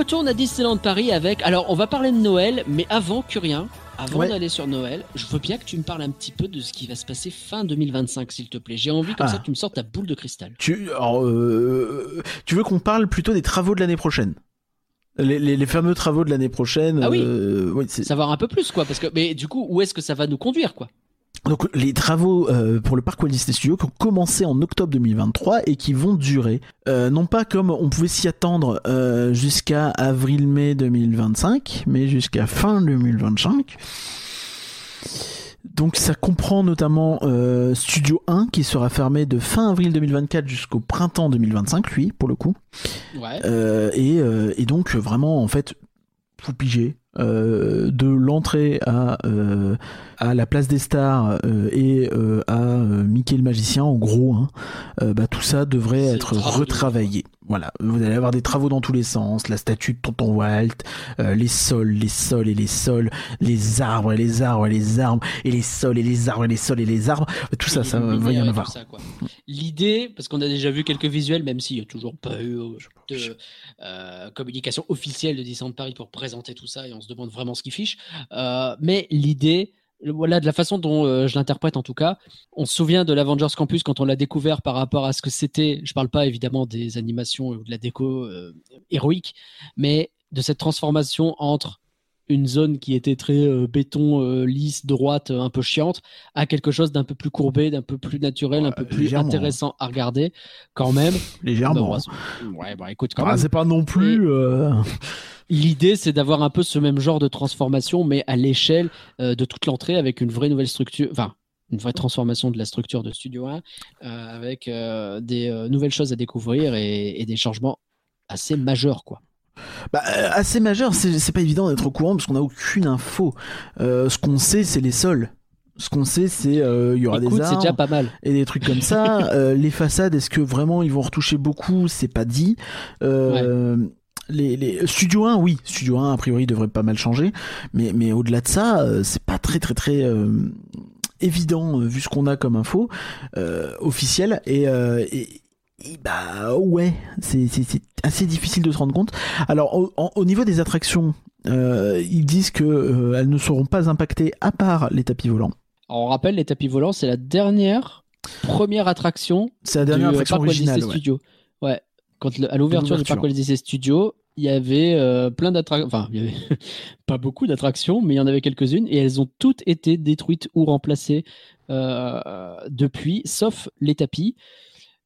Retourne à Disneyland Paris avec. Alors, on va parler de Noël, mais avant, Curien, avant Ouais. d'aller sur Noël, je veux bien que tu me parles un petit peu de ce qui va se passer fin 2025, s'il te plaît. J'ai envie comme Ah. ça que tu me sortes ta boule de cristal. Tu, alors, euh, tu veux qu'on parle plutôt des travaux de l'année prochaine? Les, les- les fameux travaux de l'année prochaine. Ah oui. euh, oui, Savoir un peu plus, quoi. Parce que, mais du coup, où est-ce que ça va nous conduire, quoi? Donc les travaux euh, pour le parc Walt Disney Studios qui ont commencé en octobre 2023 et qui vont durer, euh, non pas comme on pouvait s'y attendre euh, jusqu'à avril-mai 2025, mais jusqu'à fin 2025. Donc ça comprend notamment Studio 1 qui sera fermé de fin avril 2024 jusqu'au printemps 2025, lui, pour le coup. Ouais. Et, et donc vraiment en fait faut piger euh, de l'entrée à euh, à la place des stars euh, et à Mickey le magicien en gros hein, bah, tout ça devrait être retravaillé. voilà. Vous allez avoir des travaux dans tous les sens. La statue de tonton Walt les sols les sols et les sols les arbres et les arbres et les arbres et les sols et les arbres et les sols et les arbres. Tout ça ça va y en avoir. L'idée, parce qu'on a déjà vu quelques visuels, même s'il n'y a toujours pas eu de communication officielle de Disneyland Paris pour présenter tout ça, et on se demande vraiment ce qu'ils fichent. Euh, mais l'idée, voilà, de la façon dont euh, je l'interprète en tout cas, on se souvient de l'Avengers Campus quand on l'a découvert par rapport à ce que c'était. Je parle pas évidemment des animations ou de la déco euh, héroïque, mais de cette transformation entre une zone qui était très euh, béton euh, lisse, droite, euh, un peu chiante, à quelque chose d'un peu plus courbé, d'un peu plus naturel, un peu plus légèrement. intéressant à regarder, quand même. légèrement Non, ouais, bah écoute, quand Ah, même. c'est pas non plus L'idée, c'est d'avoir un peu ce même genre de transformation, mais à l'échelle de toute l'entrée, avec une vraie nouvelle structure, enfin, une vraie transformation de la structure de Studio 1, euh, avec des nouvelles choses à découvrir et, et des changements assez majeurs, quoi. Bah, euh, assez majeur, c'est c'est pas évident d'être au courant parce qu'on n'a aucune info. Euh, ce qu'on sait, c'est les sols. Ce qu'on sait, c'est euh, il y aura Écoute, des c'est déjà arbres pas mal. et des trucs comme ça. Euh, les façades, est-ce que vraiment ils vont retoucher beaucoup? C'est pas dit. Euh, Les, les Studio 1, oui, Studio 1 a priori devrait pas mal changer, mais mais au-delà de ça, euh, c'est pas très très très euh, évident vu ce qu'on a comme info euh, officielle et, euh, et, et bah ouais, c'est assez difficile de se rendre compte. Alors au, niveau des attractions, euh, ils disent que euh, elles ne seront pas impactées à part les tapis volants. Alors, on rappelle, les tapis volants, c'est la dernière première attraction C'est la dernière du, attraction parc originale. ouais. Studio. Ouais. Quand le- à l'ouverture du parc Walt Disney Studio, il y avait euh, plein d'attractions. Enfin, il y avait pas beaucoup d'attractions, mais il y en avait quelques-unes et elles ont toutes été détruites ou remplacées euh, depuis, sauf les tapis.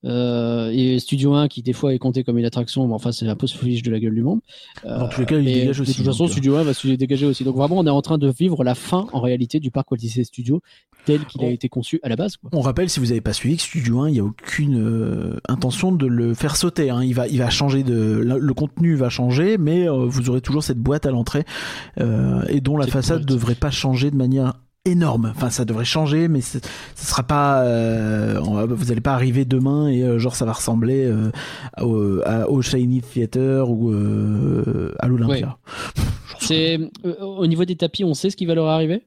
Euh, et Studio 1 qui des fois est compté comme une attraction, mais enfin c'est un peu se de la gueule du monde. Euh, Dans tous les cas, il dégage de aussi. toute façon, euh. Studio 1 va se dégager aussi. Donc vraiment, on est en train de vivre la fin en réalité du parc Walt Disney Studio tel qu'il a été conçu à la base. Quoi. On rappelle, si vous n'avez pas suivi, que Studio 1, il n'y a aucune euh, intention de le faire sauter. hein. Il, va, il va changer de. Le, le contenu va changer, mais vous aurez toujours cette boîte à l'entrée et dont la façade boîte. devrait pas changer de manière énorme. Enfin, ça devrait changer, mais ce sera pas. euh, va- vous n'allez pas arriver demain et euh, genre ça va ressembler euh, au, à- au Shiny Theater ou à l'Olympia. C'est au niveau des tapis, on sait ce qui va leur arriver?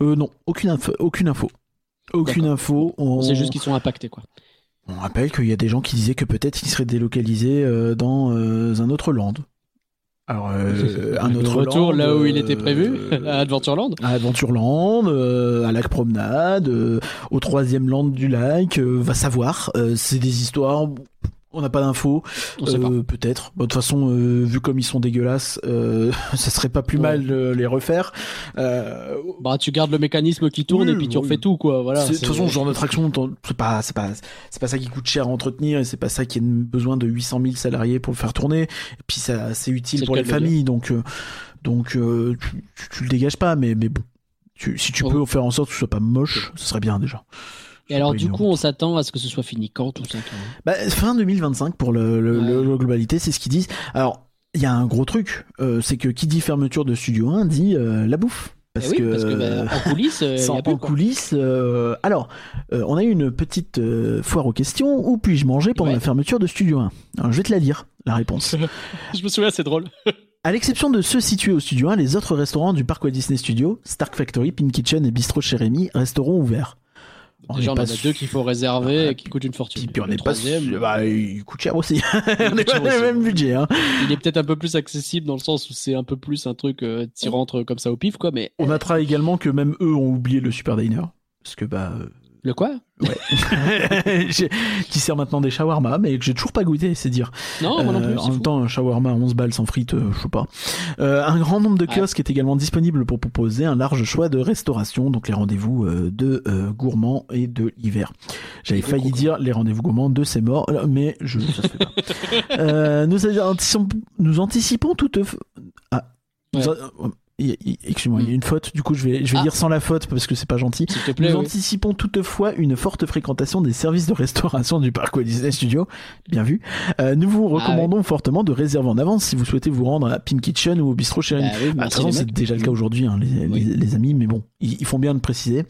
Non, aucune info. Aucune info. Aucune D'accord. info. On, On sait juste qu'ils sont impactés quoi. on rappelle qu'il y a des gens qui disaient que peut-être ils seraient délocalisés dans un autre land. Alors, euh, un autre retour land, là où il euh, était prévu à Adventureland. à Adventureland, euh, à Lac Promenade, euh, au troisième land du lac, euh, va savoir. Euh, c'est des histoires. On n'a pas d'infos. Euh, Peut-être. Bon, de toute façon, euh, vu comme ils sont dégueulasses, euh, ça serait pas plus Ouais. mal de les refaire. Euh, Bah tu gardes le mécanisme qui tourne Oui, et puis tu oui. refais tout quoi. Voilà. De toute façon, ce genre d'attraction, c'est pas, c'est pas, c'est pas ça qui coûte cher à entretenir et c'est pas ça qui a besoin de 800 000 salariés pour le faire tourner. Et puis ça, c'est utile pour le les familles, donc, euh, donc euh, tu, tu, tu le dégages pas, mais, mais bon, tu, si tu Oh. peux faire en sorte que ce soit pas moche, ce serait bien déjà. Et alors du coup, on s'attend à ce que ce soit fini quand tout ça. Bah, fin 2025 pour le, le, Ouais. le- le globalité, c'est ce qu'ils disent. Alors, il y a un gros truc, euh, c'est que qui dit fermeture de Studio 1 dit euh, la bouffe. Parce Eh oui, que, parce que bah, en coulisses, euh, sans en coulisses. euh, alors, on a eu une petite foire aux questions. Où puis-je manger pendant Ouais. la fermeture de Studio 1 Alors, je vais te la dire, la réponse. Je me souviens, c'est drôle. à l'exception de ceux situés au Studio 1, les autres restaurants du parc Walt Disney Studio, Stark Factory, Pin Kitchen et Bistro chez resteront ouverts. On Déjà, est on en a deux qu'il faut réserver Ah, et qui coûtent une fortune. Puis, puis on n'est pas troisième, bah, il coûte cher aussi. on n'est coûte pas dans le même budget. Hein. Il est peut-être un peu plus accessible dans le sens où c'est un peu plus un truc euh, tu rentres comme ça au pif quoi, mais On notera également que même eux ont oublié le Super Diner. Parce que bah, euh, Le quoi? J'ai- qui sert maintenant des shawarma, mais que j'ai toujours pas goûté, c'est dire. Non, moi non Euh, plus. en c'est même fou. temps, un shawarma à 11 balles sans frites, euh, je sais pas. Euh, un grand nombre de Ouais. kiosques est également disponible pour proposer un large choix de restauration, donc les rendez-vous euh, de euh, gourmands et de l'hiver. J'avais failli dire les rendez-vous gourmands de c'est mort, euh, mais je ça se fait pas. Euh, nous, anticipons, nous anticipons toutefois. Ah, nous Ouais. A- il y a- il- Excuse-moi, il y a une faute. Du coup, je vais, je vais Ah. dire sans la faute parce que c'est pas gentil. S'il te plaît, Nous oui. anticipons toutefois une forte fréquentation des services de restauration du parc Walt Disney Studios. Bien vu. Euh, nous vous Ah recommandons fortement de réserver en avance si vous souhaitez vous rendre à Pim Kitchen ou au Bistro chez Bah oui, Bah, c'est déjà le cas aujourd'hui, hein, les, Oui. les- les amis, mais bon, ils, ils font bien de préciser.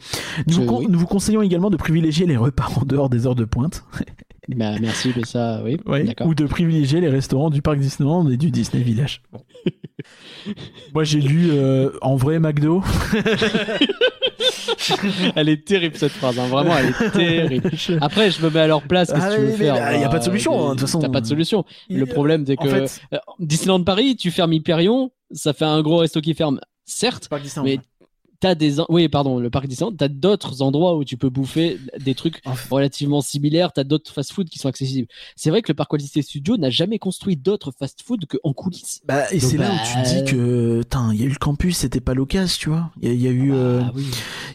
Nous, Je- vous, con- oui. nous vous conseillons également de privilégier les repas en dehors des heures de pointe, Bah, merci, mais ça, oui. Ouais, ou de privilégier les restaurants du parc Disneyland et du Disney Village. Moi, j'ai lu euh, en vrai McDo. Elle est terrible cette phrase, hein. vraiment, elle est terrible. Après, je me mets à leur place, qu'est-ce Ah que tu veux mais faire bah, y a bah, pas de solution, hein, de toute façon. T'as pas de solution. Le problème, c'est que fait, euh, Disneyland Paris, tu fermes Hyperion, ça fait un gros resto qui ferme, certes, mais t'as des, en- oui, pardon, le parc Disneyland, t'as d'autres endroits où tu peux bouffer des trucs En relativement similaires, t'as d'autres fast-food qui sont accessibles. C'est vrai que le parc Walt Disney Studios n'a jamais construit d'autres fast-food qu'en coulisses. Bah, et c'est là bah, où tu te dis que, tain, il y a eu le campus, c'était pas l'occasion, tu vois. Il y, a- il y a eu, Ah oui.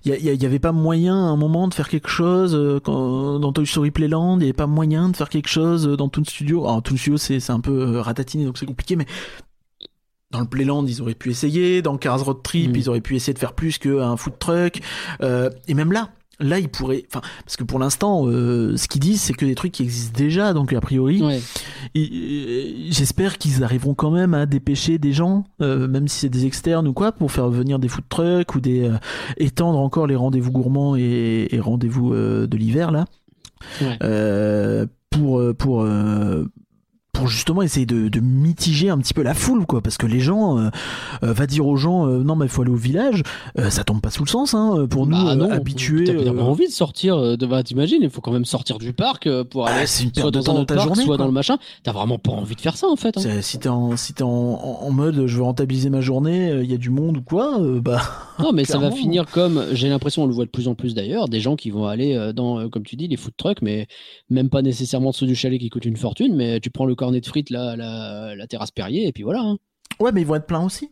il y, avait pas moyen à un moment de faire quelque chose euh, quand, dans Toy Story Playland. Il y avait pas moyen de faire quelque chose euh, dans Toon Studio. Alors Toon Studio, c'est c'est un peu euh, ratatiné, donc c'est compliqué, mais dans le Playland, ils auraient pu essayer. Dans Cars Road Trip, Mm. ils auraient pu essayer de faire plus qu'un food truck. Euh, et même là. Là, ils pourraient, enfin, parce que pour l'instant, euh, ce qu'ils disent, c'est que des trucs qui existent déjà, donc a priori, Ouais. euh, J'espère qu'ils arriveront quand même à dépêcher des gens, euh, même si c'est des externes ou quoi, pour faire venir des food trucks ou des étendre encore les rendez-vous gourmands et, et rendez-vous de l'hiver là, Ouais. Pour pour pour justement essayer de, de mitiger un petit peu la foule quoi, parce que les gens euh, euh, va dire aux gens euh, non mais il faut aller au village, euh, ça tombe pas sous le sens hein, pour nous Bah non, habitués. T'as envie de sortir de bah, t'imagines, il faut quand même sortir du parc pour ah, aller une soit dans un dans autre parc, journée. soit quoi. dans le machin. T'as vraiment pas envie de faire ça en fait. hein. Si t'es en, si t'es en, en, mode je veux rentabiliser ma journée, il y a du monde ou quoi, bah Non, mais ça va Clairement. finir comme, j'ai l'impression, on le voit de plus en plus d'ailleurs, des gens qui vont aller dans, comme tu dis, les food trucks, mais même pas nécessairement ceux du chalet qui coûtent une fortune, mais tu prends le cornet de frites, la, la terrasse Perrier, et puis voilà. hein. Ouais, mais ils vont être pleins aussi.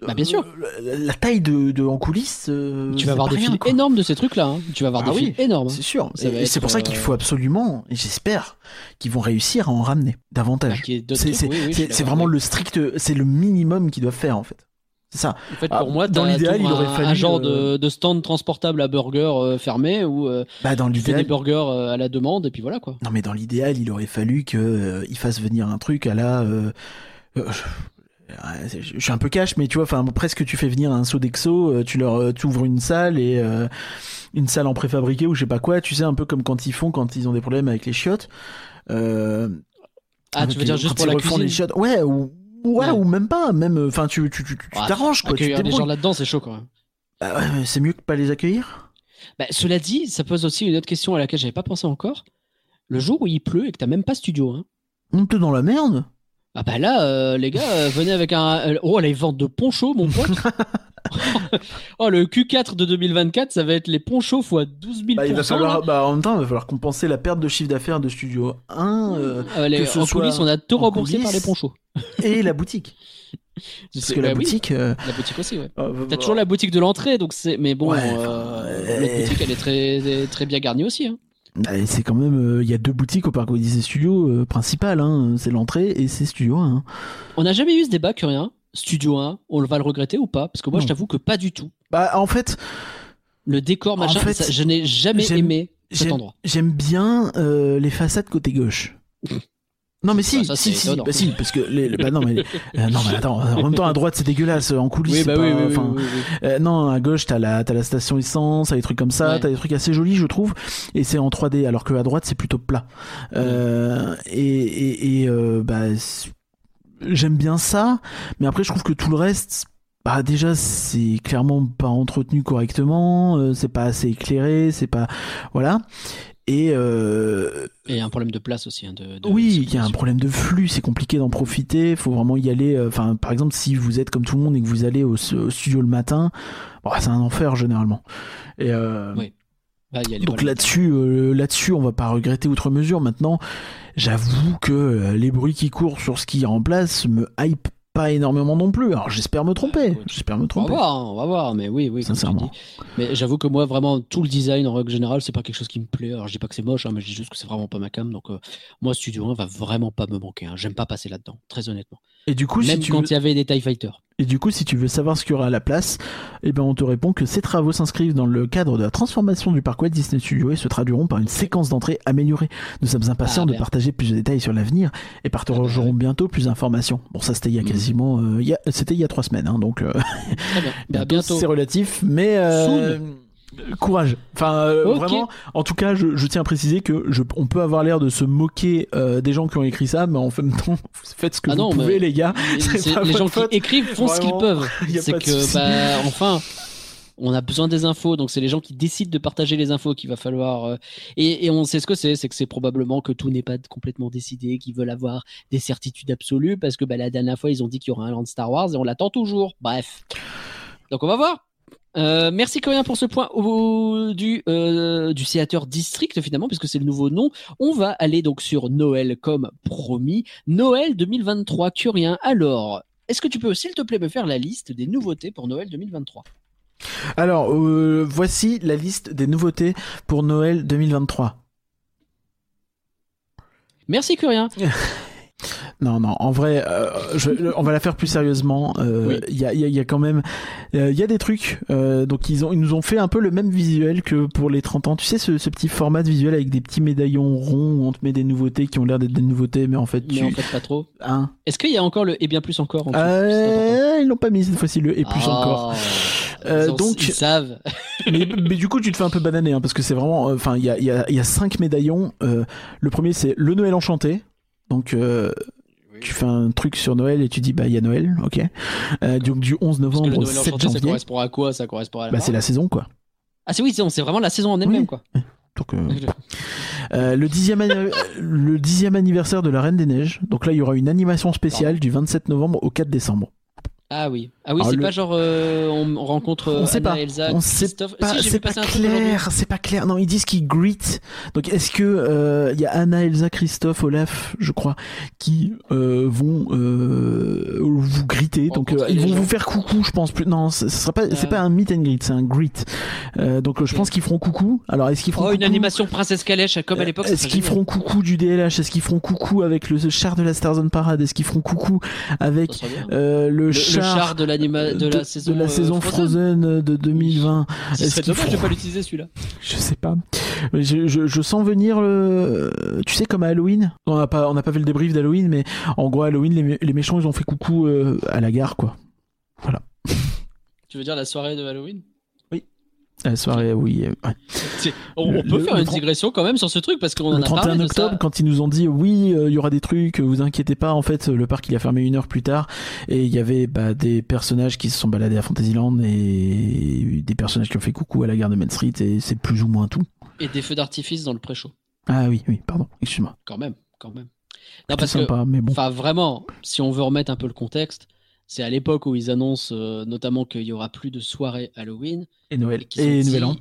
Bah, bien sûr. Euh, La, taille de, de en coulisses. euh, tu vas avoir des rien, quoi. énormes de ces trucs-là. hein. Tu vas avoir Ah des oui, énormes. C'est sûr. Ça Et- va et c'est pour ça qu'il euh, faut absolument, et j'espère, qu'ils vont réussir à en ramener Bah, davantage. d'autres C'est oui, oui, vraiment le strict, c'est le minimum qu'ils doivent faire en fait. C'est ça. En fait, Ah, pour moi, dans l'idéal, il aurait fallu, un genre euh, de, de stand transportable à burger euh, fermé où euh, Bah dans tu fais des burgers à la demande, et puis voilà quoi. Non mais dans l'idéal, il aurait fallu que euh, ils fassent venir un truc à la. je, je suis un peu cash, mais tu vois, enfin presque tu fais venir un saut d'exo, tu leur, ouvres une salle et euh, une salle en préfabriqué ou je sais pas quoi, tu sais un peu comme quand ils font quand ils ont des problèmes avec les chiottes. Euh, Ah, tu veux dire juste pour la refont les cuisine chiottes, ouais ou ouais, Ouais. ou même pas, même. Enfin tu tu tu tu t'arranges quoi, tu Accueillir les débrouilles. gens là-dedans, c'est chaud quand même. Bah ouais, c'est mieux que pas les accueillir. Bah, cela dit, ça pose aussi une autre question à laquelle j'avais pas pensé encore. Le jour où il pleut et que t'as même pas studio, hein. On te dans la merde. Ah bah là, euh, les gars, euh, venez avec un... euh, Oh, là, ils vendent de ponchos, mon pote. oh, le Q4 de 2024, ça va être les ponchos x 12 000 Bah, il va falloir, bah, en même temps, il va falloir compenser la perte de chiffre d'affaires de Studio 1 euh, Ah, les- que ce en soit coulisses, on a tout remboursé par les ponchos. et la boutique. Parce que la Bah oui, boutique. euh, la boutique aussi, ouais. euh, T'as toujours la boutique de l'entrée, donc c'est. Mais bon, Ouais, euh, euh, boutique, elle est très, très bien garnie aussi. Hein. Bah, c'est quand même. euh, Il y a deux boutiques au Parc Disney Studio euh, principales. Hein, c'est l'entrée et c'est Studio 1. hein. On n'a jamais eu ce débat, que rien. Studio 1, on va le regretter ou pas? Parce que moi, Non. je t'avoue que pas du tout. Bah, en fait, Le décor, En machin, fait, ça- je n'ai jamais aimé cet endroit. j'aime bien euh, les façades côté gauche. Non mais si, Bah, ça, si, si, étonnant. bah si, parce que les, bah non mais euh, non mais attends, en même temps à droite c'est dégueulasse en coulisses. Oui, c'est bah pas- oui, oui. Euh, non, à gauche, t'as la, t'as la station essence, t'as des trucs comme ça, Ouais. t'as des trucs assez jolis, je trouve, et c'est en 3D, alors que à droite, c'est plutôt plat. Euh, et et, et euh, bah, j'aime bien ça, mais après, je trouve que tout le reste, bah, déjà, c'est clairement pas entretenu correctement, euh, c'est pas assez éclairé, c'est pas. Voilà. Et euh, Et il y a un problème de place aussi. hein, de, de oui, il y a un problème de flux, c'est compliqué d'en profiter. Faut vraiment y aller. euh, Enfin, par exemple, si vous êtes comme tout le monde et que vous allez au, au studio le matin, bon, c'est un enfer généralement. Et euh, Oui. Bah, Donc là-dessus, euh, là-dessus, on va pas regretter outre mesure. Maintenant, j'avoue que euh, les bruits qui courent sur ce qui est en place me hype pas énormément non plus. Alors j'espère me tromper. J'espère me On va tromper. voir, on va voir, mais oui, oui, Sincèrement. Mais j'avoue que moi, vraiment, tout le design en règle générale, c'est pas quelque chose qui me plaît. Alors, je dis pas que c'est moche, hein, mais je dis juste que c'est vraiment pas ma cam. Donc, euh, moi, Studio 1 va vraiment pas me manquer. hein. J'aime pas passer là-dedans, très honnêtement. Et du coup, Même si tu quand veux... il y avait des TIE Fighters. Et du coup, si tu veux savoir ce qu'il y aura à la place, eh ben, on te répond que ces travaux s'inscrivent dans le cadre de la transformation du parc Walt Disney Studios et se traduiront par une séquence d'entrée améliorée. Nous sommes impatients Ah, de partager plus de détails sur l'avenir et bah, partagerons bientôt plus d'informations. Bon, ça c'était il y a Mhm. quasiment, euh, il y a- c'était il y a trois semaines, hein, donc euh, bien. Bah, bientôt, bientôt. c'est relatif, mais euh, courage. Enfin, euh, vraiment, en tout cas, je, je tiens à préciser que je, on peut avoir l'air de se moquer euh, des gens qui ont écrit ça, mais en même temps, faites ce que Ah vous non, pouvez, les gars. Les votre gens faute. qui écrivent font ce qu'ils peuvent. C'est que, bah, enfin, on a besoin des infos, donc c'est les gens qui décident de partager les infos qu'il va falloir. euh, et, et on sait ce que c'est, c'est que c'est probablement que tout n'est pas complètement décidé, qu'ils veulent avoir des certitudes absolues, parce que bah, la dernière fois ils ont dit qu'il y aura un land Star Wars et on l'attend toujours. Bref. Donc on va voir. Euh, merci Coréen pour ce point au- du, euh, du Séateur District finalement, puisque c'est le nouveau nom. On va aller donc sur Noël comme promis. Noël 2023, Curien. Alors, est-ce que tu peux, s'il te plaît, me faire la liste des nouveautés pour Noël 2023 Alors, euh, voici la liste des nouveautés pour Noël 2023. Merci Curien. Non, non, en vrai, euh, je- on va la faire plus sérieusement. Euh, Il Oui. y, a, y a- y a quand même, euh, il y a des trucs. donc ils ont, ils nous ont fait un peu le même visuel que pour les 30 ans. Tu sais, ce, ce petit format de visuel avec des petits médaillons ronds où on te met des nouveautés qui ont l'air d'être des nouveautés, mais en fait, Mais tu, en fait, pas trop. hein. Est-ce qu'il y a encore le et bien plus encore en ils l'ont pas mis cette fois-ci le et plus encore. Ah, Euh, ils ont- donc- ils savent. mais, mais du coup, tu te fais un peu bananer, hein, parce que c'est vraiment. Enfin, il y a, y, a, y a cinq médaillons. Le premier, c'est le Noël enchanté. Donc, euh, tu fais un truc sur Noël et tu dis, bah, il y a Noël, ok. Euh, donc, du 11 Parce que le novembre au Noël 7 enchanté, ça janvier. correspond à quoi? Ça correspond à la Bah, c'est la saison, quoi. Ah, c'est oui, c'est vraiment la saison en elle-même, Oui. quoi. Donc, euh, le, dixième le dixième anniversaire de la Reine des Neiges. Donc là, il y aura une animation spéciale du 27 novembre au 4 décembre. Ah oui. Ah oui, Alors, c'est le- pas genre euh, on, on rencontre On sait Anna, pas. Elsa, On sait Christophe. pas, si, j'ai c'est pas clair, c'est pas clair. Non, ils disent qu'ils greet. Donc, est-ce que euh, il y a Anna, Elsa, Christophe, Olaf, je crois, qui euh, vont euh, vous greeter. Donc, euh, ils vont gens. vous faire coucou, je pense plus. Non, ce sera pas. C'est Ah. pas un meet and greet, c'est un greet. Euh, donc, je pense qu'ils feront coucou. Alors, est-ce qu'ils feront Oh, une coucou animation Princesse Calèche comme à l'époque. Est-ce qu'ils feront coucou du DLH Est-ce qu'ils feront coucou avec le char de la Starzone Parade? Est-ce qu'ils feront coucou avec euh, le, le char, char de la saison, de la euh, saison Frozen de 2020 Ce serait de pas l'utiliser celui-là. Je sais pas. Mais Je, je, je sens venir le. Tu sais, comme à Halloween. On n'a pas, on pas fait le débrief d'Halloween, mais en gros, Halloween, les, mé- les méchants, ils ont fait coucou euh, à la gare, quoi. Tu veux dire la soirée de Halloween? La soirée, oui. euh, ouais. On, Le- on peut le- faire le une digression quand même sur ce truc parce qu'on en Le a parlé 31 de octobre, ça. quand ils nous ont dit oui, euh, il y aura des trucs, vous inquiétez pas, en fait, le parc il a fermé une heure plus tard et il y avait bah, des personnages qui se sont baladés à Fantasyland et des personnages qui ont fait coucou à la gare de Main Street et c'est plus ou moins tout. Et des feux d'artifice dans le pré-show. Ah oui, oui, pardon, excuse-moi. Quand même, quand même. Non, que sympa, mais bon. Enfin, vraiment, si on veut remettre un peu le contexte, c'est à l'époque où ils annoncent euh, notamment qu'il y aura plus de soirées Halloween Et Noël. Et dit- Nouvel An.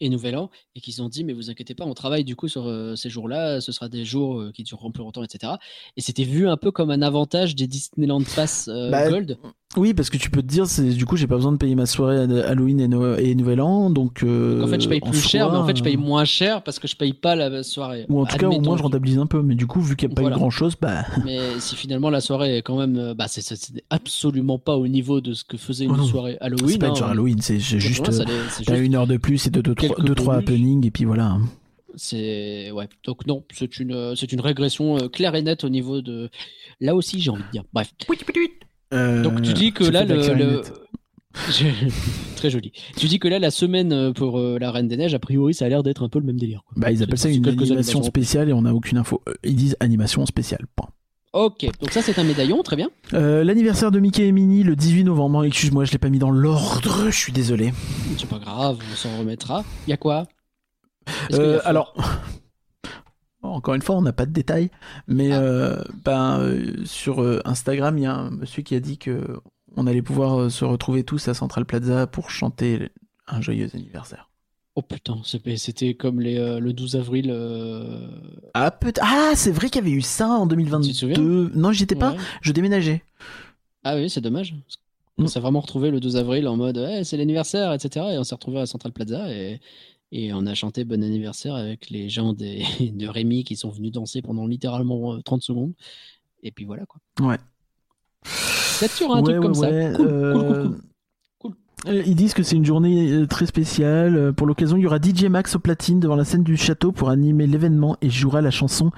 Et Nouvel An, et qu'ils ont dit, mais vous inquiétez pas, on travaille du coup sur euh, ces jours-là, ce sera des jours euh, qui dureront plus longtemps, etc. Et c'était vu un peu comme un avantage des Disneyland Pass euh, Bah, Gold. Oui, parce que tu peux te dire, c'est du coup, j'ai pas besoin de payer ma soirée à Halloween et, No- et Nouvel An, donc. euh, Donc en fait, je paye plus cher, mais en fait, je paye euh, moins cher parce que je paye pas la soirée. Ou en tout cas, au moins, je rentabilise un peu. Mais du coup, vu qu'il n'y a pas Voilà. eu grand chose, bah. Mais si finalement la soirée est quand même, euh, bah, c'est- absolument pas au niveau de ce que faisait Oh une non. soirée Halloween. C'est pas une hein. soirée Halloween, c'est juste. euh, T'as une heure de plus et deux, deux, trois, deux, trois happenings, et puis voilà. hein. C'est ouais. Donc non, c'est une c'est une régression claire et nette au niveau de. Là aussi, j'ai envie de dire. Bref. Euh, Donc tu dis que là le, très joli. Tu dis que là la semaine euh, pour euh, la Reine des Neiges, a priori, ça a l'air d'être un peu le même délire. quoi. Bah, ils appellent ça une animation spéciale et on n'a aucune info. Ils disent animation spéciale. Point. Ok, donc ça c'est un médaillon, très bien. Euh, L'anniversaire de Mickey et Minnie le 18 novembre. Excuse-moi, je l'ai pas mis dans l'ordre. Je suis désolé. C'est pas grave, on s'en remettra. Il y a quoi? Y a alors, encore une fois, on n'a pas de détails, mais Ah. euh, ben, euh, sur euh, Instagram, il y a un monsieur qui a dit que on allait pouvoir se retrouver tous à Central Plaza pour chanter un joyeux anniversaire. Oh putain, c'était comme les, le 12 avril. Ah, peut ah c'est vrai qu'il y avait eu ça en Tu te 2022. souviens Non, j'y étais pas, ouais. je déménageais. Ah oui, c'est dommage. Mm. On s'est vraiment retrouvé le 12 avril en mode Eh, c'est l'anniversaire, etc. Et on s'est retrouvé à Central Plaza et, et on a chanté bon anniversaire avec les gens des, de Rémi qui sont venus danser pendant littéralement euh, 30 secondes. Et puis voilà quoi. Ouais. Peut-être sur un Ouais, truc comme ouais, ça. Cool, euh, cool, cool, cool. Cool. Euh, Ils disent que c'est une journée euh, très spéciale. Euh, Pour l'occasion, il y aura DJ Max au platine devant la scène du château pour animer l'événement et jouera la chanson.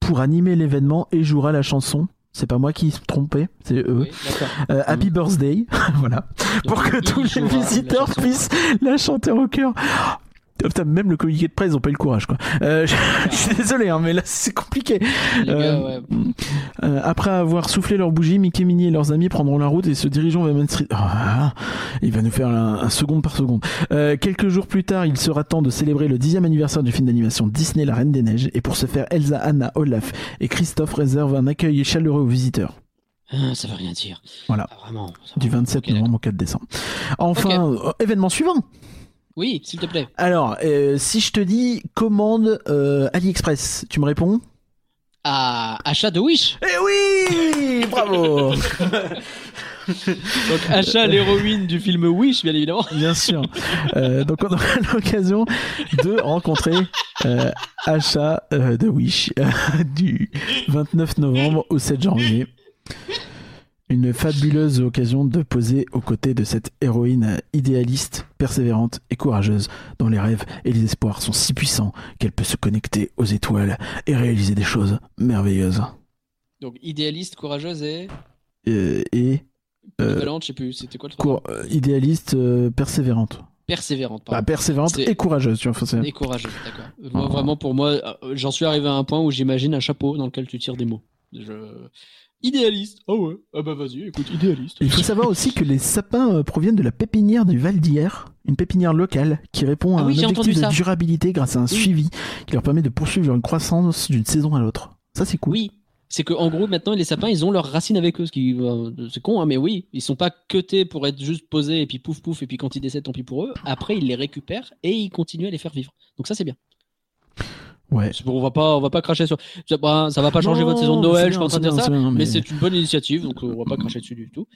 Pour animer l'événement et jouera la chanson. C'est pas moi qui se trompais, c'est eux. Oui. Euh, Happy Birthday, voilà. Pour que tous les la visiteurs puissent la chanter au cœur. Oh, putain, même le communiqué de presse, ils ont pas eu le courage, quoi. Euh, je, je suis désolé, hein, mais là, c'est compliqué. Gars, Euh, ouais. Euh, après avoir soufflé leurs bougies, Mickey, Minnie et leurs amis prendront la route et se dirigeront vers Main Street. Ah, il va nous faire un, un seconde par seconde. Quelques jours plus tard, il sera temps de célébrer le dixième anniversaire du film d'animation Disney La Reine des Neiges. Et pour ce faire, Elsa, Anna, Olaf et Christophe réservent un accueil chaleureux aux visiteurs. Ah, ça veut rien dire. Voilà. Ah, vraiment. Du va. 27 Ok, d'accord. novembre au 4 décembre. Enfin, euh, événement suivant. Oui, s'il te plaît. Alors, euh, si je te dis commande euh, AliExpress, tu me réponds? Ah, achat de Wish. Eh oui Bravo Donc achat l'héroïne du film Wish, bien évidemment. Bien sûr. Euh, donc on aura l'occasion de rencontrer euh, Achat euh, de Wish du 29 novembre au 7 janvier. Une fabuleuse occasion de poser aux côtés de cette héroïne idéaliste, persévérante et courageuse, dont les rêves et les espoirs sont si puissants qu'elle peut se connecter aux étoiles et réaliser des choses merveilleuses. Donc idéaliste, courageuse et Euh, et euh, je sais plus. C'était quoi le troisième? cour- euh, idéaliste, persévérante. Persévérante, pardon. persévérante C'est- et courageuse, tu vois. Et courageuse, d'accord. Moi, vraiment, pour moi, euh, j'en suis arrivé à un point où j'imagine un chapeau dans lequel tu tires des mots. Je... Idéaliste. Ah ouais. Ah bah vas-y, écoute, idéaliste. Il faut savoir aussi que les sapins euh, proviennent de la pépinière du Val d'Hier, une pépinière locale qui répond à Ah oui, un objectif de ça. durabilité grâce à un suivi qui leur permet de poursuivre une croissance d'une saison à l'autre. Ça, c'est cool. Oui. C'est que en gros maintenant les sapins ils ont leurs racines avec eux, ce qui euh, c'est con hein, mais oui ils sont pas cutés pour être juste posés et puis pouf pouf et puis quand ils décèdent tant pis pour eux. Après ils les récupèrent et ils continuent à les faire vivre. Donc ça c'est bien. Ouais. Bon, on va pas on va pas cracher sur ça, bah, ça va pas changer Non, votre saison de Noël, je suis en train de dire bien, ça, bien, mais, mais- c'est une bonne initiative donc euh, on va pas cracher dessus du tout.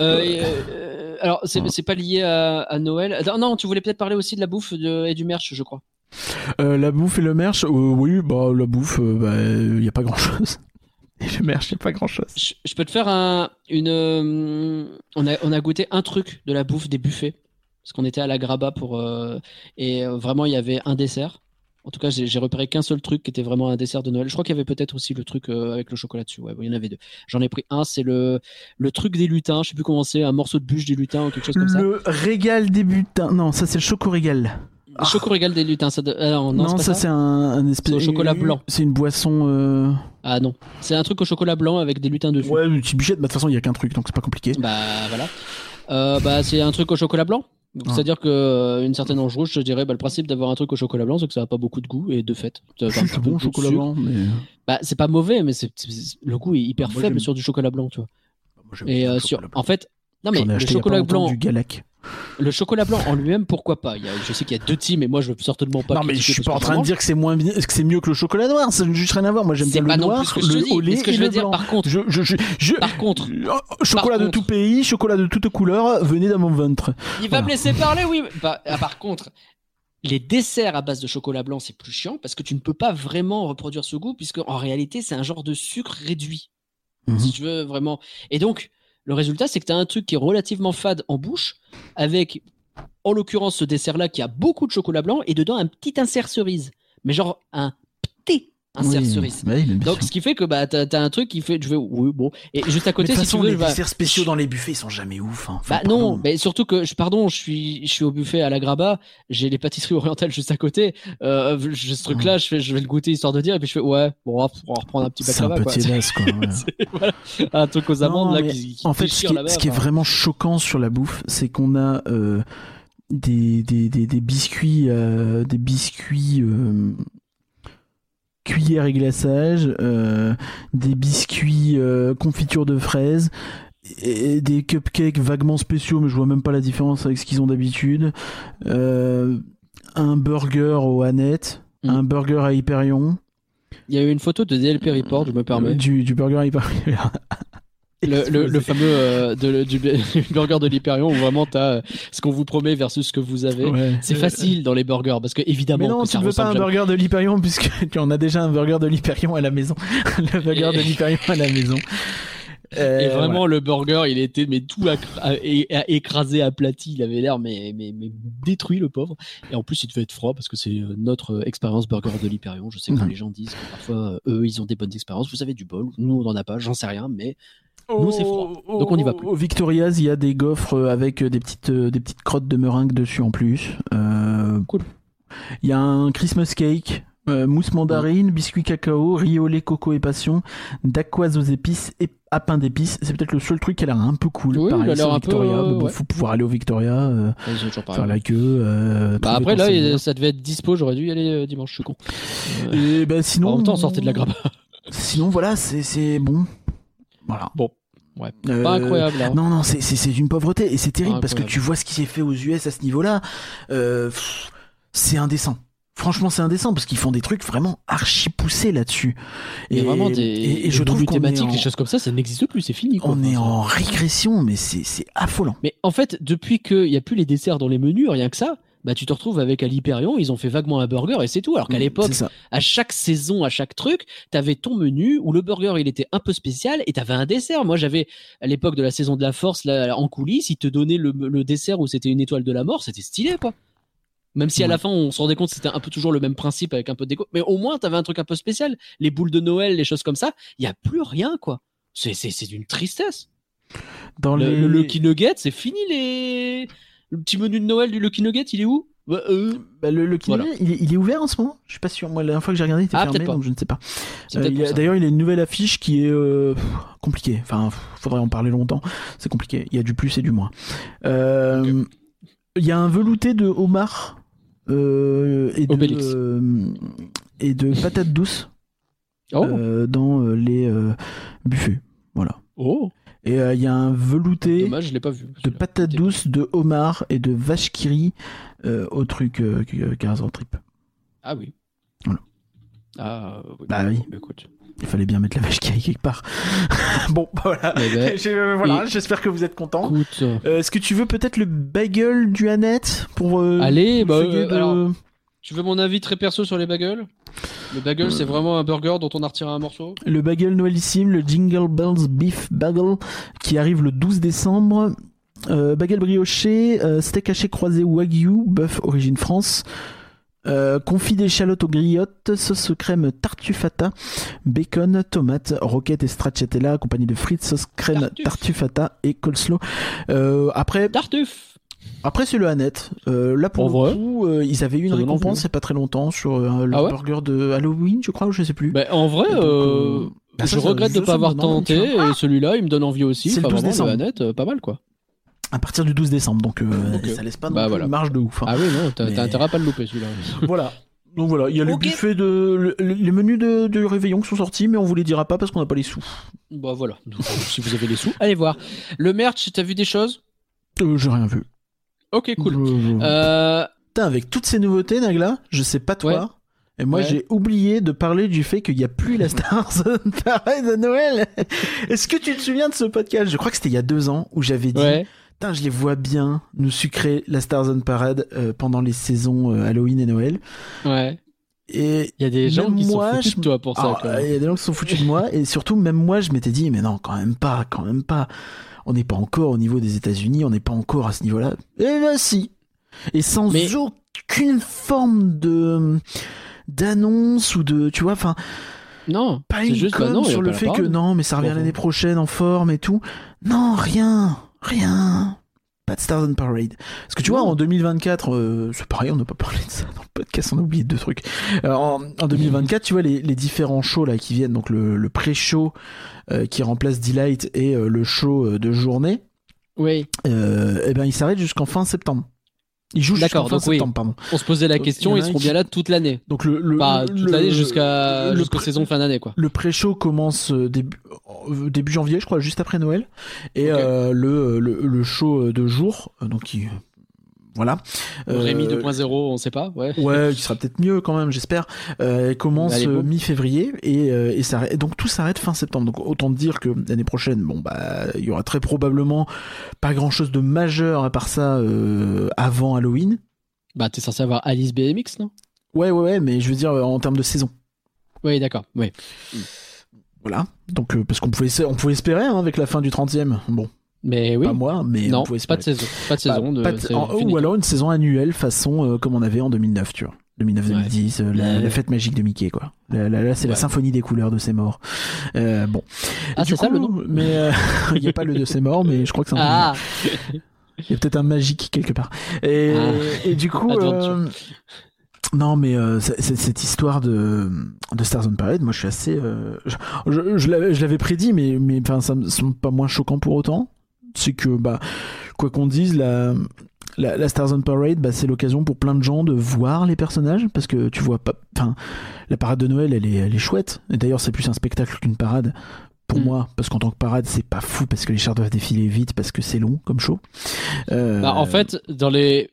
Euh, et, euh, alors c'est pas lié à, à Noël. Attends, non, tu voulais peut-être parler aussi de la bouffe de- et du merch, je crois. Euh, la bouffe et le merch, euh, oui, bah la bouffe, il bah, euh, y a pas grand chose. Et le merch, y a pas grand chose. Je, je peux te faire un, une. on, a, on a goûté un truc de la bouffe des buffets. Parce qu'on était à la Graba pour. et vraiment, il y avait un dessert. En tout cas, j'ai repéré qu'un seul truc qui était vraiment un dessert de Noël. Je crois qu'il y avait peut-être aussi le truc euh, avec le chocolat dessus. Ouais, bon, il y en avait deux. J'en ai pris un, c'est le, le truc des lutins. Je sais plus comment c'est, un morceau de bûche des lutins ou quelque chose comme ça. Le régal des butins. Non, ça c'est le choco-régal. Le Choco régal des lutins. Ça de- ah non, non, ça, ça. c'est un, un espèce au chocolat blanc. C'est une boisson. Euh... Ah non. C'est un truc au chocolat blanc avec des lutins dessus. Ouais, une petite bichette, bah, de toute façon, il y a qu'un truc, donc c'est pas compliqué. Bah voilà. Euh, bah c'est un truc au chocolat blanc. Donc. C'est-à-dire que euh, une certaine ange rouge, je dirais, bah, le principe d'avoir un truc au chocolat blanc, c'est que ça a pas beaucoup de goût et de fait. c'est peu bon, de chocolat sucre. blanc, mais. Bah c'est pas mauvais, mais c'est c'est- le goût est hyper Moi, faible j'aime- sur du chocolat blanc, tu vois. Moi, j'aime Et bien euh, le sur, chocolat blanc. en fait, non mais J'en ai le acheté il y a pas chocolat blanc, du Galac. Le chocolat blanc en lui-même, pourquoi pas? Il y a, Je sais qu'il y a deux teams, et moi je veux certainement pas. non, mais je suis pas en train de dire que c'est moins bien, que c'est mieux que le chocolat noir. Ça n'a juste rien à voir. Moi, j'aime bien le noir, le au mais lait et je le blanc. par contre- je, je, je, je- Par contre, Oh, chocolat de tout pays, chocolat de toute couleur, venez dans mon ventre. Il va me laisser parler, oui. Bah, ah, par contre, les desserts à base de chocolat blanc, c'est plus chiant parce que tu ne peux pas vraiment reproduire ce goût puisque en réalité, c'est un genre de sucre réduit. Mhm. Si tu veux vraiment. Et donc, le résultat, c'est que tu as un truc qui est relativement fade en bouche avec, en l'occurrence, ce dessert-là qui a beaucoup de chocolat blanc et dedans un petit insert cerise. Mais genre un petit Oui, cerise. bah mais Donc, ce qui fait que bah, t'as as un truc qui fait. Je vais, oui, bon. Et juste à Mais côté, de toute si tu façon, veux, les desserts spéciaux dans les buffets, ils sont jamais ouf. hein. Bah pardon. non, mais surtout que je pardon, je suis je suis au buffet à la Graba, j'ai les pâtisseries orientales juste à côté. Euh, ce truc là, je fais je vais le goûter histoire de dire et puis je fais ouais, bon on va, on va reprendre un petit c'est un baklava quoi. petit hélas, quoi. ouais. Voilà, un truc aux amandes Non, là mais qui, qui en fait, ce qui, est, ce qui est vraiment choquant sur la bouffe, c'est qu'on a euh, des, des, des, des biscuits, euh, des biscuits euh, cuillère et glaçage, euh, des biscuits euh, confiture de fraises, et des cupcakes vaguement spéciaux, mais je vois même pas la différence avec ce qu'ils ont d'habitude. Euh, un burger au Annette, Mm. un burger à Hyperion, Il y a eu une photo de DLP Report, je me permets. du, du burger à Hyperion. Le, le- le fameux euh, de- du, du burger de l'Hyperion où vraiment t'as euh, ce qu'on vous promet versus ce que vous avez. Ouais. C'est facile dans les burgers parce que évidemment Mais non, que tu ne veux pas un jamais- burger de l'Hyperion puisque tu en as déjà un burger de l'Hyperion à la maison. le burger Et- de l'Hyperion à la maison. Euh, Et vraiment, le burger, il était mais tout à- écrasé, aplati. Il avait l'air mais, mais, mais détruit, le pauvre. Et en plus, il devait être froid parce que c'est euh, notre euh, expérience burger de l'Hyperion. Je sais que les gens disent que parfois, euh, eux, ils ont des bonnes expériences. Vous avez du bol. Nous, on n'en a pas. J'en sais rien. Mais Nous, c'est froid. Donc on y va plus. Au Victoria's, il y a des gaufres avec des petites, euh, des petites crottes de meringue dessus en plus. Euh, Cool. Il y a un Christmas cake, euh, mousse mandarine, biscuit cacao, riz au lait, coco et passion, dacquoise aux épices et à pain d'épices. C'est peut-être le seul truc qui a l'air un peu cool. Oui, Pareil, il a peu, Victoria. euh, bon, ouais. faut pouvoir aller au Victoria, euh, faire la queue. euh, Bah après, là, il- ça devait être dispo. J'aurais dû y aller euh, dimanche. Je suis con. Euh, Et ben sinon, en même temps, sortait de la grappe. Sinon, voilà, c'est bon. Voilà. Bon, ouais. Euh, Pas incroyable. hein. Non, non, c'est- c'est c'est d'une pauvreté et c'est terrible parce que tu vois ce qui s'est fait aux US à ce niveau-là. Euh, c'est indécent. Franchement, c'est indécent parce qu'ils font des trucs vraiment archi poussés là-dessus. Y a vraiment des, et, et je des trouve thématiques, en, des choses comme ça, ça n'existe plus, c'est fini. quoi. on est en régression, mais c'est c'est affolant. Mais en fait, depuis qu'il n'y a plus les desserts dans les menus, rien que ça, bah tu te retrouves avec à l'Hyperion, ils ont fait vaguement un burger et c'est tout. Alors qu'à l'époque, C'est ça. à chaque saison, à chaque truc, t'avais ton menu où le burger il était un peu spécial et t'avais un dessert. Moi j'avais à l'époque de la saison de la force là, en coulisses, ils te donnaient le, le dessert où c'était une étoile de la mort, c'était stylé quoi. Même si à Ouais. la fin on se rendait compte que c'était un peu toujours le même principe avec un peu de déco, mais au moins t'avais un truc un peu spécial. Les boules de Noël, les choses comme ça, il y a plus rien quoi. C'est c'est c'est d'une tristesse. Dans Le, les... le Lucky Nugget, c'est fini les. Le petit menu de Noël du Lucky Nugget, il est où? Bah, euh, Bah, le, le Voilà. Kinder, il, est, il est ouvert en ce moment Je suis pas sûr. Moi, la dernière fois que j'ai regardé, il était Ah, fermé, donc je ne sais pas. Euh, peut-être il y a- ça. D'ailleurs, il a une nouvelle affiche qui est euh, compliquée. Enfin, faudrait en parler longtemps. C'est compliqué. Il y a du plus et du moins. Il y a un velouté de homard et, de, Obélix. et de patates douces Oh, dans les buffets. Voilà. oh. Et euh, il y a un velouté Dommage, je l'ai pas vu. de patates douces, de homard et de vache qui rit euh, au truc euh, 15 en trip. Ah oui. Voilà. Ah oui. Bah oui. Écoute. Il fallait bien mettre la vache qui rit quelque part. bon, voilà. Eh ben, euh, voilà, et- j'espère que vous êtes contents. Euh, Est-ce que tu veux peut-être le bagel du Annette pour euh, Allez, bah, essayer euh, de- alors- Tu veux mon avis très perso sur les bagels? Le bagel, Euh. c'est vraiment un burger dont on a retiré un morceau le bagel noëlissime, le Jingle Bells Beef Bagel qui arrive le 12 décembre. Euh, bagel brioché, euh, steak haché croisé wagyu, bœuf origine France. Euh, confit d'échalotes aux griottes, sauce crème tartufata, bacon, tomate, roquette et stracciatella accompagné de frites, sauce crème tartufata et coleslaw. Euh, après, Tartuffe Après, c'est le Annette. Euh, là, pour En le vrai coup, euh, ils avaient eu une récompense y a pas très longtemps sur euh, le Ah ouais burger de Halloween, je crois, ou je sais plus. bah, En vrai, donc, euh, bah, ça, je regrette de ne pas avoir tenté, et celui-là, il me donne envie aussi. C'est le Enfin, 12 vraiment, décembre. Annette, euh, pas mal quoi. À partir du 12 décembre, donc euh, ça laisse pas Bah, plus voilà. une marge de ouf. hein. Ah oui, non, t'as Mais- intérêt à pas le louper celui-là. Voilà. Donc voilà, il y a le buffet de. le- les menus de, de réveillon qui sont sortis, mais on vous les dira pas parce qu'on n'a pas les sous. Bah voilà, Donc, si vous avez les sous, allez voir. Le merch, t'as vu des choses? Euh, J'ai rien vu. Ok, cool. Euh, Putain, avec toutes ces nouveautés, Nagla, je sais pas toi. Ouais. Et moi, Ouais. j'ai oublié de parler du fait qu'il n'y a plus la Star Zone Parade à Noël. Est-ce que tu te souviens de ce podcast? Je crois que c'était il y a deux ans où j'avais dit ouais. Putain, je les vois bien nous sucrer la Star Zone Parade euh, pendant les saisons euh, Halloween et Noël. Ouais. Et Il y a des gens qui moi, sont foutus je- de toi pour ça. même. il y a des gens qui se sont foutus de moi et surtout même moi, je m'étais dit mais non, quand même pas, quand même pas. On n'est pas encore au niveau des États-Unis, on n'est pas encore à ce niveau-là. Et là, si. Et sans Mais- aucune forme de d'annonce ou de, tu vois, enfin, Non, pas une juste com bah non, sur le fait que non, mais ça revient l'année prochaine en forme et tout. Non, rien, rien. Pas de Stars on Parade. Parce que tu vois, en 2024, euh, c'est pareil, on n'a pas parlé de ça dans le podcast, on a oublié deux trucs. Alors, en, en 2024, tu vois, les, les différents shows là qui viennent, donc le, le pré-show euh, qui remplace Delight et euh, le show euh, de journée, Oui, euh, eh ben, ils s'arrêtent jusqu'en fin septembre. Ils jouent jusqu'en D'accord, donc oui. septembre, pardon. on se posait la question, ils seront qui- bien là toute l'année. Donc le, le, Pas le- toute l'année jusqu'à jusqu'aux saisons fin d'année quoi. Le pré-show commence euh, début, euh, début janvier, je crois, juste après Noël. Et Ok. euh, le, le, le show de jour, donc qui, voilà. Rémi Euh, 2.0, on sait pas, ouais. Ouais, qui sera peut-être mieux quand même, j'espère. Euh, elle commence beau. euh, mi-février et, euh, et ça, et donc tout s'arrête fin septembre. Donc autant dire que l'année prochaine, bon bah, il y aura très probablement pas grand-chose de majeur à part ça euh, avant Halloween. Bah, t'es censé avoir Alice BMX, non? Ouais, ouais, ouais, mais je veux dire euh, en termes de saison. Oui, d'accord, oui. Voilà. Donc euh, parce qu'on pouvait, on pouvait espérer hein, avec la fin du 30e. Bon, Mais oui. pas moi, mais on non, pouvait pas de saison. Pas de saison. de, en- ou alors une saison annuelle façon euh, comme on avait en 2009, tu vois. 2009-2010, euh, la, Ouais. la fête magique de Mickey, quoi. Là, là, là, c'est la symphonie des couleurs de ses morts. Euh, bon. Ah, c'est ça le nom Mais euh, il n'y a pas le de ses morts, mais je crois que c'est un Ah Il y a peut-être un magique quelque part. Et, Ah. et du coup, euh, non, mais euh, cette histoire de, de Stars on Parade, moi je suis assez. euh, je je l'avais prédit, mais, mais enfin, ça me semble pas moins choquant pour autant. C'est que, bah, quoi qu'on dise, la, la, la Stars on Parade, bah, c'est l'occasion pour plein de gens de voir les personnages, parce que tu vois pas. Enfin, la parade de Noël, elle est, elle est chouette. Et d'ailleurs, c'est plus un spectacle qu'une parade. Pour Mm. moi, parce qu'en tant que parade, c'est pas fou, parce que les chars doivent défiler vite, parce que c'est long comme show. Euh, Bah, en fait, dans les.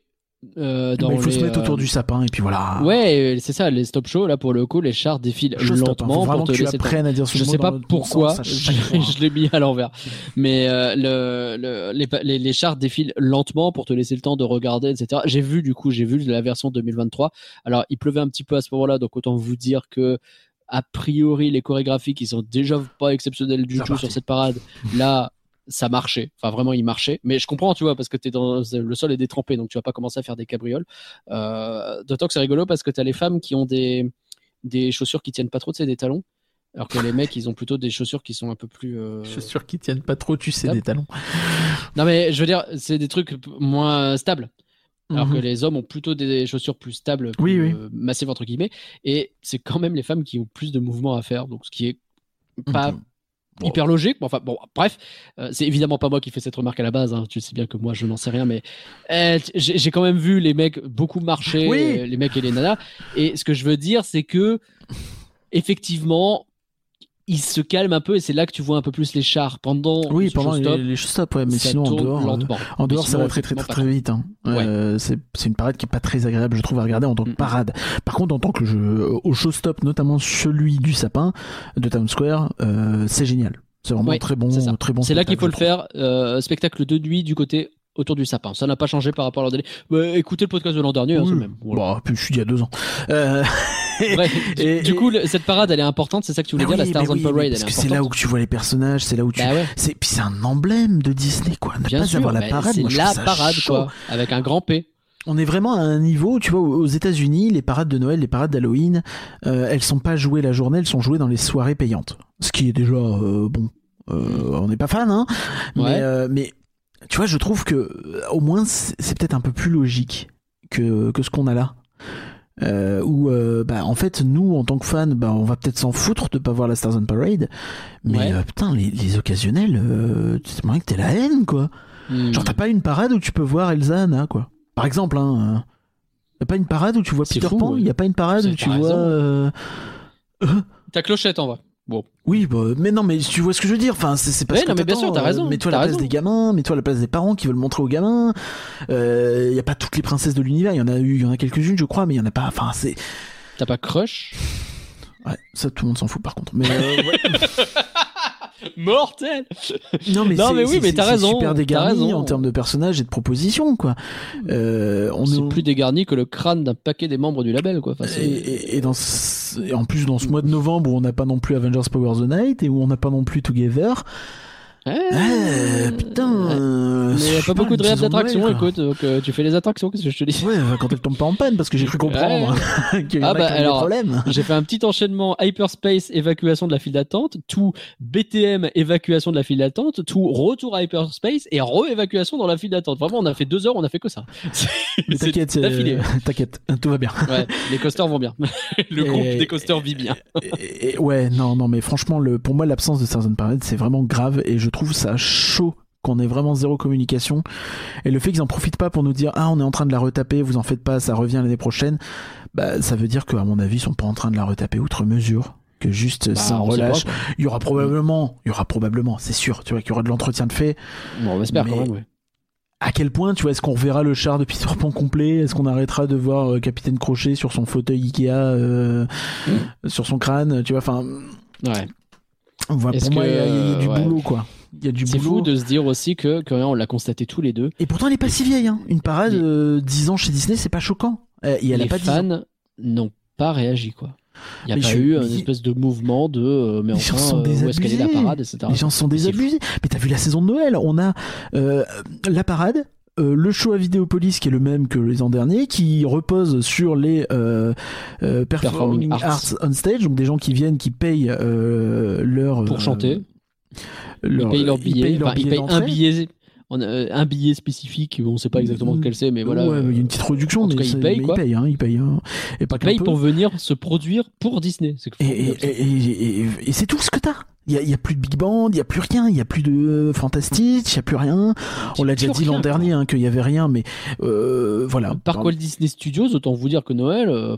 Euh, dans bah, il faut les, se mettre euh, autour du sapin et puis voilà. Ouais, c'est ça, les stop shows, là, pour le coup, les chars défilent hein. lentement pour te que tu apprennes à dire ce Je mot sais pas pourquoi, sens je, l'ai mis à l'envers. Mais euh, le, le, les, les, les chars défilent lentement pour te laisser le temps de regarder, etc. J'ai vu du coup, j'ai vu la version 2023. Alors, il pleuvait un petit peu à ce moment-là, donc autant vous dire que a priori les chorégraphies qui sont déjà pas exceptionnelles du tout sur cette parade, là ça marchait. Enfin vraiment il marchait. Mais je comprends, tu vois, parce que t'es dans le sol est détrempé, donc tu vas pas commencer à faire des cabrioles. Euh, D'autant que c'est rigolo parce que t'as les femmes qui ont des des chaussures qui tiennent pas trop, tu sais, des talons. Alors que les mecs, ils ont plutôt des chaussures qui sont un peu plus. euh, sûr qu'ils tiennent pas trop, tu sais, des talons. Non, mais je veux dire, c'est des trucs moins stables. Alors Mhm. que les hommes ont plutôt des chaussures plus stables, plus, oui. euh, massives entre guillemets. Et c'est quand même les femmes qui ont plus de mouvements à faire. Donc ce qui est pas Mhm. Bon. hyper logique. Bon, enfin, bon, bref, euh, c'est évidemment pas moi qui fais cette remarque à la base. hein. Tu sais bien que moi, je n'en sais rien, mais euh, j'ai quand même vu les mecs beaucoup marcher, Oui. euh, les mecs et les nanas. Et ce que je veux dire, c'est que effectivement, ils se calment un peu et c'est là que tu vois un peu plus les chars pendant. Oui, pendant showstop, les, les stop, ouais, mais ça sinon en dehors, euh, lentement. en dehors, ça va très très très, très vite. hein. Euh, c'est c'est une parade qui est pas très agréable, je trouve, à regarder en tant que Mm. parade. Par contre, en tant que jeu au showstop, notamment celui du sapin de Town Square, euh, c'est génial. C'est vraiment Ouais, très bon, très bon. C'est là qu'il faut le faire. euh, spectacle de nuit du côté autour du sapin. Ça n'a pas changé par rapport à l'an dernier. Bah, écoutez le podcast de l'an dernier, je hein, c'est Oui. le même. Voilà. Bon, puis je suis d'il y a deux ans. Euh, Bref, Et- du et- coup, le- cette parade, elle est importante. C'est ça que tu voulais bah dire, oui, la Stars mais on oui, Parade, mais elle est parce que c'est là où tu vois les personnages, c'est là où tu. Bah ouais. C'est puis c'est un emblème de Disney quoi. Ne Bien pas sûr, avoir la bah, parade, c'est la parade, chaud. quoi, avec un grand P. On est vraiment à un niveau, tu vois, aux États-Unis, les parades de Noël, les parades d'Halloween, euh, elles sont pas jouées la journée, elles sont jouées dans les soirées payantes. Ce qui est déjà euh, bon. Euh, on n'est pas fan, hein. Ouais. Mais, euh, mais tu vois, je trouve que euh, au moins c'est peut-être un peu plus logique que que ce qu'on a là. Euh, où euh, bah en fait nous en tant que fans bah on va peut-être s'en foutre de pas voir la Stars on Parade mais Ouais. euh, putain les, les occasionnels euh, c'est moyen que t'aies la haine quoi Hmm. Genre, t'as pas une parade où tu peux voir Elsa, Anna, quoi. Par exemple, hein. T'as pas une parade où tu vois Peter fou, Pan ouais. Il y a pas une parade où tu vois. Ta clochette en va. Oui, bah, mais non, mais tu vois ce que je veux dire. Enfin, c'est pas Ouais, non, mais bien sûr, t'as euh, raison, Mets-toi à la place des gamins, mets-toi à la place des parents qui veulent montrer aux gamins. Il y a pas toutes les princesses de l'univers. Il y en a eu, il y en a quelques-unes, je crois, mais il y en a pas. Enfin, c'est. T'as pas crush? Ouais, ça, tout le monde s'en fout par contre. Mais euh, ouais. Mortel non, mais, Non, c'est- mais oui, mais t'as raison, Super dégarni raison. en termes de personnages et de propositions, quoi. Euh, on C'est est- plus dégarni que le crâne d'un paquet des membres du label, quoi. Enfin, Et, et- et dans ce- et en plus dans ce mois de novembre où on n'a pas non plus Avengers Power the Night et où on n'a pas non plus Together. Eh, putain. euh, Mais il n'y a pas beaucoup de une rêves saison Noël, d'attraction, quoi. écoute. Donc euh, tu fais les attractions, qu'est-ce que je te dis? Ouais, bah, quand elle tombe pas en panne parce que j'ai cru comprendre qu'il y Ah a bah, avaient des alors, problèmes. J'ai fait un petit enchaînement hyperspace évacuation de la file d'attente, tout BTM évacuation de la file d'attente, tout retour à hyperspace et re-évacuation dans la file d'attente. Vraiment, on a fait deux heures, on a fait que ça. C'est T'inquiète, euh, t'inquiète, tout va bien. Ouais, les coasters vont bien. Le Et- groupe des coasters vit bien. Et- et- ouais, non, non, mais franchement, le, pour moi, l'absence de Stars on Parade, c'est vraiment grave et je trouve ça chaud qu'on ait vraiment zéro communication. Et le fait qu'ils en profitent pas pour nous dire, ah, on est en train de la retaper, vous en faites pas, ça revient l'année prochaine, bah, ça veut dire qu'à mon avis, ils sont pas en train de la retaper outre mesure. Que juste Bah, ça relâche. Il y aura probablement, il y aura probablement, c'est sûr, tu vois, qu'il y aura de l'entretien de fait. Bon, on espère Mais- quand même, ouais. à quel point, tu vois, est-ce qu'on reverra le char de Peter Pan complet Est-ce qu'on arrêtera de voir euh, Capitaine Crochet sur son fauteuil Ikea, euh, sur son crâne Tu vois, enfin, Ouais. voilà, pour moi, il y, a- il y a que, du ouais. boulot, quoi. Il y a du C'est fou de se dire aussi que, que on l'a constaté tous les deux. Et pourtant, elle est pas si vieille. Hein. Une parade, Les- euh, 10 ans chez Disney, c'est pas choquant. Euh, Et elle les a pas 10 ans. fans n'ont pas réagi quoi. Il n'y a Mais pas je- eu mais- une espèce de mouvement de euh, mais Les gens enfin sont euh, où est-ce qu'elle est la désabusés. parade etc. Les gens se sont désabusés. Mais t'as vu la saison de Noël? On a euh, la parade. euh, le show à Vidéopolis qui est le même que les ans derniers, qui repose sur les euh, euh, performing, Performing arts. arts. on stage, donc des gens qui viennent, qui payent euh, leur Pour euh, chanter, leur- ils payent leur ils billet, payent leur Enfin, ils billet payent un billet, on a, euh, un billet spécifique. On ne sait pas exactement lequel c'est, mais voilà. Ouais, il y a une petite réduction, en tout mais, ils payent, quoi. ils payent, hein, ils payent, hein. et pas Ils payent pour venir se produire pour Disney. Et, c'est tout ce que t'as. Il y a, plus de big band, il y a plus rien, il y a plus de euh, fantastique, il y a plus rien. On l'a déjà dit l'an dernier hein, qu'il y avait rien, mais euh, voilà. Par Walt Disney Studios, autant vous dire que Noël, euh,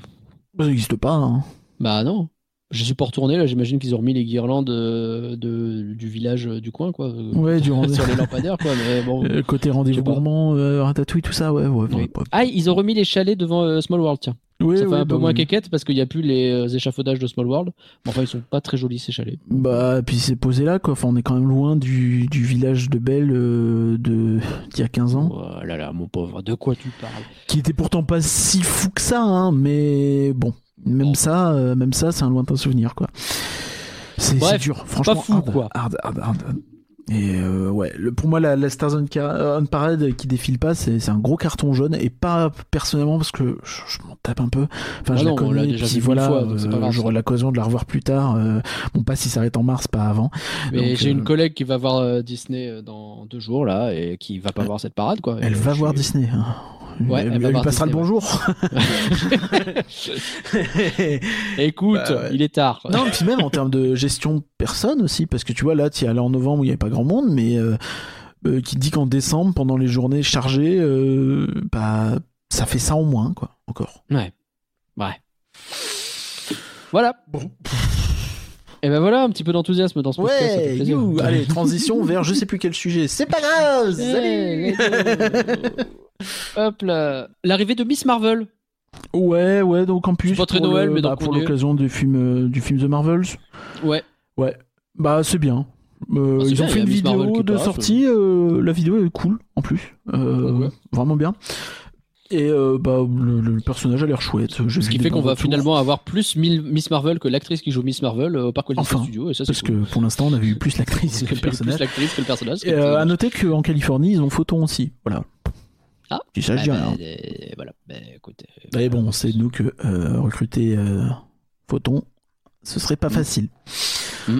Ça n'existe pas. hein. bah non. Je suis pas retourné là. J'imagine qu'ils ont remis les guirlandes euh, de, du village euh, du coin, quoi. euh, Ouais, du sur les lampadaires, quoi. Mais bon. Euh, côté rendez-vous gourmand, ratatouille, tout ça, ouais, ouais, ouais, Oui. ouais. Ah, ils ont remis les chalets devant Small World, tiens. Oui, ça fait oui, un peu bah moins oui. quéquette parce qu'il n'y a plus les échafaudages de Small World. Mais enfin, ils sont pas très jolis ces chalets. Bah, puis c'est posé là, quoi. Enfin, on est quand même loin du, du village de Belle euh, de d'il y a 15 ans. Oh là là, mon pauvre, de quoi tu parles? Qui était pourtant pas si fou que ça, hein, mais bon. Même Bon. ça, euh, même ça, c'est un lointain souvenir, quoi. C'est dur, franchement. fou, hard, quoi. hard, hard. Et euh, ouais, le, pour moi, la, la Stars on, Parade qui défile pas, c'est un gros carton jaune. Et pas personnellement parce que je, je m'en tape un peu. Enfin, Ah je non, la on connais. déjà puis voilà, pas euh, j'aurai ça. l'occasion de la revoir plus tard. Euh, mon pass, il s'arrête en mars, pas avant. Mais j'ai une collègue qui va voir Disney dans deux jours là et qui va pas voir cette parade quoi. Elle va voir Disney. hein. Ouais, elle, elle va lui passera le bonjour. Écoute, Bah ouais. il est tard. Non, puis même en termes de gestion personne aussi, parce que tu vois, là, tu es allé en novembre où il n'y avait pas grand monde, mais euh, euh, qui dit qu'en décembre, pendant les journées chargées, euh, bah, ça fait ça en moins, quoi, encore. Ouais. Ouais. Voilà. Bon. Et ben voilà, un petit peu d'enthousiasme dans ce podcast. ça fait Ouais, plaisir. you, allez, transition vers je sais plus quel sujet. C'est pas grave, Hey, salut. Hop là. L'arrivée de Miss Marvel. Ouais, ouais, donc en plus, C'est pas très pour Noël, le- mais bah, pour l'occasion du film, euh, du film The Marvels, Ouais. ouais, bah c'est bien. Euh, Ah, ils ont fait une Miss vidéo de sortie, euh, la vidéo est cool en plus, Ouais. vraiment bien. Et euh, bah le, le personnage a l'air chouette. Je Ce qui fait qu'on va finalement avoir plus Miss Marvel que l'actrice qui joue Miss Marvel euh, au Parc Walt. Et ça, c'est parce cool. que pour l'instant on avait eu plus l'actrice que le Plus personnage. l'actrice que le personnage. ce qui Et, euh, à noter qu'en Californie ils ont Photon aussi. Voilà. Ah. Tu sais, je dis Ah, rien. bah, euh, voilà. Bah, écoute, euh, Mais bon, c'est nous que euh, recruter Photon, ce serait pas Mm. facile. Mm.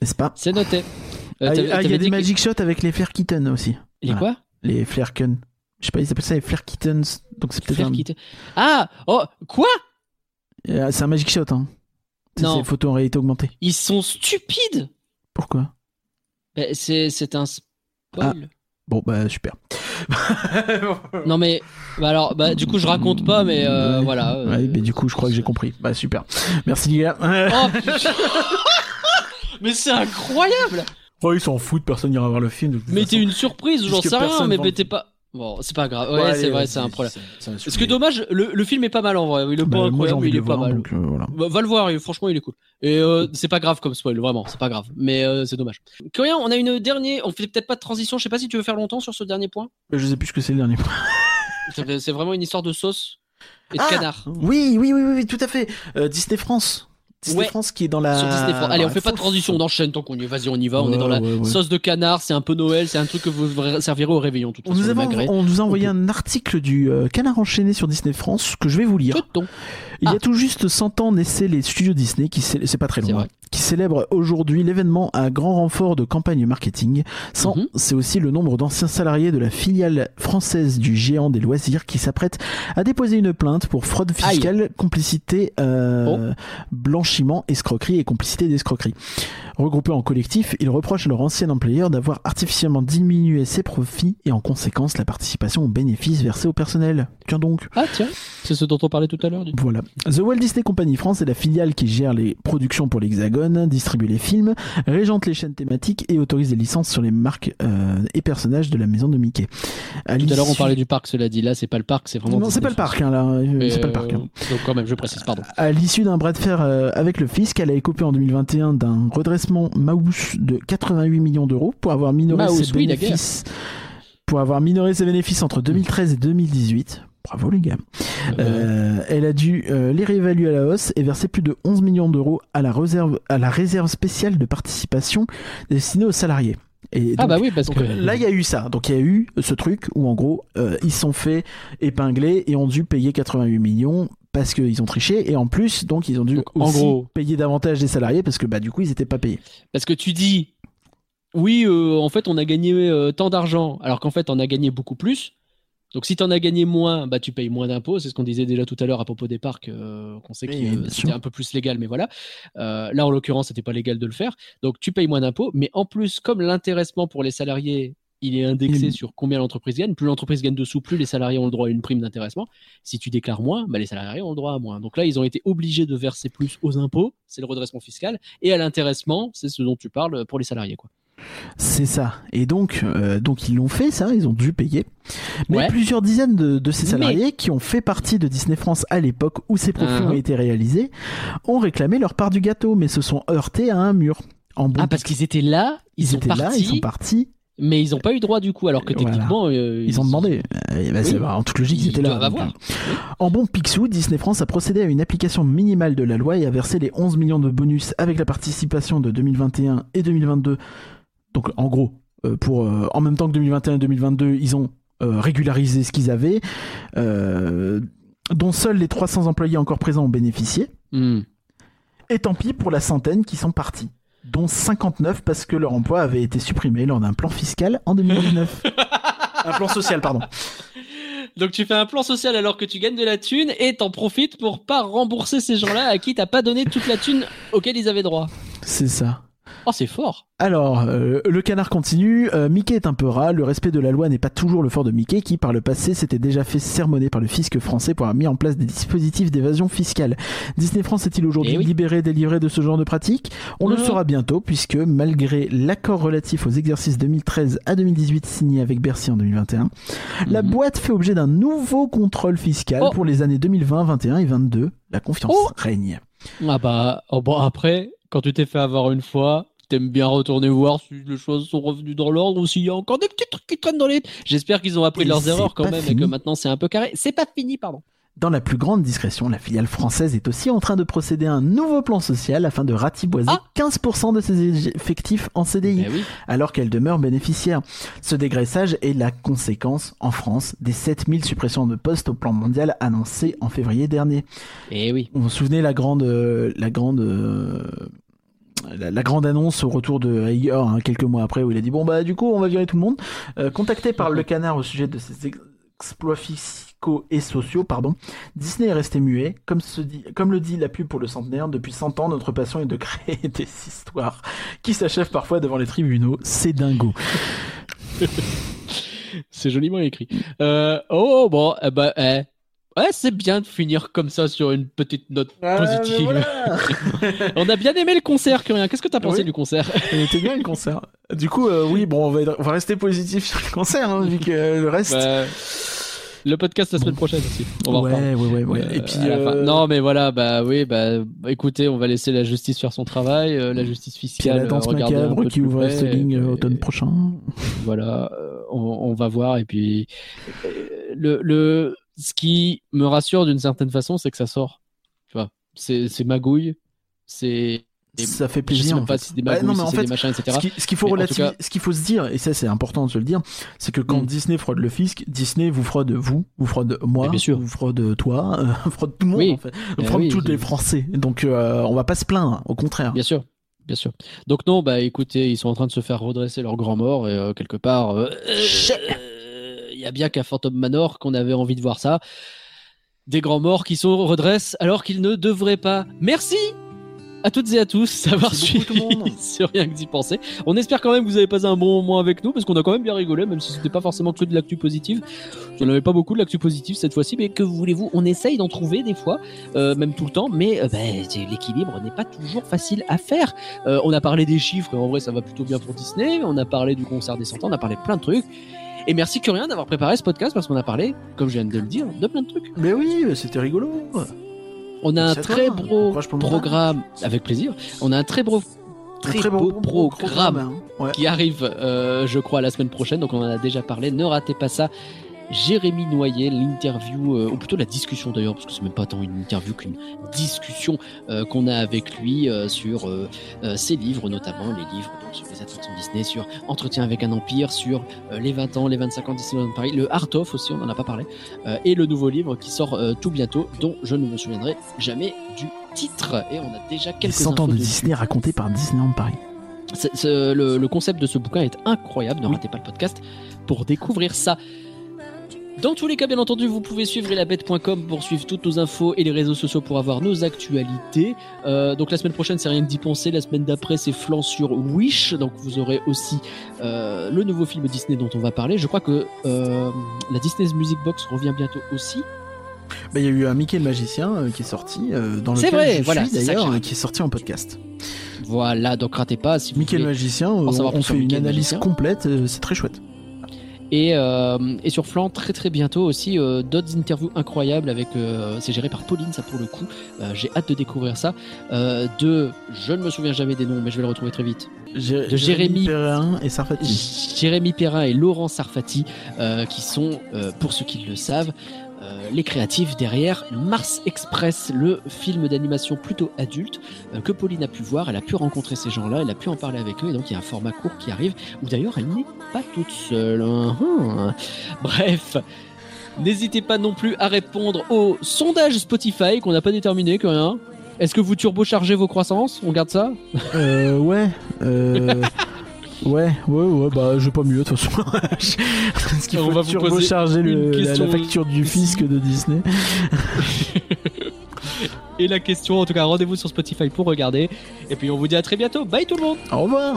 N'est-ce pas? C'est noté. Ah, il y a des Magic Shots avec les Flair Kitten aussi. Les quoi? Les Flair Kun. Je sais pas, ils appellent ça les Flair Kittens. Donc c'est peut-être un... Ah Oh Quoi? Euh, C'est un Magic Shot, hein. C'est Non. c'est photo en réalité augmentée. Ils sont stupides Pourquoi? Bah, C'est c'est un spoil. Bon, bah super. Non mais bah alors bah du coup je raconte pas mais euh, Ouais. voilà. euh, Ouais, mais du coup, je crois que j'ai compris. Bah super. Merci les gars. Oh putain Mais c'est incroyable Oh, ils s'en foutent, personne n'ira voir le film. t'es une surprise, j'en sais rien, mais t'es pas. Bon, c'est pas grave. Ouais, Ouais, c'est vrai, c'est un problème. Parce que dommage, le, le film est pas mal en vrai. Il est Bah, pas incroyable, mais il est pas voir, mal. donc, euh, voilà. Va, va le voir, et franchement, il est cool. Et euh, c'est pas grave comme spoil, vraiment, c'est pas grave. Mais euh, c'est dommage. Coréen, on a une dernière. On fait peut-être pas de transition. Je sais pas si tu veux faire longtemps sur ce dernier point. Je sais plus ce que c'est le dernier point. C'est vraiment une histoire de sauce et de Ah canard. Oui, oui, oui, oui, oui, tout à fait. Euh, Disney France. Disney Ouais. France qui est dans la. Sur Disney France. Allez, on fait pas de transition, on enchaîne tant qu'on y est. Vas-y, on y va. on est dans la ouais, sauce de canard. C'est un peu Noël. C'est un truc que vous servirez au réveillon. Tout On nous, façon, magret. on nous a envoyé On un article du euh, Canard enchaîné sur Disney France que je vais vous lire. Il y Ah. a tout juste 100 ans naissaient les studios Disney, qui c'est pas très long, hein, qui célèbrent aujourd'hui l'événement à grand renfort de campagne marketing. 100, Mhm. c'est aussi le nombre d'anciens salariés de la filiale française du géant des loisirs qui s'apprête à déposer une plainte pour fraude fiscale, complicité, euh, blanchiment, escroquerie et complicité d'escroquerie. Regroupés en collectif, ils reprochent à leur ancien employeur d'avoir artificiellement diminué ses profits et en conséquence la participation aux bénéfices versés au personnel. Tiens donc. Ah tiens, c'est ce dont on parlait tout à l'heure. du- Voilà. The Walt Disney Company France est la filiale qui gère les productions pour l'Hexagone, distribue les films, régente les chaînes thématiques et autorise les licences sur les marques euh, et personnages de la maison de Mickey. À Tout à l'heure on parlait du parc, cela dit. Là, c'est pas le parc, c'est vraiment. Non, c'est pas le parc, hein, là. euh, C'est pas le euh, parc. hein. Donc quand même, je précise, pardon. À l'issue d'un bras de fer euh, avec le fisc, elle a écopé en 2021 d'un redressement Maouche de 88 millions d'euros pour avoir minoré ses oui, bénéfices. Pour avoir minoré ses bénéfices entre 2013 et 2018. Bravo les gars. Euh, elle a dû euh, les réévaluer à la hausse et verser plus de 11 millions d'euros à la réserve à la réserve spéciale de participation destinée aux salariés. Et ah bah oui, parce donc, que là, il y a eu ça. Donc, il y a eu ce truc où, en gros, euh, ils sont fait épingler et ont dû payer 88 millions parce qu'ils ont triché. Et en plus, donc, ils ont dû Donc, en aussi gros- payer davantage des salariés parce que, bah, du coup, ils n'étaient pas payés. Parce que tu dis, oui, euh, en fait, on a gagné euh, tant d'argent, alors qu'en fait, on a gagné beaucoup plus. Donc, si tu en as gagné moins, bah, tu payes moins d'impôts. C'est ce qu'on disait déjà tout à l'heure à propos des parcs, euh, qu'on sait que Oui, c'était un peu plus légal, mais voilà. Là, en l'occurrence, c'était pas légal de le faire. Donc, tu payes moins d'impôts. Mais en plus, comme l'intéressement pour les salariés, il est indexé sur combien l'entreprise gagne. Plus l'entreprise gagne dessous, plus les salariés ont le droit à une prime d'intéressement. Si tu déclares moins, bah, les salariés ont le droit à moins. Donc là, ils ont été obligés de verser plus aux impôts, c'est le redressement fiscal, et à l'intéressement, c'est ce dont tu parles pour les salariés. Quoi. C'est ça. Et donc, euh, donc ils l'ont fait, ça. Ils ont dû payer. Mais Ouais. plusieurs dizaines de, de ces Mais- salariés qui ont fait partie de Disney France à l'époque où ces profits Uh-huh. ont été réalisés ont réclamé leur part du gâteau, mais se sont heurtés à un mur. En Ah, parce qu'ils étaient là, ils, sont étaient partis, là, ils sont partis. Mais ils n'ont pas eu droit du coup, alors que Voilà. techniquement, euh, Ils ont demandé. Euh, bah, c'est- Oui. en toute logique, ils étaient là. avoir. euh, En bon Picsou, Disney France a procédé à une application minimale de la loi et a versé les 11 millions de bonus avec la participation de 2021 et 2022. Donc en gros, euh, pour euh, en même temps que 2021 et 2022, ils ont régularisé ce qu'ils avaient, dont seuls les 300 employés encore présents ont bénéficié. Hmm. Et tant pis pour la centaine qui sont partis, dont 59 parce que leur emploi avait été supprimé lors d'un plan fiscal en 2019. un plan social, pardon. Donc tu fais un plan social alors que tu gagnes de la thune et t'en profites pour pas rembourser ces gens-là à qui t'as pas donné toute la thune auquel ils avaient droit. C'est ça. Oh, c'est fort. Alors, euh, le canard continue. Euh, Mickey est un peu rat. Le respect de la loi n'est pas toujours le fort de Mickey, qui par le passé s'était déjà fait sermonner par le fisc français pour avoir mis en place des dispositifs d'évasion fiscale. Disney France est-il aujourd'hui Eh oui. libéré, délivré de ce genre de pratique? On le saura bientôt, puisque malgré l'accord relatif aux exercices 2013 à 2018 signé avec Bercy en 2021, la Mhm. boîte fait objet d'un nouveau contrôle fiscal Oh. pour les années 2020, 21 et 22. La confiance Oh. règne. Ah bah, oh bon, après, quand tu t'es fait avoir une fois, t'aimes bien retourner voir si les choses sont revenues dans l'ordre ou s'il y a encore des petits trucs qui traînent dans les... J'espère qu'ils ont appris Et leurs erreurs quand même et que maintenant c'est un peu carré. C'est pas fini, pardon. Dans la plus grande discrétion, la filiale française est aussi en train de procéder à un nouveau plan social afin de ratiboiser Ah 15% de ses effectifs en CDI, Ben oui. alors qu'elle demeure bénéficiaire. Ce dégraissage est la conséquence, en France, des 7000 suppressions de postes au plan mondial annoncées en février dernier. Eh oui. Vous vous souvenez la grande, euh, la grande, euh, la, la grande annonce au retour de Hager hein, quelques mois après où il a dit bon bah du coup on va virer tout le monde. Euh, contacté par le canard au sujet de ses ex- exploits fiscaux et sociaux, pardon, Disney est resté muet. Comme, se dit, comme le dit la pub pour le centenaire, depuis 100 ans notre passion est de créer des histoires qui s'achèvent parfois devant les tribunaux. C'est dingo. C'est joliment écrit. Euh, oh bon, eh ben, eh. Ouais, c'est bien de finir comme ça sur une petite note positive. On a bien aimé le concert, Curien. Qu'est-ce que t'as pensé Oui. du concert Il était bien le concert. Du coup, euh, oui, bon, on va, on va rester positif sur le concert, hein, vu que euh, le reste. Bah, Le podcast la semaine prochaine aussi. On va ouais, ouais, ouais, ouais. Euh, Et puis, euh, Non, mais voilà, bah oui, bah écoutez, on va laisser la justice faire son travail, euh, la justice puis fiscale. la danse euh, macabre qui ouvre près, et- automne prochain. voilà, on, on va voir. Et puis, le, le, ce qui me rassure d'une certaine façon, c'est que ça sort. Tu vois, c'est c'est magouille, c'est. Ça fait Je sais plaisir. même en pas fait. si des non, mais si en fait, des machins, etc. Ce qui- ce qu'il faut Mais en tout relativiser, cas- ce qu'il faut se dire, et ça c'est important de se le dire, c'est que quand Mm. Disney fraude le fisc, Disney vous fraude vous, vous fraude moi, bien sûr. vous fraude toi, euh, fraude tout le monde Oui. en fait, Eh fraude oui, tous les Français. Donc euh, on va pas se plaindre, au contraire. Bien sûr, bien sûr. Donc non, bah écoutez, ils sont en train de se faire redresser leur grand mort et euh, quelque part, euh, euh, il y a bien qu'à Phantom Manor qu'on avait envie de voir ça. Des grands morts qui se redressent alors qu'ils ne devraient pas. Merci à toutes et à tous d'avoir suivi tout le monde. rien que d'y penser. On espère quand même que vous avez passé un bon moment avec nous parce qu'on a quand même bien rigolé, même si c'était pas forcément que de l'actu positive. Il n'y en avait pas beaucoup de l'actu positive cette fois-ci, mais que voulez-vous On essaye d'en trouver des fois, euh, même tout le temps, mais euh, ben, l'équilibre n'est pas toujours facile à faire. Euh, on a parlé des chiffres et en vrai ça va plutôt bien pour Disney. On a parlé du concert des 100 ans, on a parlé de plein de trucs. Et merci Curien d'avoir préparé ce podcast parce qu'on a parlé, comme je viens de le dire, de plein de trucs. Mais oui, c'était rigolo. On a un très beau programme, avec plaisir. On a un très beau, très, beau, programme hein. Ouais. qui arrive, euh, je crois, la semaine prochaine. Donc on en a déjà parlé. Ne ratez pas ça. Jérémy Noyer, l'interview, euh, ou plutôt la discussion d'ailleurs, parce que c'est même pas tant une interview qu'une discussion euh, qu'on a avec lui euh, sur euh, euh, ses livres, notamment les livres donc, sur les attractions Disney, sur Entretien avec un empire, sur euh, les 20 ans, les 25 ans Disneyland Paris, le Art of aussi, on en a pas parlé, euh, et le nouveau livre qui sort euh, tout bientôt, dont je ne me souviendrai jamais du titre. Et on a déjà Les quelques 100 ans de. Disney racontés par Disneyland Paris. Le, le concept de ce bouquin est incroyable, ne ratez pas le podcast pour découvrir ça. Dans tous les cas, bien entendu, vous pouvez suivre elabette.com pour suivre toutes nos infos et les réseaux sociaux pour avoir nos actualités. Euh, donc la semaine prochaine, c'est rien que d'y penser. La semaine d'après, c'est Flan sur Wish. Donc vous aurez aussi euh, le nouveau film Disney dont on va parler. Je crois que euh, la Disney's Music Box revient bientôt aussi. Bah, Il y a eu un Mickey le magicien euh, qui est sorti, euh, dans C'est lequel vrai, je voilà, suis d'ailleurs, qui est sorti en podcast. Voilà, donc ratez pas. Si vous Mickey le magicien, on fait une le analyse magicien. complète, c'est très chouette. Et, euh, et sur Flan, très très bientôt aussi, euh, d'autres interviews incroyables avec. euh, c'est géré par Pauline, ça pour le coup. Euh, J'ai hâte de découvrir ça. Euh, de. Je ne me souviens jamais des noms, mais je vais le retrouver très vite. De Jérémy- Perrin et Sarfati. Jérémy Perrin et Laurent Sarfati, euh, qui sont, euh, pour ceux qui le savent, euh, les créatifs derrière Mars Express, le film d'animation plutôt adulte euh, que Pauline a pu voir. Elle a pu rencontrer ces gens-là, elle a pu en parler avec eux, et donc il y a un format court qui arrive, où d'ailleurs elle n'est pas toute seule. Uhum. Bref. N'hésitez pas non plus à répondre au sondage Spotify qu'on n'a pas déterminé, que rien. Est-ce que vous turbochargez vos croissances? On garde ça? Euh, ouais. Euh... Ouais, ouais, ouais, bah, je vais pas mieux, de toute façon. Parce qu'il faut une la, la facture du fisc de Disney. Et la question, en tout cas, rendez-vous sur Spotify pour regarder. Et puis on vous dit à très bientôt. Bye tout le monde Au revoir